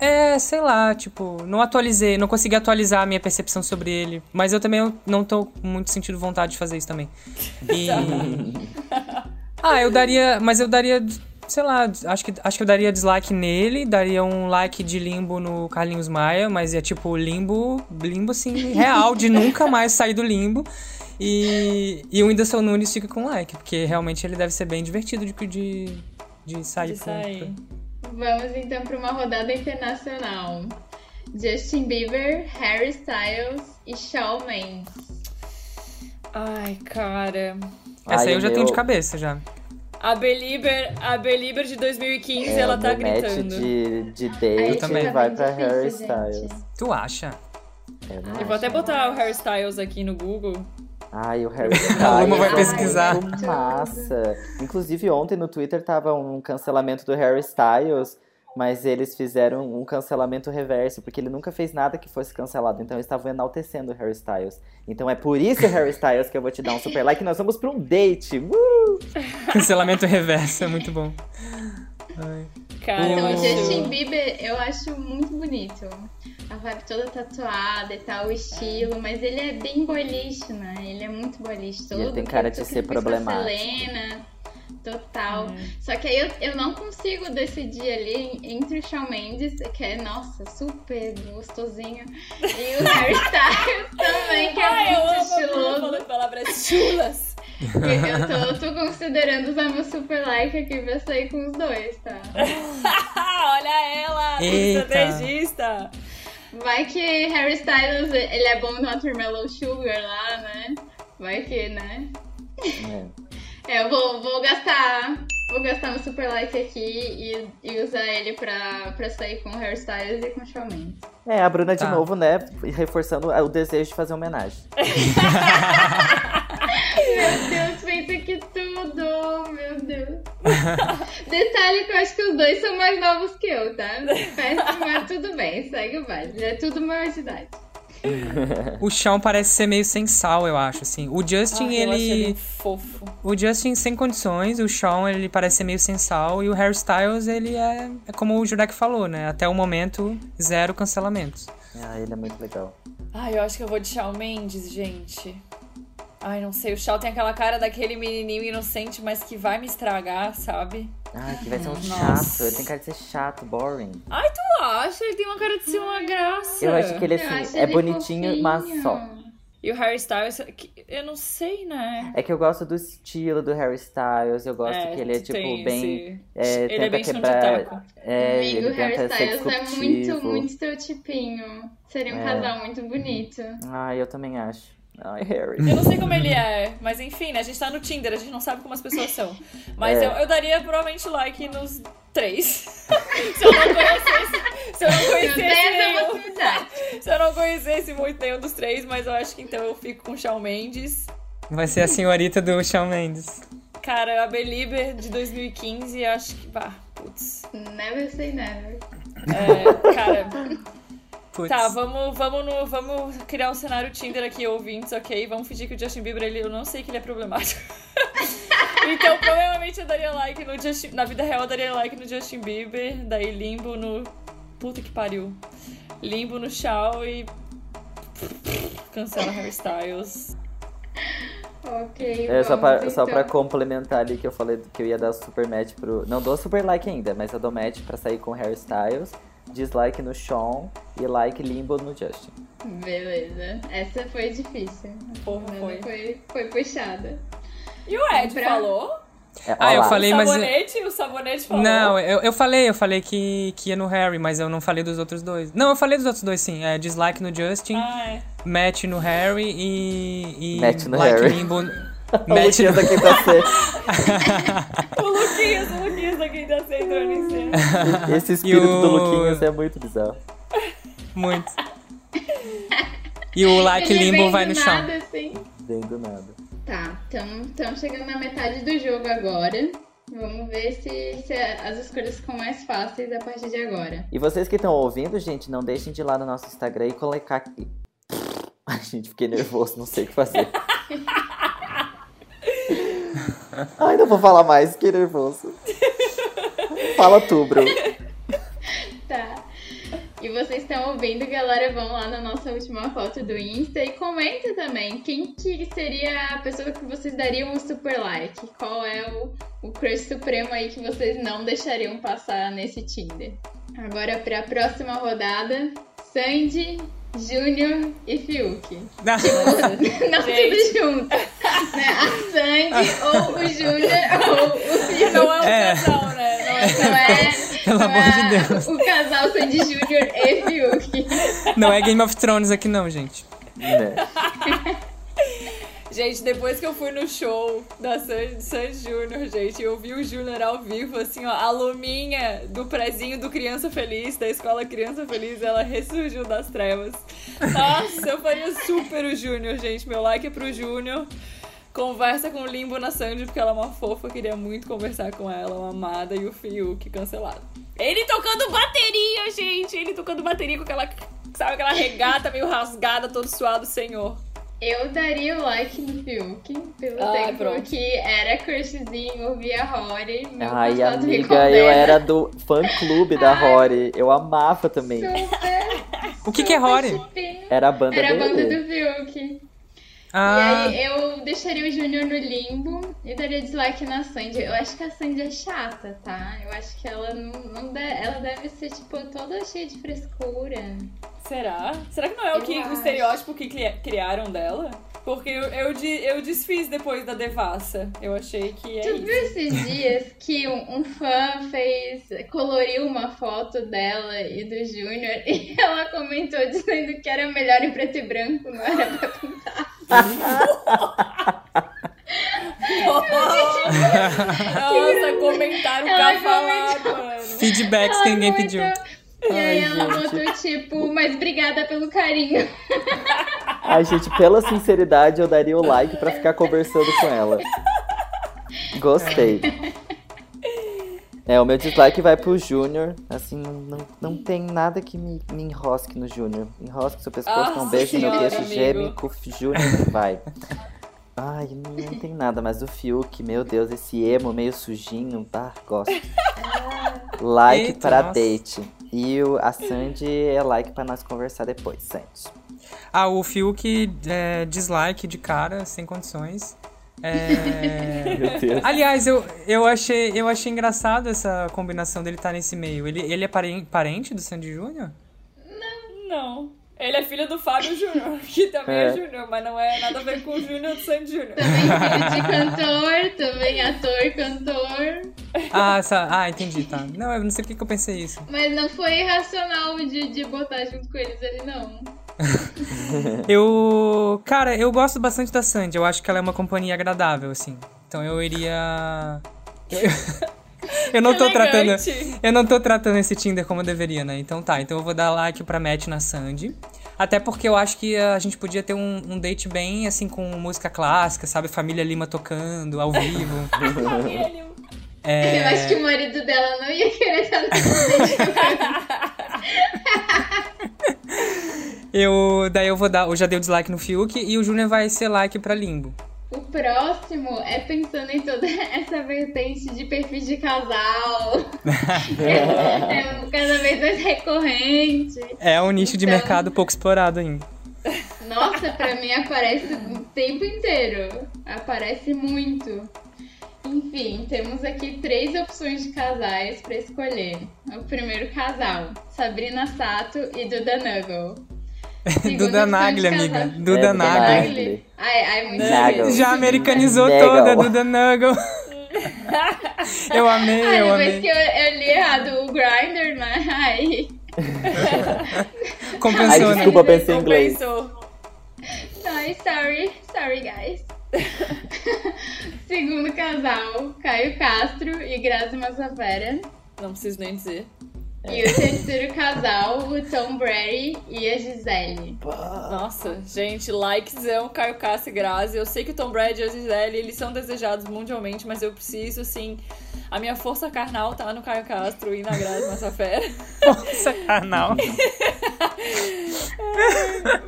É, sei lá, tipo, não atualizei, não consegui atualizar a minha percepção sobre ele. Mas eu também não tô muito sentido vontade de fazer isso também. E... ah, eu daria. Mas eu daria. Sei lá, acho que, acho que eu daria dislike nele, daria um like de limbo no Carlinhos Maia, mas é tipo limbo, limbo assim, real, de nunca mais sair do limbo. E, e o Whindersson Nunes fica com like, porque realmente ele deve ser bem divertido de, de, de sair. De sair. Vamos então para uma rodada internacional. Justin Bieber, Harry Styles e Shawn Mendes. Ai, cara. Essa Ai, aí eu já meu- tenho de cabeça já. A Belieber, a Belieber de 2015, É, ela tá gritando. de, de date também. vai bem pra difícil, Harry gente. Styles. Tu acha? Eu Eu vou até botar o Harry Styles aqui no Google. Ai, o Harry A Luma Styles. vai é pesquisar. muito massa. Inclusive, ontem no Twitter tava um cancelamento do Harry Styles, mas eles fizeram um cancelamento reverso, porque ele nunca fez nada que fosse cancelado. Então eles estavam enaltecendo o Harry Styles. Então é por isso, Harry Styles, que eu vou te dar um super like. Nós vamos pra um date. Uh! Cancelamento reverso, é muito bom. Ai. Cara, Então, o. Justin Bieber eu acho muito bonito. A vibe toda tatuada e tal, o estilo, mas ele é bem boliche, né? Ele é muito boliche. E ele Todo tem cara de tudo ser problemático. Selena, total. Hum. Só que aí eu, eu não consigo decidir ali entre o Shawn Mendes, que é, nossa, super gostosinho, e o Harry Styles também, que é Ai, eu muito amo estiloso. falando palavras chulas. Eu tô, tô considerando usar meu super like aqui pra sair com os dois, tá? Olha ela, estrategista. Vai que Harry Styles, ele é bom no Watermelon Sugar lá, né? Vai que, né? É. É, eu vou, vou gastar. Vou gastar meu super like aqui e, e usar ele pra, pra sair com Harry Styles e com Shawn Mendes. É, a Bruna de Tá. novo, né? Reforçando o desejo de fazer homenagem. Meu Deus, pensa que tudo! Meu Deus. Detalhe que eu acho que os dois são mais novos que eu, tá? Péssimo, mas tudo bem, segue o baile. É tudo maior de idade. O Shawn parece ser meio sem sal, eu acho, assim. O Justin, Ai, ele... ele fofo. O Justin sem condições, o Shawn, ele parece ser meio sem sal, e o Harry Styles, ele é, é como o Jurek falou, né? Até o momento, zero cancelamentos. Ah, ele é muito legal. Ai, eu acho que eu vou de Shawn Mendes, gente. Ai, não sei, o Shawn tem aquela cara daquele menininho inocente, mas que vai me estragar, sabe? Ai, que vai ser um Nossa. chato. Ele tem cara de ser chato, boring. Ai, tu acha? Ele tem uma cara de ser uma graça. Eu acho que ele, acho assim, é ele bonitinho, fofinho. mas só. E o Harry Styles, que- eu não sei, né? É que eu gosto do estilo do Harry Styles, eu gosto que ele é, tipo, tem bem... esse- É, Ele tenta é bem quebrar... É, Amigo, ele Harry tenta ser Styles é muito, muito teu tipinho. Seria um É. casal muito bonito. Ai, eu também acho. Ai, Harry. Eu não sei como ele é, mas enfim, né? A gente tá no Tinder, a gente não sabe como as pessoas são. Mas É. eu, eu daria provavelmente like nos três. se eu não conhecesse. Se eu não conhecesse nenhum. Se eu não conhecesse muito nenhum dos três, mas eu acho que então eu fico com o Shawn Mendes. Vai ser a senhorita do Shawn Mendes. Cara, a Belieber de 2015, eu acho que. Bah, putz. Never say never. É, cara. Putz. Tá, vamos, vamos, no, vamos criar um cenário Tinder aqui, ouvintes, ok? Vamos fingir que o Justin Bieber, ele, eu não sei que ele é problemático. então, provavelmente eu daria like no Justin... Na vida real, eu daria like no Justin Bieber, daí limbo no... Puta que pariu. Limbo no Shaw e... Cancela Harry Styles. Ok, É, só, pra, só então. pra complementar ali que eu falei que eu ia dar super match pro. Não dou super like ainda, mas eu dou match pra sair com Harry Styles, dislike no Sean e like limbo no Justin. Beleza. Essa foi difícil. Porra, Essa foi. foi, foi puxada. E o Ed Pra- falou? É, Ah, eu falei- o mas- Sabonete, o Sabonete falou. Não, eu, eu falei, eu falei que, que ia no Harry, mas eu não falei dos outros dois. Não, eu falei dos outros dois, sim. É dislike no Justin, Ah, é. match no Harry e. e Match no like Harry. limbo. O match Luquinhas no... da quinta C. O Luquinhas, o Luquinhas da quinta C entrou em cena. Esse espírito o- do Luquinhas é muito bizarro. Muito. E o like limbo vem vai no chão. nada, assim. Bem do nada. Tá, estamos chegando na metade do jogo agora. Vamos ver se, se as escolhas ficam mais fáceis a partir de agora. E vocês que estão ouvindo, gente, não deixem de ir lá no nosso Instagram e colocar aqui. Ai, gente, fiquei nervoso, não sei o que fazer. Ai, não vou falar mais, fiquei nervoso. Fala tu, Bru. Tá. E vocês estão ouvindo, galera, vão lá na nossa última foto do Insta e comenta também quem que seria a pessoa que vocês dariam o super like. Qual é o, o crush supremo aí que vocês não deixariam passar nesse Tinder. Agora pra próxima rodada, Sandy, Júnior e Fiuk. Não Gente. tudo junto. Né? A Sandy, ou o Júnior, ou o Fiuk. Não é um É. casal, né? Não é Não é, Pelo amor é de Deus. o casal Sandy Júnior e Fiuk. Não é Game of Thrones aqui não, gente. Né? Gente, depois que eu fui no show da Sandy, Sandy Júnior, gente, eu vi o Júnior ao vivo, assim, ó, a Luminha do prezinho do Criança Feliz, da escola Criança Feliz, ela ressurgiu das trevas. Nossa, eu faria super o Júnior, gente. Meu like é pro Júnior. Conversa com o Limbo na Sandy, porque ela é uma fofa, eu queria muito conversar com ela, uma amada, e o Fiuk cancelado. Ele tocando bateria, gente! Ele tocando bateria com aquela, sabe, aquela regata meio rasgada, todo suado, senhor. Eu daria o like no Fiuk, pelo Ah, tempo pronto. que era crushzinho, ouvia Rory, meu Ai, amiga, eu era do fã-clube da Rory. Eu amava também. Super, O que que é Rory? Era a banda Era a banda do Fiuk. Ah, E aí eu deixaria o Júnior no limbo e daria dislike na Sandy. Eu acho que a Sandy é chata, tá? Eu acho que ela não, não deve, ela deve ser, tipo, toda cheia de frescura. Será? Será que não é o, que, o estereótipo que cri- criaram dela? Porque eu, eu, eu desfiz depois da devassa. Eu achei que é Tu isso. viu esses dias que um, um fã fez, coloriu uma foto dela e do Júnior e ela comentou dizendo que era melhor em preto e branco, não era pra pintar. Nossa, comentário cafalado, mano. feedbacks que ninguém comentou- pediu. E aí ela gente. botou tipo, mas obrigada pelo carinho. Ai, gente, pela sinceridade, eu daria o like pra ficar conversando com ela. Gostei. É, o meu dislike vai pro Júnior. Assim, não, não, não tem nada que me, me enrosque no Júnior. Enrosque seu pescoço, Nossa um beijo no meu queixo, amigo. geme com o Júnior vai. Ai, não, não tem nada, mas o Fiuk, meu Deus, esse emo meio sujinho, tá? Gosto. Like Eita, para nossa. date. E o, a Sandy é like pra nós conversar depois, Sandy. Ah, o Fiuk, é, dislike de cara, sem condições. É... Meu Deus. Aliás, eu, eu, achei, eu achei engraçado essa combinação dele estar nesse meio. Ele, ele é paren- parente do Sandy Júnior? Não. Ele é filho do Fábio Júnior, que também é, É. Júnior, mas não é nada a ver com o Júnior do Sandy Júnior. Também filho de cantor, também ator, cantor. Ah, essa, ah, entendi, tá. Não, eu não sei porque que eu pensei isso. Mas não foi irracional de, de botar junto com eles ali, não. Eu. Cara, eu gosto bastante da Sandy. Eu acho que ela é uma companhia agradável, assim. Então eu iria. Eu não tô tratando. Eu não tô tratando esse Tinder como eu deveria, né? Então tá, então eu vou dar like pra Matt na Sandy. Até porque eu acho que a gente podia ter um, um date bem, assim, com música clássica, sabe? Família Lima tocando, ao vivo. É... Eu acho que o marido dela não ia querer estar nesse date. Eu, daí eu vou dar, eu já dei o dislike no Fiuk e o Júnior vai ser like pra Limbo. O próximo é pensando em toda essa vertente de perfis de casal. é, é um cada vez mais recorrente. É um nicho de Então- mercado pouco explorado ainda. Nossa, pra mim aparece o tempo inteiro. Aparece muito. Enfim, temos aqui três opções de casais pra escolher. O primeiro casal, Sabrina Sato e Duda Nuggle. Duda Nagli, amiga. É, Duda Duda Nagli. Nagli. Ai, ai, muito difícil. Já americanizou Nagel. toda, Duda Nuggle. eu amei, Ah, eu depois amei. que eu, eu li errado o Grindr, né? Ai. Compensou, Ai, né? desculpa, pensei em inglês. Compensou. Ai, sorry. Sorry, guys. Segundo casal, Caio Castro e Grazi Massafera. Não preciso nem dizer. E o terceiro casal, o Tom Brady e a Gisele. Nossa, gente, likezão, Caio Castro e Grazi. Eu sei que o Tom Brady e a Gisele, eles são desejados mundialmente, mas eu preciso, assim... A minha força carnal tá no Caio Castro e na Grazi Massafera. Nossa, carnal.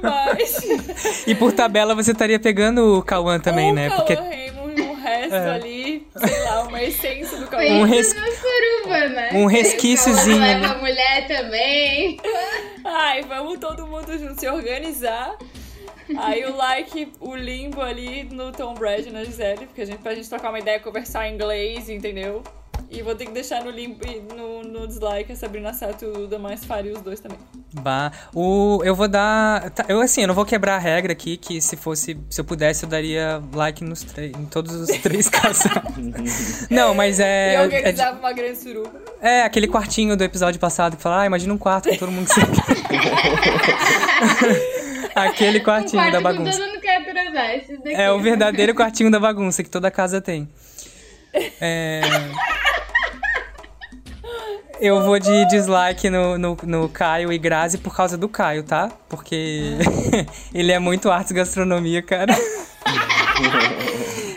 Mas... E por tabela você estaria pegando o Cauã também, o né? Cauã Porque Raymond, um resto É. ali, sei lá, uma essência do Cauã. Um res- na suruba, né? um resquíciozinho, Leva né? a mulher também. Ai, vamos todo mundo junto se organizar. Aí o like, o limbo ali no Tom Brady na Gisele, porque a gente, pra gente trocar uma ideia, conversar em inglês, entendeu? E vou ter que deixar no limbo e no, no dislike a Sabrina Sato e o Duda mais faria os dois também. Bah, o, eu vou dar. tá, eu assim, eu não vou quebrar a regra aqui, que se fosse. Se eu pudesse, eu daria like nos três. Em todos os três casais. não, mas e é. É, organizava uma grande suruba. é aquele quartinho do episódio passado que fala, ah, imagina um quarto com todo mundo se. aquele quartinho um quarto da que bagunça. todo mundo quer transar. Esses daqui. É o verdadeiro quartinho da bagunça que toda casa tem. É... Eu vou de dislike no, no, no Caio e Grazi por causa do Caio, tá? Porque ele é muito artes gastronomia, cara.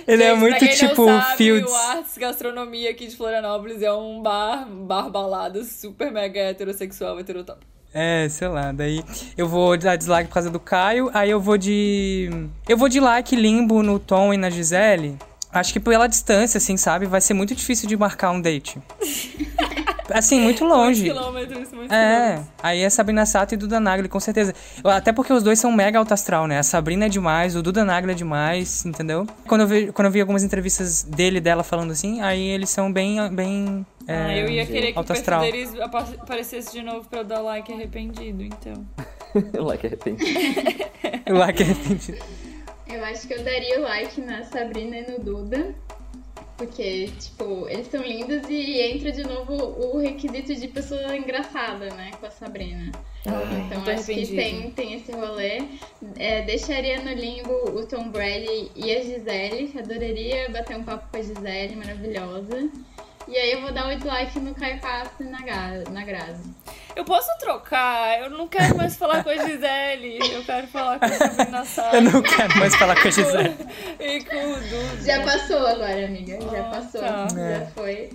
ele é Gente, muito pra quem tipo não sabe, Fields. O Arts Gastronomia aqui de Florianópolis é um bar, bar balada super mega heterossexual, heterotop. É, sei lá, daí eu vou dar dislike por causa do Caio, aí eu vou de. Eu vou de like limbo no Tom e na Gisele. Acho que pela distância, assim, sabe? Vai ser muito difícil de marcar um date. Assim, muito longe. Quilômetros, muitos É, quilômetros. aí é Sabrina Sato e Duda Nagli, com certeza. Até porque os dois são mega alto astral, né? A Sabrina é demais, o Duda Nagli é demais, entendeu? Quando eu vi, quando eu vi algumas entrevistas dele e dela falando assim, aí eles são bem. bem é, Ah, eu ia querer que o perfil deles apa- aparecesse de novo pra eu dar like arrependido, então. like arrependido. Lá que arrependido. Eu acho que eu daria o like na Sabrina e no Duda. Porque, tipo, eles são lindos e entra de novo o requisito de pessoa engraçada, né? Com a Sabrina. então tô acho que tem, tem esse rolê. É, deixaria no limbo o Tom Brady e a Gisele. Adoraria bater um papo com a Gisele, maravilhosa. E aí eu vou dar o dislike no Caio Castro e na, na Grazi. Eu posso trocar? Eu não quero mais falar com a Gisele. Eu quero falar com a Sabrina Sato Eu não quero mais falar com a Gisele. e com o Duda. Já passou agora, amiga. Já Ah, passou. tá. Já É. foi.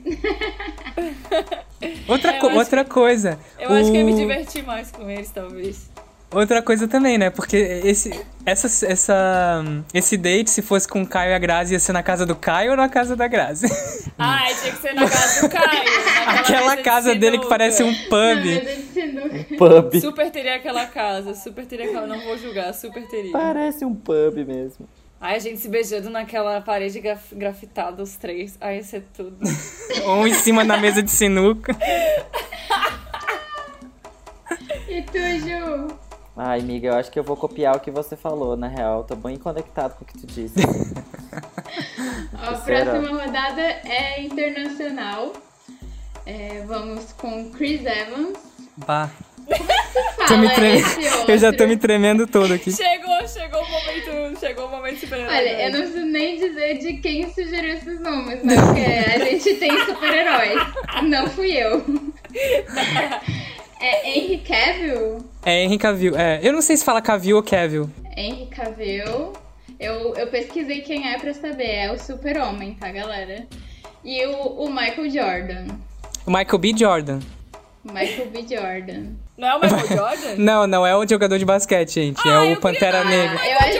Outra, É, co- acho outra coisa. Eu acho que eu me o- diverti mais com eles, talvez. Outra coisa também, né? Porque esse, essa, essa, esse date, se fosse com o Caio e a Grazi, ia ser na casa do Caio ou na casa da Grazi? Ai, tinha que ser na casa do Caio. naquela Aquela mesa de casa dele que parece um Na pub. mesa de sinuca. Pub. Super teria aquela casa, super teria aquela. Não vou julgar, super teria. Parece um pub mesmo. Ai, a gente se beijando naquela parede graf- grafitada, os três. Ai, ia ser tudo. Ou em cima da mesa de sinuca. E tu, Ju? Ai, amiga, eu acho que eu vou copiar o que você falou, na real. Tô bem conectado com o que tu disse. A próxima rodada é internacional. É, vamos com Chris Evans. Bah. Fala Tô me tremendo. esse Eu já tô me tremendo todo aqui. chegou, chegou o momento. Chegou o momento super Olha, eu não preciso nem dizer de quem sugeriu esses nomes, né? Porque a gente tem super-heróis. Não fui eu. É Henry Cavill? É Henry Cavill. É, eu não sei se fala Cavill ou Cavill. Henry Cavill. Eu, eu pesquisei quem é pra saber. É o super-homem, tá, galera? E o, o Michael Jordan. O Michael B. Jordan. Michael B. Jordan. Não é o Michael Jordan? Não, não é o jogador de basquete, gente. Ah, é o Pantera queria- Negra. Eu ach...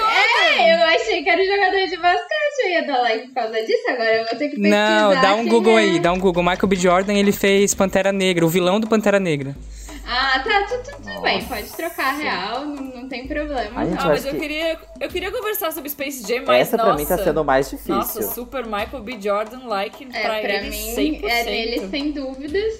É, eu achei que era jogador de basquete. Eu ia dar like por causa disso. Agora eu vou ter que pesquisar. Não, dá um Google é. aí, dá um Google. Michael B. Jordan, ele fez Pantera Negra, o vilão do Pantera Negra. Ah, tá, tudo, tudo, tudo bem. Pode trocar real, não, não tem problema. Ah, mas eu que queria, eu queria conversar sobre Space Jam, mas essa pra nossa, mim tá sendo mais difícil. Nossa, super Michael B. Jordan like É, pra, pra ele mim 100%. é dele sem dúvidas.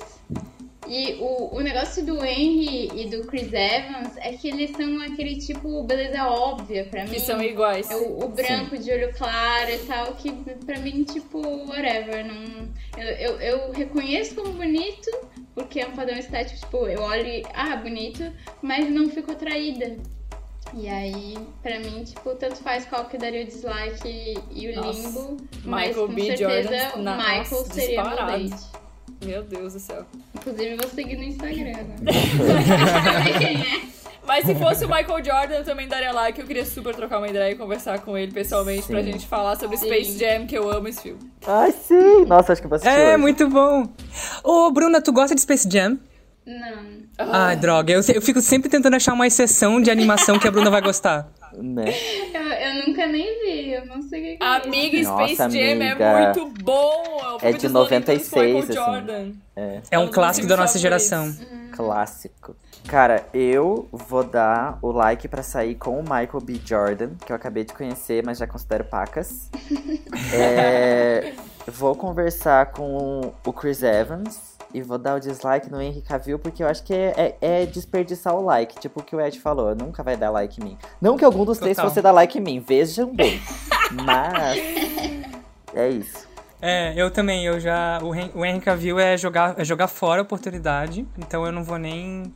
E o, o negócio do Henry e do Chris Evans é que eles são aquele tipo beleza óbvia pra mim. Que são iguais. É o, o branco de olho claro e tal, que pra mim, tipo, whatever. Não, eu, eu, eu reconheço como bonito, porque é um padrão estético, tipo, eu olho e, ah, bonito, mas não fico atraída. E aí, pra mim, tipo, tanto faz qual que daria o dislike e, e o Nossa. limbo. Mas Michael com B. certeza Jordan, o Michael nossa, seria meu disparado. date. Meu Deus do céu. Inclusive, eu vou seguir no Instagram agora. Quem é? Mas se fosse o Michael Jordan, eu também daria like. Eu queria super trocar uma ideia e conversar com ele pessoalmente pra Sim. gente falar sobre. Space Jam, que eu amo esse filme. Ai, sim! Nossa, acho que eu vou assistir É, hoje. muito bom. Ô, Bruna, tu gosta de Space Jam? Não. Ai, droga. Eu, eu fico sempre tentando achar uma exceção de animação que a Bruna vai gostar. Né? Nunca nem vi, eu não sei o que é. Amiga, Nossa, Space Jam amiga. é muito bom. É, o filme de dos Looney Tunes com 96, Michael assim. Jordan. É, É um clássico da nossa geração. clássico. Cara, eu vou dar o like pra sair com o Michael B. Jordan, que eu acabei de conhecer, mas já considero pacas. É, vou conversar com o Chris Evans e vou dar o dislike no Henry Cavill, porque eu acho que é, é- é desperdiçar o like. Tipo o que o Ed falou, nunca vai dar like em mim. Não que algum dos três Total. fosse dar like em mim, vejam bem. Mas. É isso. É, eu também, eu já. O, Hen- o Henry Cavill é jogar, é jogar fora a oportunidade, então eu não vou nem.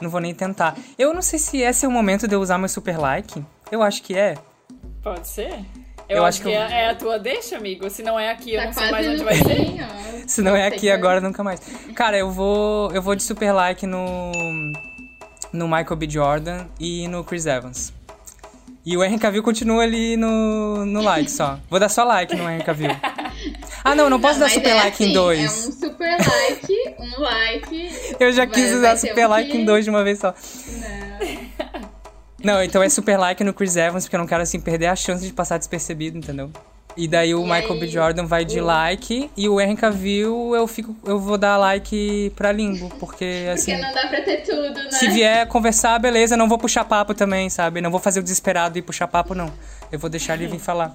Não vou nem tentar. Eu não sei se esse é o momento de eu usar meu super like. Eu acho que é. Pode ser? Eu, Eu acho que, que eu- é, é a tua deixa, amigo. Se não é aqui, eu Tá não sei mais onde vai ser. ó. Se não é aqui agora, nunca mais. Cara, eu vou. Eu vou de super like no. No Michael B. Jordan e no Chris Evans. E o Henry Cavill continua ali no, no like só. Vou dar só like no Henry Cavill. Ah, não, não posso dar mas super é like em assim, dois. É um super like, um like. Eu já quis usar super um like que- em dois de uma vez só. Não. Não, então é super like no Chris Evans, porque eu não quero assim perder a chance de passar despercebido, entendeu? E daí o E Michael B. aí, Jordan vai de like e o Henry Cavill eu fico eu vou dar like pra Limbo, porque assim, Porque não dá pra ter tudo, né? se vier conversar, beleza, não vou puxar papo também, sabe? Não vou fazer o desesperado e puxar papo não. Eu vou deixar ele vir falar.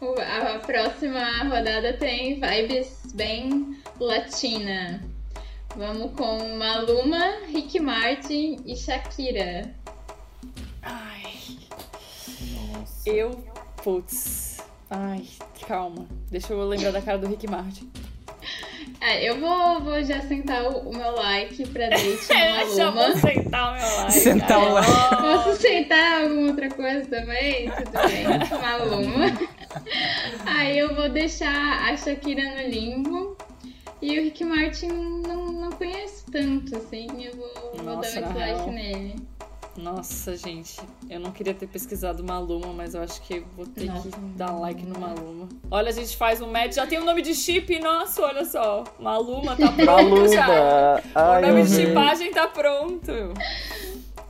O- A próxima rodada tem vibes bem latina. Vamos com Maluma, Rick Martin e Shakira. Ai. Eu. Putz. Ai, calma. Deixa eu lembrar da cara do Rick Martin. É, eu vou, vou já sentar o, o meu like pra date no Maluma. sentar o meu like. Sentar o like. Posso sentar alguma outra coisa também? Tudo bem, Maluma. Aí eu vou deixar a Shakira no limbo. E o Rick Martin não, não conheço tanto, assim. Eu vou, vou Nossa, dar na um dislike nele. Nossa, gente, eu não queria ter pesquisado Maluma, mas eu acho que vou ter Nossa. que dar like no Maluma. Olha, a gente faz um match, já tem o nome de chip, nossa, olha só. Maluma tá pronto já. Maluma! Ai, o nome de chipagem tá pronto.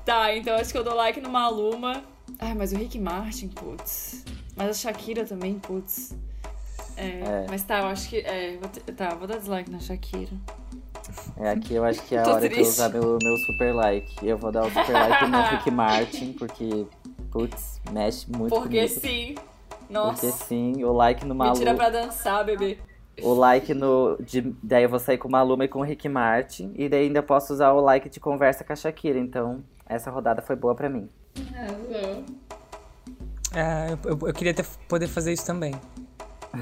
Tá, então acho que eu dou like no Maluma. Ai, mas o Rick Martin, putz. Mas a Shakira também, putz. É, É. mas tá, eu acho que. É, vou ter- tá, vou dar dislike na Shakira. É aqui eu acho que é a hora de eu triste. usar meu, meu super like. Eu vou dar o super like no Rick Martin, porque, putz, mexe muito Porque comigo. sim. Nossa. Porque sim, o like no Me Malu. tira pra dançar, bebê. O like no. De, daí eu vou sair com o Maluma e com o Rick Martin. E daí ainda posso usar o like de conversa com a Shakira. Então, essa rodada foi boa pra mim. Arrasou. É, eu, eu queria ter, poder fazer isso também.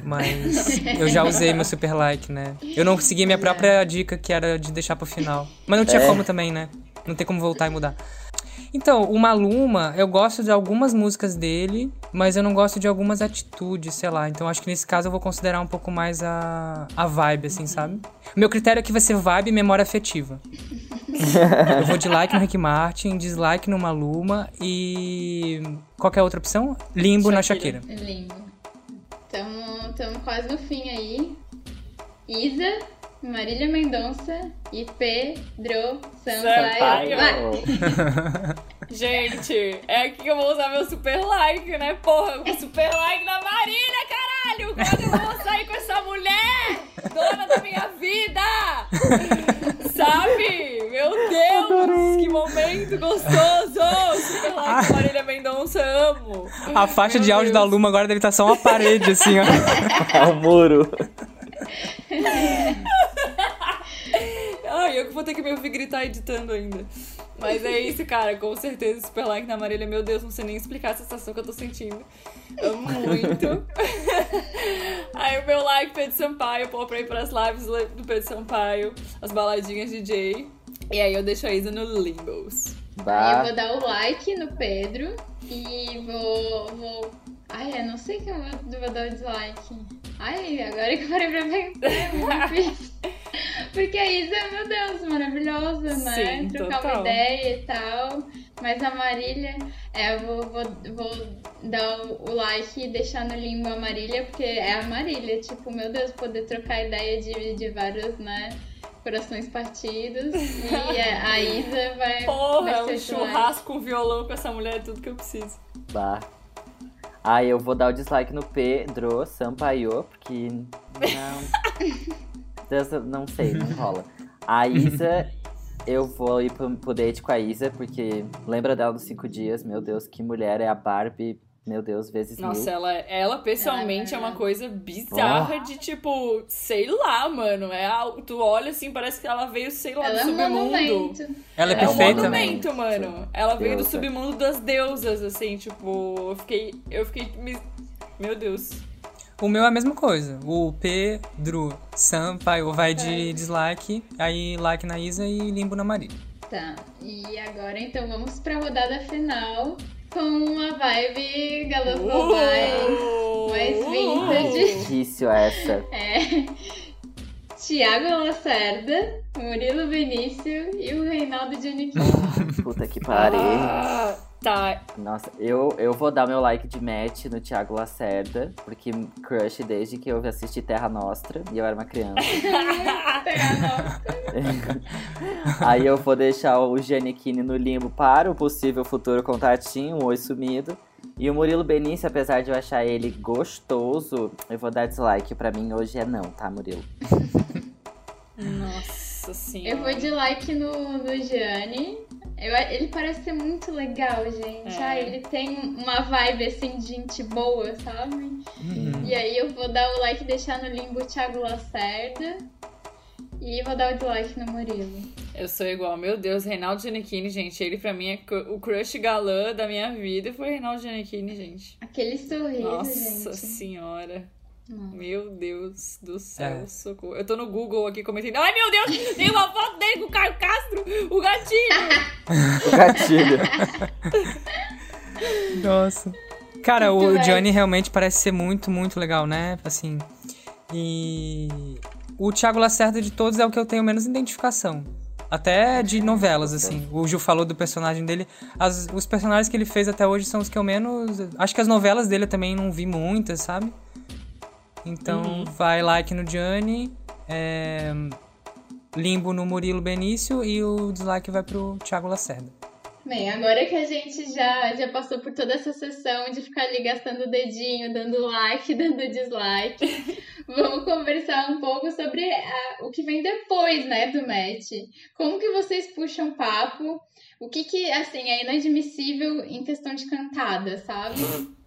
Mas eu já usei meu super like, né? Eu não segui minha própria dica, que era de deixar pro final. Mas não tinha É. como também, né? Não tem como voltar e mudar. Então, o Maluma, eu gosto de algumas músicas dele, mas eu não gosto de algumas atitudes, sei lá. Então acho que nesse caso eu vou considerar um pouco mais a, a vibe, assim, sabe? Meu critério aqui vai ser vibe e memória afetiva. eu vou de like no Rick Martin, dislike no Maluma e. Qual que é a outra opção? Limbo na Shakira. Shakira. Tamo quase no fim aí. Isa, Marília Mendonça e Pedro Sampaio. Sampaio. Gente, é aqui que eu vou usar meu super like, né? Porra, o super like da Marília, caralho! Que eu vou sair com essa mulher? Dona da minha vida! Sabe? Meu Deus, que momento gostoso! Super like da Marília Mendonça, amo! A faixa Meu de áudio da Deus. Luma agora deve estar só uma parede, assim, ó. É o muro. Ai, eu que vou ter que me ouvir gritar editando ainda. Mas é isso, cara. Com certeza, super like na Marília. Meu Deus, não sei nem explicar a sensação que eu tô sentindo. Amo muito. Aí o meu like, Pedro Sampaio. Pô, pra ir pras lives do Pedro Sampaio. As baladinhas DJ. E aí eu deixo a Isa no Limbos. Aí eu Bah. vou dar o like no Pedro e vou. vou... Ai, eu não sei que eu vou, vou dar o dislike. Ai, agora que eu parei pra pensar, é muito difícil. Porque a Isa, meu Deus, maravilhosa, né? Sim, Trocar total. uma ideia e tal. Mas a Marília, é, eu vou, vou, vou dar o, o like e deixar no limbo a Marília, porque é a Marília. Tipo, meu Deus, poder trocar ideia de, de vários, né? Corações partidos. E a, a Isa vai. Porra, vai um churrasco com violão com essa mulher é tudo que eu preciso. Bah. Ah, eu vou dar o dislike no Pedro Sampaio, porque não. Não sei, não rola. A Isa, eu vou ir pro, pro date com a Isa, porque lembra dela dos cinco dias, meu Deus, que mulher é a Barbie, meu Deus, vezes Nossa, mil. ela, ela pessoalmente é Ela é uma coisa bizarra de tipo, sei lá, mano. É, tu olha assim, parece que ela veio, sei lá, Ela é do um submundo. monumento. Ela é, É um perfeita, né? monumento, mano. Ela veio do submundo das deusas, assim, tipo, eu fiquei. Eu fiquei. me- Meu Deus. O meu é a mesma coisa. O Pedro Sampaio vai de dislike, aí like na Isa e limbo na Marília. Tá, e agora então vamos pra rodada final com uma vibe Galãs Globais. Uh! mais vintage. Difícil essa. É. Tiago Lacerda, Murilo Benício e o Reinaldo Giannichini. Puta que pariu. Tá. Nossa, eu, eu vou dar meu like de match no Thiago Lacerda, porque crush desde que eu assisti Terra Nostra e eu era uma criança. Aí eu vou deixar o Giannichini no limbo para o possível futuro contatinho, um oi sumido. E o Murilo Benício, apesar de eu achar ele gostoso, eu vou dar dislike. Pra mim hoje é não, tá, Murilo? Nossa senhora. Eu vou de like no, no Gianni. Eu- ele parece ser muito legal, gente. É. Ah, ele tem uma vibe assim de gente boa, sabe? E aí eu vou dar o like e deixar no limbo o Thiago Lacerda. E vou dar o dislike no Murilo. Eu sou igual. Meu Deus, Reinaldo Giannichini, gente. Ele pra mim é o crush galã da minha vida. Foi Reinaldo Giannichini, gente. Aquele sorriso, Nossa gente. senhora. Nossa. Meu Deus do céu, É. socorro. Eu tô no Google aqui comentando. Ai, meu Deus! Tem uma foto dele com o Caio Castro! O gatinho! O gatilho. Nossa. Cara, Muito o bem. Johnny realmente parece ser muito, muito legal, né? Assim. E. O Thiago Lacerda de todos é o que eu tenho menos identificação. Até de novelas, assim. O Gil falou do personagem dele. As- os personagens que ele fez até hoje são os que eu menos. Acho que as novelas dele eu também não vi muitas, sabe? Então, vai like no Johnny. é, Limbo no Murilo Benício e o dislike vai pro Thiago Lacerda. Bem, agora que a gente já, já passou por toda essa sessão de ficar ali gastando o dedinho, dando like, dando dislike, vamos conversar um pouco sobre a- o que vem depois, né, do match. Como que vocês puxam papo? O que que, assim, é inadmissível em questão de cantada, sabe?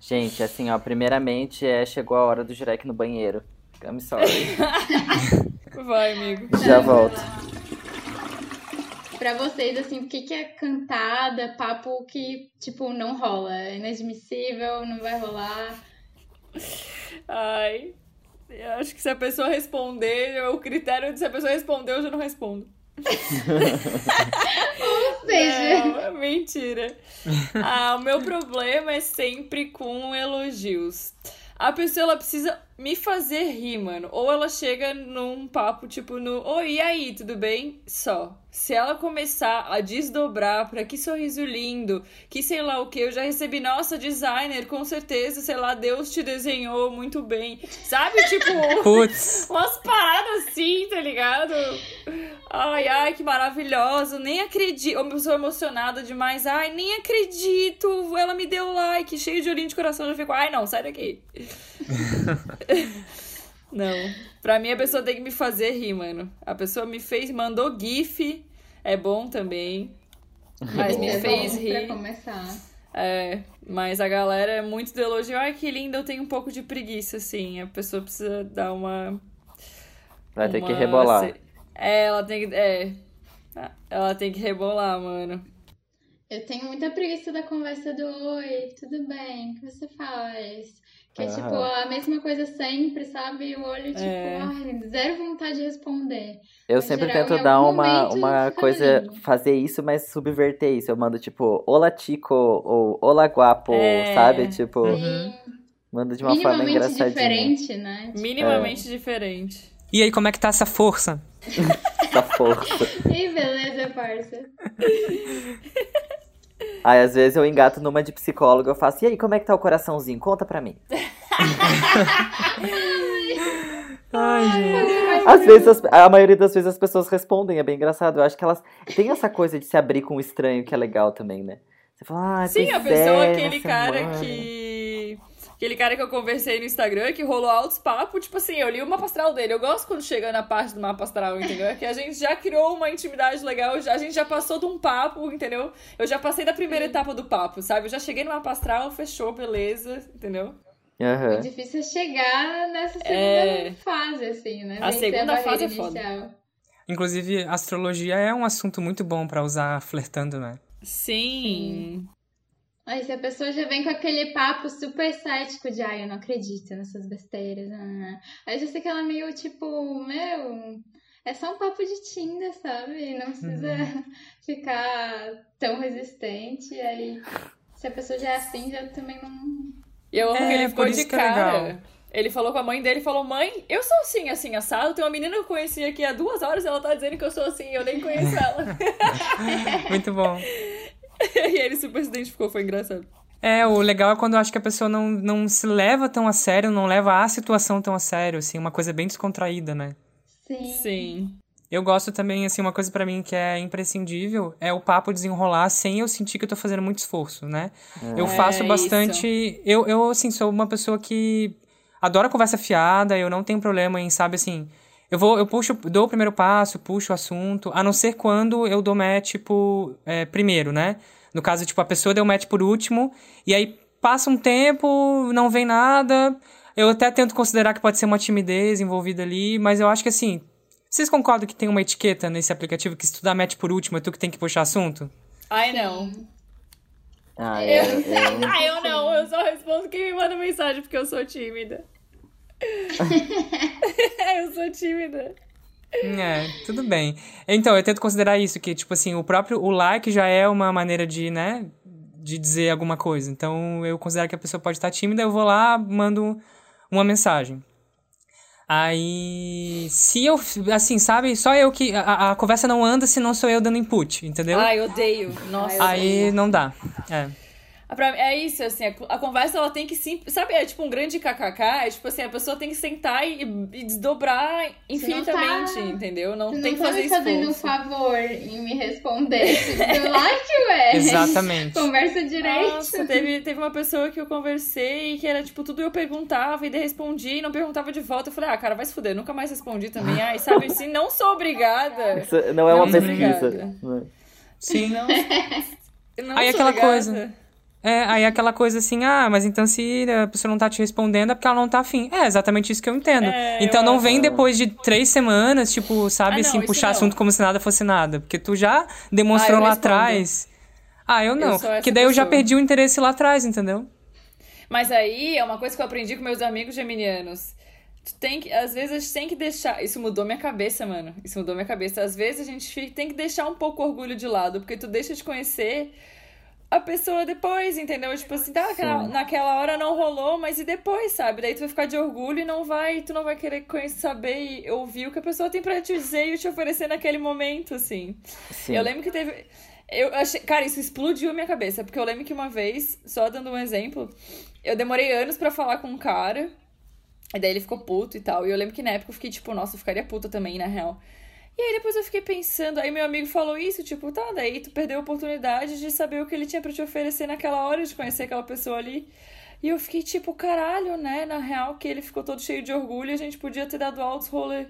Gente, assim, ó, primeiramente é, chegou a hora do Jurek no banheiro. I'm sorry. Vai, amigo. Já volto. Pra vocês, assim, o que que é cantada, papo que, tipo, não rola? É inadmissível, não vai rolar? Ai. Eu acho que se a pessoa responder, o critério de se a pessoa responder, eu já não respondo. Ou seja, é mentira. Ah, o meu problema é sempre com elogios. A pessoa ela precisa me fazer rir, mano. Ou ela chega num papo tipo no, oi, e aí, tudo bem? Só. Se ela começar a desdobrar pra que sorriso lindo, que sei lá o que, eu já recebi, nossa, designer, com certeza, sei lá, Deus te desenhou muito bem. Sabe, tipo, Putz! umas paradas assim, tá ligado? Ai, ai, que maravilhoso. Nem acredito. Uma pessoa emocionada demais. Ai, nem acredito. Ela me deu like, cheio de olhinho de coração. Eu fico, ai, não, sai daqui. não. Pra mim, a pessoa tem que me fazer rir, mano. A pessoa me fez, mandou GIF. É bom também. Mas me é fez bom pra rir. começar. É, mas a galera é muito do elogio. Ai, que lindo, eu tenho um pouco de preguiça, assim. A pessoa precisa dar uma. Vai ter que uma- rebolar. se- É, ela tem que. É. Ela tem que rebolar, mano. Eu tenho muita preguiça da conversa do oi, tudo bem, o que você faz? Que é tipo a mesma coisa sempre, sabe? O olho, tipo, É. ai, zero vontade de responder. Eu No sempre geral, tento dar uma, uma coisa, lindo. fazer isso, mas subverter isso. Eu mando tipo, olá Tico, ou olá guapo, É. sabe? Tipo, Uhum. mando de uma forma Minimamente engraçadinha. diferente, né? Minimamente diferente. E aí, como é que tá essa força? Essa força. Ih, beleza, parça. Aí às vezes eu engato numa de psicóloga, eu faço, e aí, como é que tá o coraçãozinho? Conta pra mim. Ai, gente. Às vezes, as- a maioria das vezes as pessoas respondem, é bem engraçado. Eu acho que elas têm essa coisa de se abrir com o estranho que é legal também, né? Você fala, ah, Sim, a pessoa, é, aquele uma cara semana." que. Aquele cara que eu conversei no Instagram, que rolou altos papos, tipo assim, eu li o mapa astral dele. Eu gosto quando chega na parte do mapa astral, entendeu? É que a gente já criou uma intimidade legal, já, a gente já passou de um papo, entendeu? Eu já passei da primeira etapa do papo, sabe? Eu já cheguei no mapa astral, fechou, beleza, entendeu? O Aham. difícil é chegar nessa segunda É. fase, assim, né? A Vencer segunda barreira fase é foda. inicial. Inclusive, astrologia é um assunto muito bom pra usar flertando, né? Sim. Aí se a pessoa já vem com aquele papo super cético de ai, eu não acredito nessas besteiras. ah." Aí já sei que ela é meio tipo, meu, é só um papo de Tinder, sabe? Não precisa ficar tão resistente. Aí se a pessoa já é assim, já também não. E eu amo É, que ele ficou de é cara. legal. Ele falou com a mãe dele, falou, mãe, eu sou assim, assim, assado. Tem uma menina que eu conheci aqui há duas horas, ela tá dizendo que eu sou assim, eu nem conheço ela. Muito bom. e ele super se identificou, foi engraçado. É, o legal é quando eu acho que a pessoa não, não se leva tão a sério, não leva a situação tão a sério, assim, uma coisa bem descontraída, né? Sim. Sim. Eu gosto também, assim, uma coisa pra mim que é imprescindível é o papo desenrolar sem eu sentir que eu tô fazendo muito esforço, né? Eu É, faço isso. bastante. Eu, eu, assim, sou uma pessoa que adora conversa fiada, eu não tenho problema em, sabe, assim. Eu vou, eu puxo, dou o primeiro passo, puxo o assunto, a não ser quando eu dou match, tipo, é, primeiro, né? No caso, tipo, a pessoa deu match por último, e aí passa um tempo, não vem nada. Eu até tento considerar que pode ser uma timidez envolvida ali, mas eu acho que assim. Vocês concordam que tem uma etiqueta nesse aplicativo que se tu dá match por último é tu que tem que puxar assunto? Ai, não. Ah, eu, eu- Ah, eu não, eu só respondo quem me manda mensagem porque eu sou tímida. eu sou tímida. É, tudo bem. Então, eu tento considerar isso, que, tipo assim, o próprio, o like já é uma maneira de, né, de dizer alguma coisa. Então, eu considero que a pessoa pode estar tímida, eu vou lá, mando uma mensagem. Aí, se eu, assim, sabe, só eu que, a, a conversa não anda se não sou eu dando input, entendeu? Ai, odeio. Nossa. Aí, não dá. É. Pra é isso, assim, a, a conversa ela tem que sim. Sabe, é tipo um grande kkk, é tipo assim, a pessoa tem que sentar e, e desdobrar infinitamente, tá- entendeu? Não Você tem não que tá fazer me fazendo um favor em me responder. Você like, ué. Exatamente. Conversa direito. Nossa, teve, teve uma pessoa que eu conversei que era tipo, tudo eu perguntava e daí respondia e não perguntava de volta. Eu falei, ah, cara, vai se fuder, nunca mais respondi também. Ai, sabe assim, não sou obrigada. Isso não é uma Não, pesquisa. obrigada. Sim. Não, não Aí sou aquela ligada. coisa. É, aí aquela coisa assim, ah, mas então se a pessoa não tá te respondendo é porque ela não tá afim. É exatamente isso que eu entendo. É, então eu não vem depois de três semanas, tipo, sabe Ah, não, assim, puxar não. assunto como se nada fosse nada. Porque tu já demonstrou Ah, eu lá atrás. Ah, eu não. essa Porque daí eu já pessoa. perdi o interesse lá atrás, entendeu? Mas aí é uma coisa que eu aprendi com meus amigos geminianos. Tu tem que, às vezes a gente tem que deixar. Isso mudou minha cabeça, mano. Isso mudou minha cabeça. Às vezes a gente tem que deixar um pouco o orgulho de lado, porque tu deixa de conhecer a pessoa depois, entendeu? Tipo assim, tá, aquela- naquela hora não rolou, mas e depois, sabe? Daí tu vai ficar de orgulho e não vai, tu não vai querer conhecer, saber e ouvir o que a pessoa tem pra te dizer e te oferecer naquele momento, assim. Sim. Eu lembro que teve. Eu achei. Cara, isso explodiu a minha cabeça. Porque eu lembro que uma vez, só dando um exemplo, eu demorei anos pra falar com um cara. E daí ele ficou puto e tal. E eu lembro que na época eu fiquei tipo, nossa, eu ficaria puta também, na real. E aí depois eu fiquei pensando, aí meu amigo falou isso, tipo, tá, daí tu perdeu a oportunidade de saber o que ele tinha pra te oferecer naquela hora, de conhecer aquela pessoa ali. E eu fiquei tipo, caralho, né? Na real, que ele ficou todo cheio de orgulho e a gente podia ter dado altos rolê.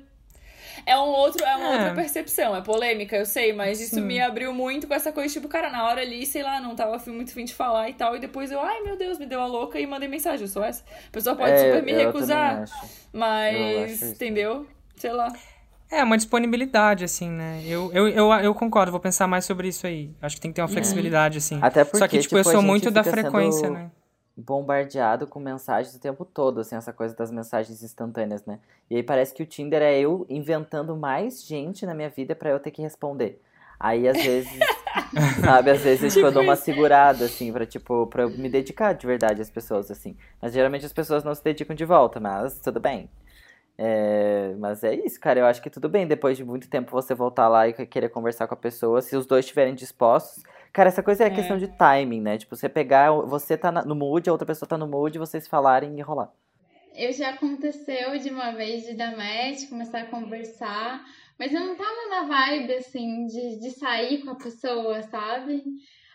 É um outro, é uma É. outra percepção, é polêmica, eu sei, mas isso Sim. me abriu muito com essa coisa, tipo, cara, na hora ali, sei lá, não tava muito fim de falar e tal, e depois eu, ai meu Deus, me deu a louca e mandei mensagem, eu sou essa. A pessoa pode É, super me recusar, mas, entendeu? Sei lá. É, uma disponibilidade, assim, né? Eu, eu, eu, eu concordo, vou pensar mais sobre isso aí. Acho que tem que ter uma flexibilidade, assim. Até porque, Só que, tipo, tipo, eu a sou muito da frequência, né? bombardeado com mensagens o tempo todo, assim, essa coisa das mensagens instantâneas, né? E aí parece que o Tinder é eu inventando mais gente na minha vida pra eu ter que responder. Aí às vezes, sabe, às vezes tipo, eu dou uma segurada, assim, pra, tipo, pra eu me dedicar de verdade às pessoas, assim. Mas geralmente as pessoas não se dedicam de volta, mas tudo bem. É, mas é isso, cara. Eu acho que tudo bem depois de muito tempo você voltar lá e querer conversar com a pessoa, se os dois estiverem dispostos. Cara, essa coisa é, É. questão de timing, né? Tipo, você pegar, você tá no mood, a outra pessoa tá no mood, vocês falarem e rolar. Eu já aconteceu de uma vez de dar match, começar a conversar, mas eu não tava na vibe, assim, de, de sair com a pessoa, sabe?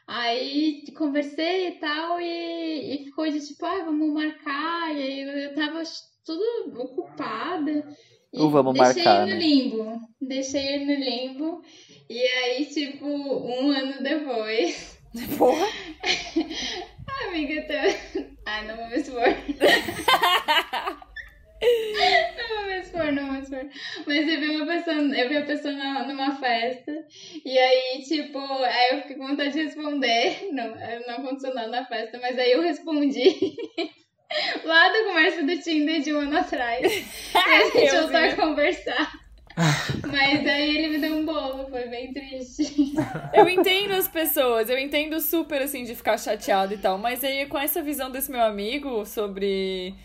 Aí conversei e tal, e, e ficou de tipo, ah, vamos marcar, e aí eu tava tudo ocupada. E O vamos deixei marcar, ele no né? limbo. Deixei ele no limbo. E aí, tipo, um ano depois. Porra. Ah, amiga, tô... Ai, não vou me expor. Não vou me expor, não vou me expor. Mas eu vi uma pessoa, eu vi a pessoa na- numa festa, e aí, tipo, aí eu fiquei com vontade de responder. Não, não aconteceu nada na festa, mas aí eu respondi. Lá da conversa do Tinder de um ano atrás. E a gente Eu voltou a conversar. Mas aí ele me deu um bolo, foi bem triste. Eu entendo as pessoas, eu entendo super assim de ficar chateado e tal, mas aí com essa visão desse meu amigo sobre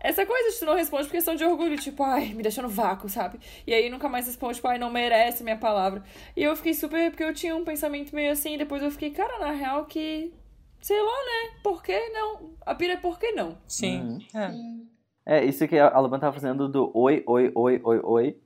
essa coisa de tu não responde por questão de orgulho, tipo, ai, me deixa no vácuo, sabe? E aí nunca mais responde, tipo, ai, não merece minha palavra. E eu fiquei super, porque eu tinha um pensamento meio assim, e depois eu fiquei, cara, na real que, sei lá, né? Por que não? A pira é por que não? Sim. É. É, isso que a Luban tava fazendo do oi, oi, oi, oi, oi.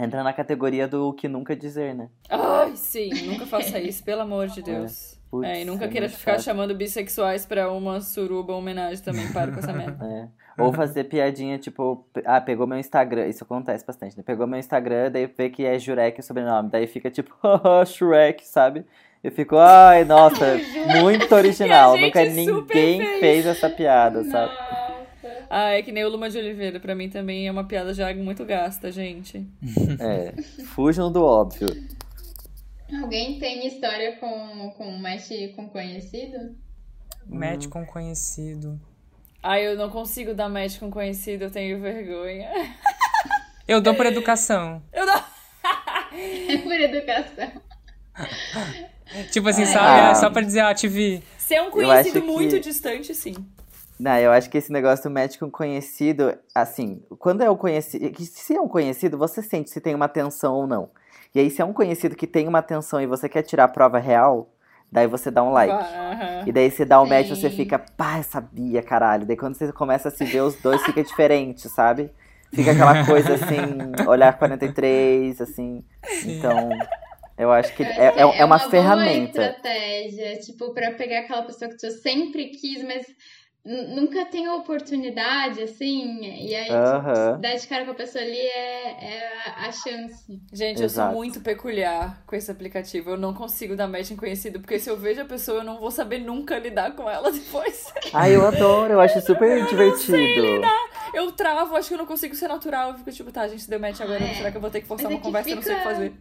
Entra na categoria do que nunca dizer, né? Ai, sim, nunca faça isso, pelo amor de Deus. Putz, É, e nunca é queira ficar chato. chamando bissexuais pra uma suruba homenagem também, para com essa merda. É. Ou fazer piadinha, tipo, ah, pegou meu Instagram. Isso acontece bastante, né? Pegou meu Instagram, daí vê que é Jurek o sobrenome. Daí fica tipo, haha, Shrek, sabe? Eu fico, ai, nossa, muito original. E Nunca ninguém fez. fez essa piada, sabe? Nossa. Ah, é que nem o Luma de Oliveira, pra mim também é uma piada já muito gasta, gente. É. Fujam do óbvio. Alguém tem história com, com match com conhecido? Match com conhecido. Ah, eu não consigo dar match com conhecido, eu tenho vergonha. Eu dou por educação. Eu não. É por educação. Tipo assim, Ah. sabe? É só pra dizer, ó, te vi. Se é um conhecido acho que- muito distante, sim. Não, eu acho que esse negócio do match com conhecido, assim, quando é um conhecido. que Se é um conhecido, você sente se tem uma tensão ou não. E aí, se é um conhecido que tem uma tensão e você quer tirar a prova real, daí você dá um like. Aham. E daí você dá o match e você fica, pá, eu sabia, caralho. Daí quando você começa a se ver, os dois fica diferente, sabe? Fica aquela coisa assim, olhar 43, assim. Então, eu acho que é, é, é uma ferramenta. boa estratégia, tipo, pra pegar aquela pessoa que tu sempre quis, mas nunca tem a oportunidade, assim, e aí Aham. tipo, dar de cara com a pessoa ali é, é a, chance. Gente, eu Exato. sou muito peculiar com esse aplicativo. Eu não consigo dar match em conhecido, porque se eu vejo a pessoa, eu não vou saber nunca lidar com ela depois. Ai, eu adoro, eu acho super divertido. Eu travo, acho que eu não consigo ser natural. Eu fico tipo, tá, a gente deu match agora, É. será que eu vou ter que forçar Mas é uma que conversa? Eu não sei o que fica- fazer.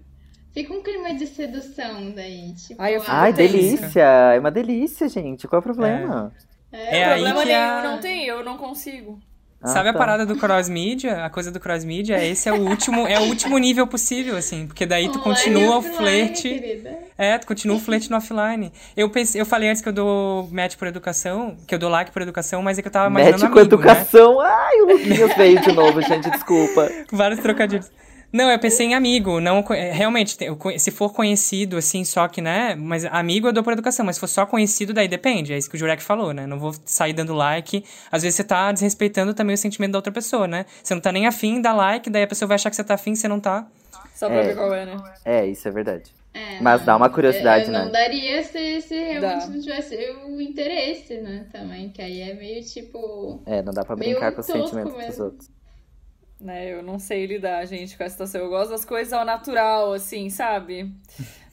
Fica um clima de sedução daí, tipo... Ai, delícia! É uma delícia, gente. Qual é o problema? É aí Problema que nenhum, a... não tem, eu não consigo. Ah, Sabe a tá. parada do cross media? A coisa do cross media, esse é o último, é o último nível possível, assim, porque daí tu continua o offline, flerte. querida. É, tu continua o flerte no offline. Eu pensei, eu falei antes que eu dou match por educação, que eu dou like por educação, mas é que eu tava Match imaginando com amigo, né? educação. Ai, o Luquinhas veio de novo, gente, desculpa. Vários trocadilhos. Não, eu pensei em amigo, não é, realmente, se for conhecido, assim, só que, né, mas amigo eu dou por educação, mas se for só conhecido, daí depende, é isso que o Jurek falou, né, não vou sair dando like, às vezes você tá desrespeitando também o sentimento da outra pessoa, né, você não tá nem afim, dá like, daí a pessoa vai achar que você tá afim, você não tá. Só pra É. ver qual é, né? É, isso é verdade. É, Mas não, dá uma curiosidade, eu, eu né? não daria se, se realmente Dá. não tivesse o interesse, né, também, que aí é meio tipo... É, não dá pra brincar com os sentimentos dos mesmo. outros. Né, eu não sei lidar, gente, com essa situação. Eu gosto das coisas ao natural, assim, sabe?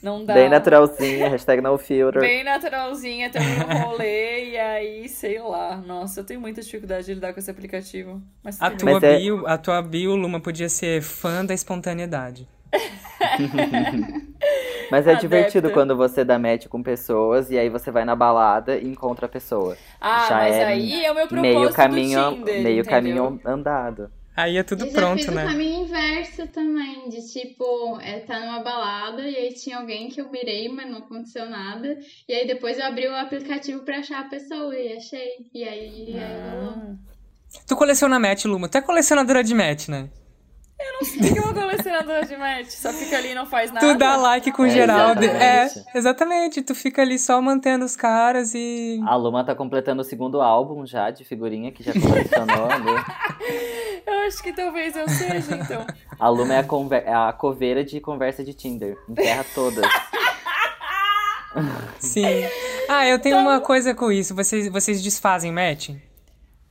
Não dá. Bem naturalzinha, hashtag no filter. Bem naturalzinha, tem um rolê, e aí, sei lá. Nossa, eu tenho muita dificuldade de lidar com esse aplicativo. Mas A tudo tua Mas é- bio, a tua bio, Luma, podia ser fã da espontaneidade. Mas é Adepta. divertido quando você dá match com pessoas e aí você vai na balada e encontra a pessoa. Ah, Já mas é aí é o meu propósito meio do caminho, Tinder, meio entendeu? caminho andado. Aí é tudo Eu já pronto, fiz né? o caminho inverso também, de tipo, é, tá numa balada e aí tinha alguém que eu mirei, mas não aconteceu nada. E aí depois eu abri o aplicativo pra achar a pessoa e achei. E aí, aí rolou. Ah. Tu coleciona match, Luma. Tu é colecionadora de match, né? O que é uma colecionadora de match? Só fica ali e não faz nada. Tu dá like com É, geral. de- É, exatamente. exatamente. Tu fica ali só mantendo os caras e. A Luma tá completando o segundo álbum já de figurinha que já colecionou ali. Eu acho que talvez eu seja, então. A Luma é a, conver- é a coveira de conversa de Tinder. Enterra todas. Sim. Ah, eu tenho uma coisa com isso. Vocês, vocês desfazem match?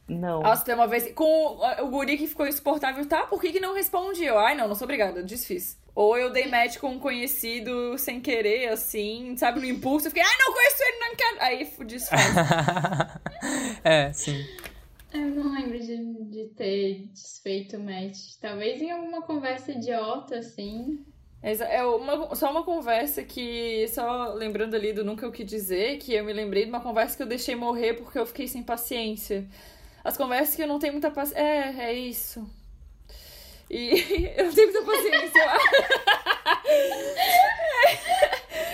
Não. Nossa, tem uma vez. Com o- o guri que ficou insuportável, tá? Por que, que não responde? Eu, ai, não, não sou obrigada, desfiz. Ou eu dei match com um conhecido sem querer, assim, sabe, no impulso. Eu fiquei, ai, não conheço ele, não quero. Aí desfaz. é, sim. Eu não lembro de, de ter desfeito o match. Talvez em alguma conversa idiota, assim. É uma, só uma conversa que, só lembrando ali do nunca o que dizer, que eu me lembrei de uma conversa que eu deixei morrer porque eu fiquei sem paciência. As conversas que eu não tenho muita paciência. É, é isso. E eu não tenho muita paciência.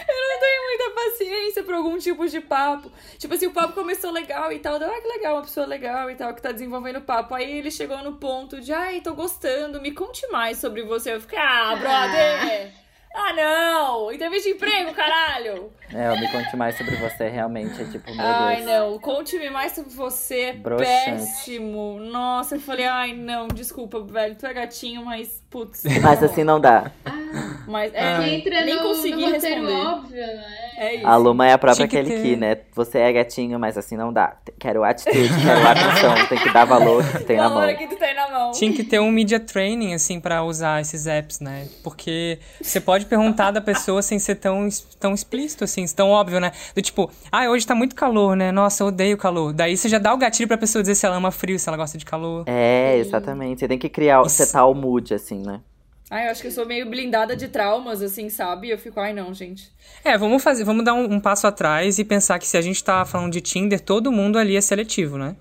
eu não tenho muita paciência pra algum tipo de papo. Tipo assim, o papo começou legal e tal. Deu, ah, que legal, uma pessoa legal e tal, que tá desenvolvendo o papo. Aí ele chegou no ponto de, ai, tô gostando, me conte mais sobre você. Eu fiquei, ah, brother! Ah, não! Entrevista de emprego, caralho! É, eu me conte mais sobre você, realmente. É tipo, meu Ai, Deus. não, conte-me mais sobre você. Broxante. péssimo. Nossa, eu falei, ai, não, desculpa, velho, tu é gatinho, mas, putz. Mas assim não dá. Mas, é, Ah. Que entra nem no, consegui no roteiro responder. óbvio, né? É isso. A Luma é a própria Tinha que Kelly Key, né? Você é gatinho, mas assim não dá. Quero atitude, quero atenção. Tem que dar valor que tu tem na mão. Valor que tu tem na mão. Tinha que ter um media training, assim, pra usar esses apps, né? Porque você pode perguntar da pessoa sem ser tão, tão explícito, assim, tão óbvio, né? Do tipo, ah, hoje tá muito calor, né? Nossa, eu odeio calor. Daí você já dá o gatilho pra pessoa dizer se ela ama frio, se ela gosta de calor. É, exatamente. Você tem que criar, Isso. setar o mood, assim, né? Ai, eu acho que eu sou meio blindada de traumas, assim, sabe? Eu fico, ai, não, gente. É, vamos fazer, vamos dar um, um passo atrás e pensar que se a gente tá falando de Tinder, todo mundo ali é seletivo, né?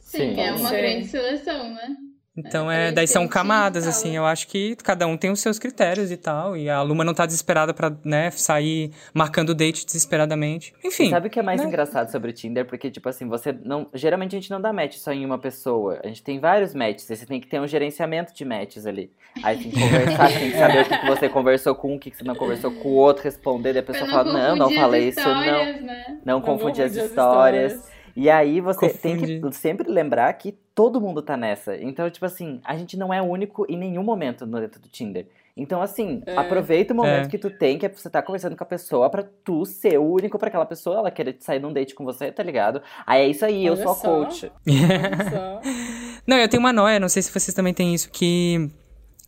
Sim, Sim. é uma Sim. grande seleção, né? Então É, é, daí são camadas, e assim, eu acho que cada um tem os seus critérios e tal, e a Luma não tá desesperada pra, né, sair marcando date desesperadamente. Enfim. Sabe o que é mais né? engraçado sobre o Tinder? Porque, tipo assim, você não. Geralmente a gente não dá match só em uma pessoa. A gente tem vários matches. Você tem que ter um gerenciamento de matches ali. Aí tem que conversar, tem que saber o que, você conversou com um, o que, que você não conversou com o outro, responder, daí a pessoa fala, não, não confundir falei as isso, não. histórias, Né? Não Não confundir as histórias. histórias. E aí você tem que sempre lembrar que todo mundo tá nessa. Então, tipo assim, a gente não é único em nenhum momento no dentro do Tinder. Então, assim, É. aproveita o momento É. que tu tem, que é você tá conversando com a pessoa, pra tu ser o único pra aquela pessoa, ela querer sair num date com você, tá ligado? Aí é isso aí, eu Olha sou a só. coach. Olha só. Não, eu tenho uma noia, não sei se vocês também têm isso, que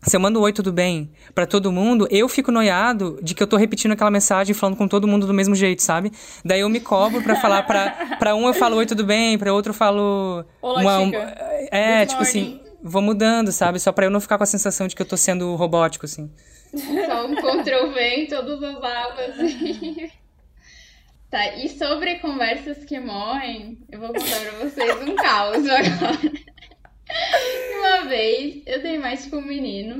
se eu mando oi, tudo bem, pra todo mundo, eu fico noiado de que eu tô repetindo aquela mensagem falando com todo mundo do mesmo jeito, sabe? Daí eu me cobro pra falar pra, pra um eu falo oi, tudo bem, pra outro eu falo. Olá, um- chica. É, Good tipo morning. assim, vou mudando, sabe? Só pra eu não ficar com a sensação de que eu tô sendo robótico, assim. Só um Ctrl V em todas as abas. tá, e sobre conversas que morrem, eu vou contar pra vocês um caos agora. Uma vez, eu dei match com um menino.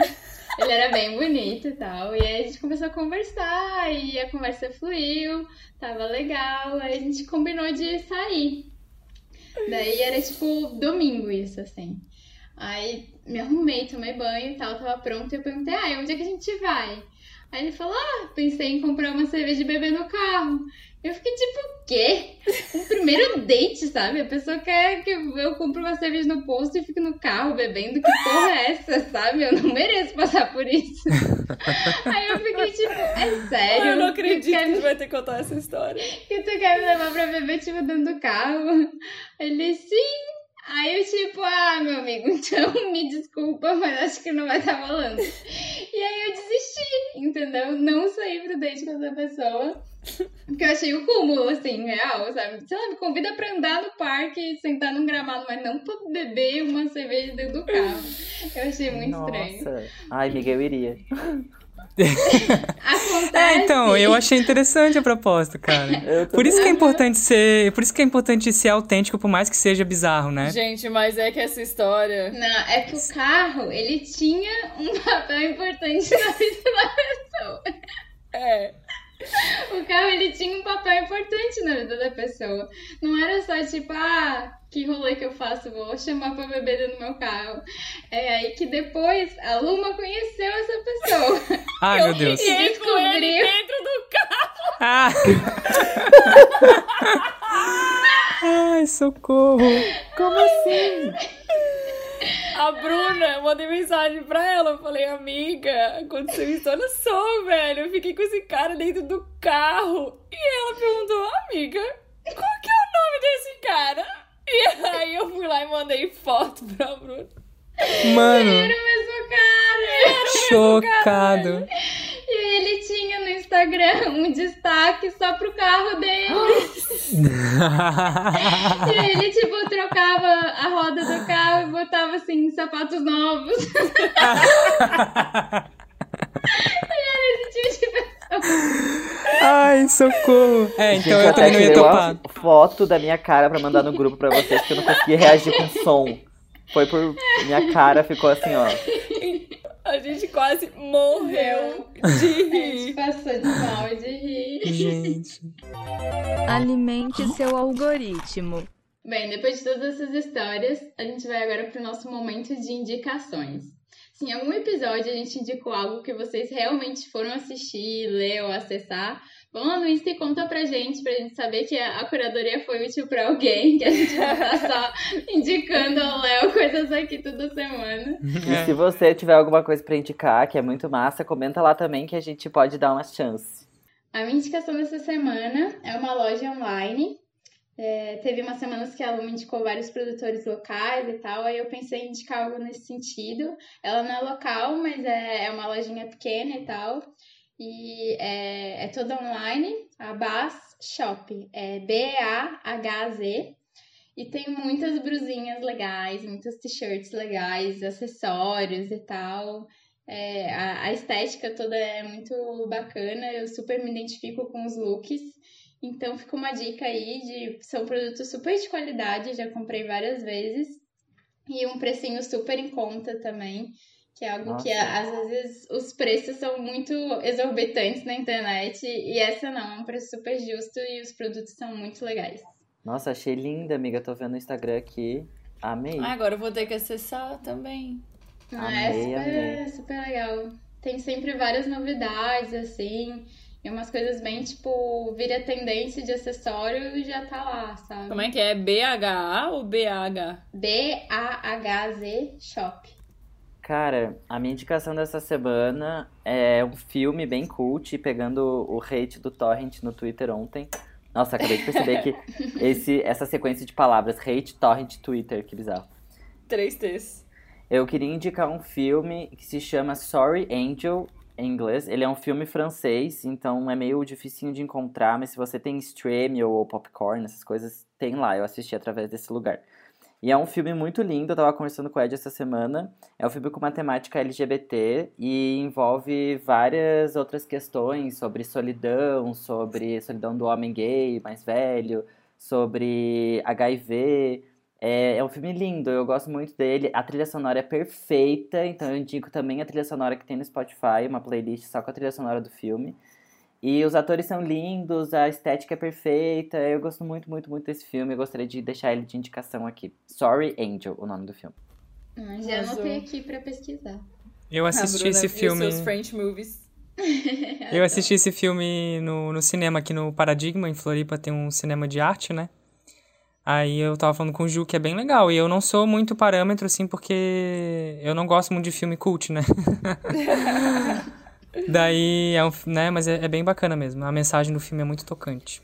Ele era bem bonito e tal. E aí a gente começou a conversar e a conversa fluiu, tava legal. Aí a gente combinou de sair. Daí era tipo domingo isso, assim. Aí me arrumei, tomei banho e tal, tava pronto. E eu perguntei, ah, onde é que a gente vai? Aí ele falou, ah, pensei em comprar uma cerveja e beber no carro. Eu fiquei tipo, o quê? Primeiro date, sabe? A pessoa quer que eu compre uma cerveja no posto e fique no carro bebendo. Que porra é essa, sabe? Eu não mereço passar por isso. Aí eu fiquei tipo, é sério? eu não acredito quer que me tu vai ter que contar essa história. que tu quer me levar pra beber, tipo, dentro do carro? Ele, sim. Aí eu, tipo, ah, meu amigo, então me desculpa, mas acho que não vai estar rolando. E aí eu desisti, entendeu? Não saí pro date com essa pessoa. Porque eu achei o cúmulo, assim, real, sabe? Sei lá, me convida pra andar no parque, sentar num gramado, mas não pra beber uma cerveja dentro do carro. Eu achei muito estranho. Nossa. Ai, amiga, eu iria. Acontece. É, então, eu achei interessante a proposta, cara. Por isso que é importante ser. Por isso que é importante ser autêntico, por mais que seja bizarro, né? Gente, mas é que essa história. Não, é que o carro, ele tinha um papel importante na vida da pessoa. É. O carro ele tinha um papel importante na vida da pessoa. Não era só tipo, ah, que rolê que eu faço? Vou chamar pra beber dentro do meu carro. É aí que depois a Luma conheceu essa pessoa. Ai, meu Deus. E E com ele descobriu. dentro do carro. Ah. Ai, socorro. Como assim? A Bruna, eu mandei mensagem pra ela. Eu falei, amiga, aconteceu isso. Olha só, velho. Eu fiquei com esse cara dentro do carro. E ela perguntou, amiga, qual que é o nome desse cara? E aí eu fui lá e mandei foto pra Bruna. Mano, Era o mesmo cara. chocado. E ele tinha no Instagram um destaque só pro carro dele. E ele, tipo, trocava a roda do carro e botava, assim, sapatos novos. e era esse tipo de pessoa. Ai, socorro. É, então Gente, eu também não ia topar. foto da minha cara pra mandar no grupo pra vocês, porque eu não consegui reagir com som. Foi por. Minha cara ficou assim, ó. A gente quase morreu de A gente rir. passou de mal de rir. Gente. Alimente seu algoritmo. Bem, depois de todas essas histórias, a gente vai agora pro nosso momento de indicações. Se em algum episódio a gente indicou algo que vocês realmente foram assistir, ler ou acessar, vão lá no Insta e conta pra gente, pra gente saber que a a curadoria foi útil pra alguém, que a gente não tá só indicando ao Léo coisas aqui toda semana. E se você tiver alguma coisa pra indicar, que é muito massa, comenta lá também que a gente pode dar uma chance. A minha indicação dessa semana é uma loja online. É, teve umas semanas que a Luma indicou vários produtores locais e tal, aí eu pensei em indicar algo nesse sentido. Ela não é local, mas é, é uma lojinha pequena e tal. E é, é toda online, a Baz Shop, é B-A-H-Z. E tem muitas brusinhas legais, muitas t-shirts legais, acessórios e tal. É, a, a estética toda é muito bacana, eu super me identifico com os looks. Então fica uma dica aí de são produtos super de qualidade, já comprei várias vezes. E um precinho super em conta também, que é algo que Nossa. às vezes os preços são muito exorbitantes na internet e essa não, é um preço super justo e os produtos são muito legais. Nossa, achei linda, amiga. Tô vendo no Instagram aqui. Amei. Ah, agora eu vou ter que acessar também. É Amei, super, amei. super legal. Tem sempre várias novidades, assim. E umas coisas bem, tipo, vira tendência de acessório e já tá lá, sabe? Como é que é? BHA ou BH? B-A-H-Z Shop. Cara, a minha indicação dessa semana é um filme bem cult, pegando o hate do Torrent no Twitter ontem. Nossa, acabei de perceber que esse, essa sequência de palavras, hate, torrent, Twitter, que bizarro. Três T's. Eu queria indicar um filme que se chama Sorry Angel, em inglês. Ele é um filme francês, então é meio dificinho de encontrar, mas se você tem stream ou popcorn, essas coisas, tem lá. Eu assisti através desse lugar. E é um filme muito lindo, eu tava conversando com o Ed essa semana. É um filme com uma temática LGBT e envolve várias outras questões sobre solidão, sobre solidão do homem gay mais velho, sobre HIV. É, é um filme lindo, eu gosto muito dele. A trilha sonora é perfeita, então eu indico também a trilha sonora que tem no Spotify, uma playlist só com a trilha sonora do filme. E os atores são lindos, a estética é perfeita. Eu gosto muito, muito, muito desse filme. Eu gostaria de deixar ele de indicação aqui. Sorry Angel, o nome do filme. Ah, Já anotei aqui pra pesquisar. Eu A assisti Bruna esse filme. seus French movies. Eu assisti esse filme no, no cinema aqui no Paradigma, em Floripa tem um cinema de arte, né? Aí eu tava falando com o Ju que é bem legal. E eu não sou muito parâmetro, assim, porque eu não gosto muito de filme cult, né? Daí é um, né, mas é, é bem bacana mesmo. A mensagem do filme é muito tocante.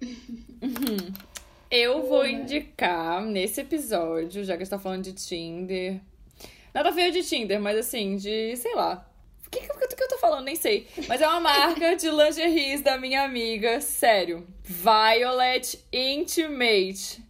Eu vou indicar nesse episódio, já que a gente tá falando de Tinder. Nada feio de Tinder, mas assim, de, sei lá. O que, que, que eu tô falando? Nem sei. Mas é uma marca de lingeries da minha amiga, sério. Violet Intimate.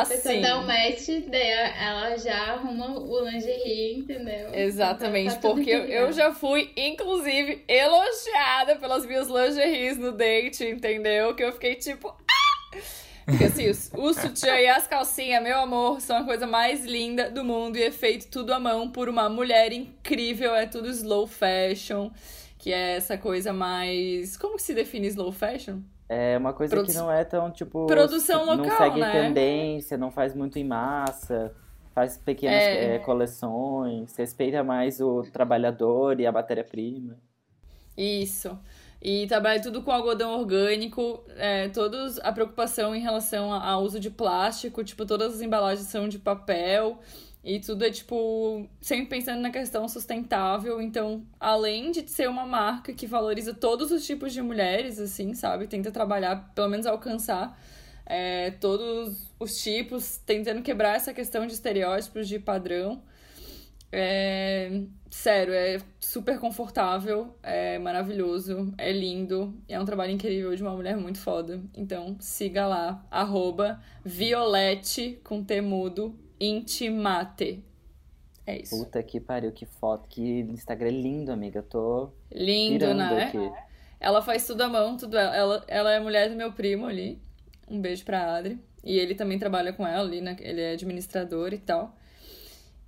A pessoa Assim. dá um match, daí ela já arruma o lingerie, entendeu? Exatamente, Tá- tá porque eu, eu já fui, inclusive, elogiada pelas minhas lingeries no date, entendeu? Que eu fiquei tipo. "Ah!" Porque assim, o, o sutiã e as calcinhas, meu amor, são a coisa mais linda do mundo e é feito tudo à mão por uma mulher incrível, é tudo slow fashion. Que é essa coisa mais. Como que se define slow fashion? É uma coisa Produ- que não é tão, tipo. Produção Não local, segue né? tendência, não faz muito em massa, faz pequenas É. eh, coleções, respeita mais o trabalhador e a matéria-prima. Isso. E trabalha tudo com algodão orgânico, é, todos a preocupação em relação ao uso de plástico, tipo, todas as embalagens são de papel e tudo é, tipo, sempre pensando na questão sustentável. Então, além de ser uma marca que valoriza todos os tipos de mulheres, assim, sabe? Tenta trabalhar, pelo menos alcançar é, todos os tipos, tentando quebrar essa questão de estereótipos, de padrão. É, sério, é super confortável, é maravilhoso, é lindo, é um trabalho incrível de uma mulher muito foda. Então siga lá, arroba Violete com temudo Intimate. É isso. Puta que pariu, que foto, que Instagram lindo, amiga. Eu tô Lindo, né? aqui. Ela faz tudo à mão, tudo ela, ela é mulher do meu primo ali. Um beijo pra Adri. E ele também trabalha com ela ali, né? Ele é administrador e tal.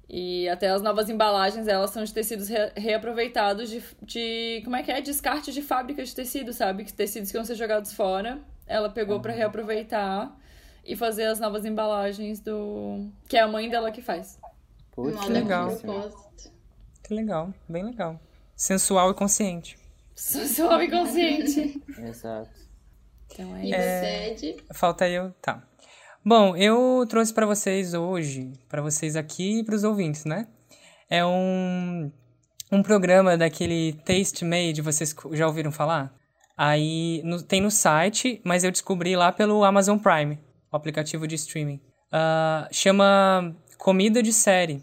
E até as novas embalagens, elas são de tecidos re- reaproveitados de, de. Como é que é? Descarte de fábrica de tecido, sabe? Que Tecidos que vão ser jogados fora. Ela pegou pra reaproveitar e fazer as novas embalagens do. Que é a mãe dela que faz. Putz, Moda legal. Que legal, bem legal. Sensual e consciente. Sensual e consciente. Exato. Então é E isso. Ed? Falta eu, tá. Bom, eu trouxe pra vocês hoje, pra vocês aqui e pros ouvintes, né? É um um programa daquele Taste Made, vocês já ouviram falar? Aí no- tem no site, mas eu descobri lá pelo Amazon Prime, o aplicativo de streaming. Ah, chama Comida de Série.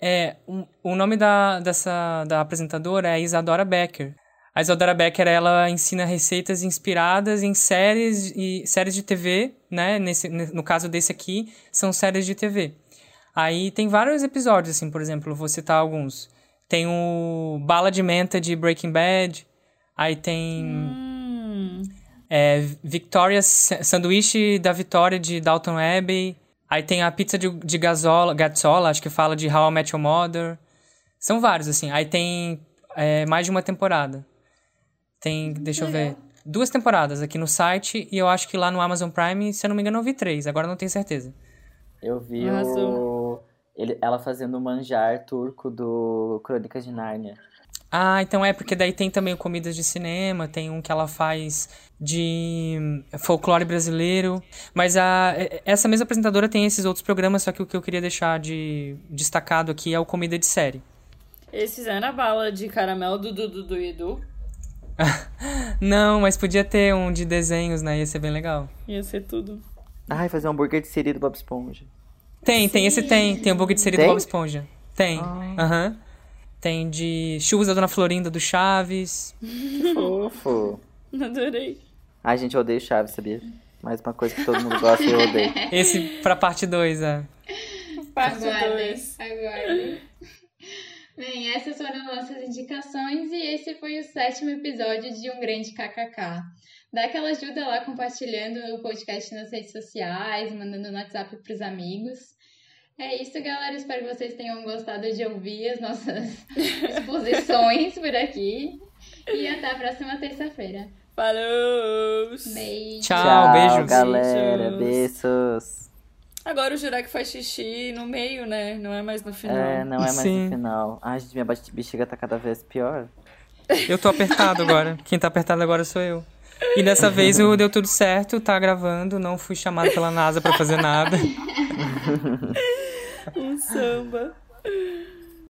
É, um- o nome da, dessa, da apresentadora é Isadora Becker. A Isadora Becker, ela ensina receitas inspiradas em séries e séries de TV, né? Nesse, no caso desse aqui, são séries de TV. Aí tem vários episódios, assim, por exemplo, vou citar alguns. Tem o Bala de Menta de Breaking Bad. Aí tem Hum. É, Victoria, sanduíche da Vitória de Dalton Abbey. Aí tem a pizza de, de gazola, gazzola, acho que fala de How I Met Your Mother. São vários, assim. Aí tem é, mais de uma temporada. Tem, deixa eu ver, duas temporadas aqui no site e eu acho que lá no Amazon Prime, se eu não me engano, eu vi três. Agora não tenho certeza. Eu vi o... ele, ela fazendo o manjar turco do Crônicas de Nárnia. Ah, então é, porque daí tem também o Comidas de Cinema, tem um que ela faz de hum, folclore brasileiro. Mas a, essa mesma apresentadora tem esses outros programas, só que o que eu queria deixar de destacado aqui é o Comida de Série. Eles fizeram a bala de caramelo do Dudu do Edu. Não, mas podia ter um de desenhos, né? Ia ser bem legal. Ia ser tudo. Ai, fazer um hambúrguer de siri do Bob Esponja. Tem, tem, esse tem. Tem o Bug de do Tem? Bob Esponja. Tem. Aham. Tem de Chuvas da Dona Florinda do Chaves. Que fofo. Adorei. Ai, gente, eu odeio Chaves, sabia? Mais uma coisa que todo mundo gosta e eu odeio. Esse pra parte 2, é. Parte Aguardem, 2. aguardem. Bem, essas foram nossas indicações e esse foi o sétimo episódio de Um Grande KKK. Dá aquela ajuda lá compartilhando o podcast nas redes sociais, mandando no WhatsApp pros amigos. É isso, galera. Espero que vocês tenham gostado de ouvir as nossas exposições por aqui. E até a próxima terça-feira. Falou! Beijo. Tchau, beijos. galera. Beijos. Agora o Jurek faz xixi no meio, né? Não é mais no final. É, não é mais Sim. no final. Ai, gente, minha bate- bexiga tá cada vez pior. Eu tô apertado agora. Quem tá apertado agora sou eu. E dessa vez o deu tudo certo, tá gravando, não fui chamado pela NASA pra fazer nada. um samba.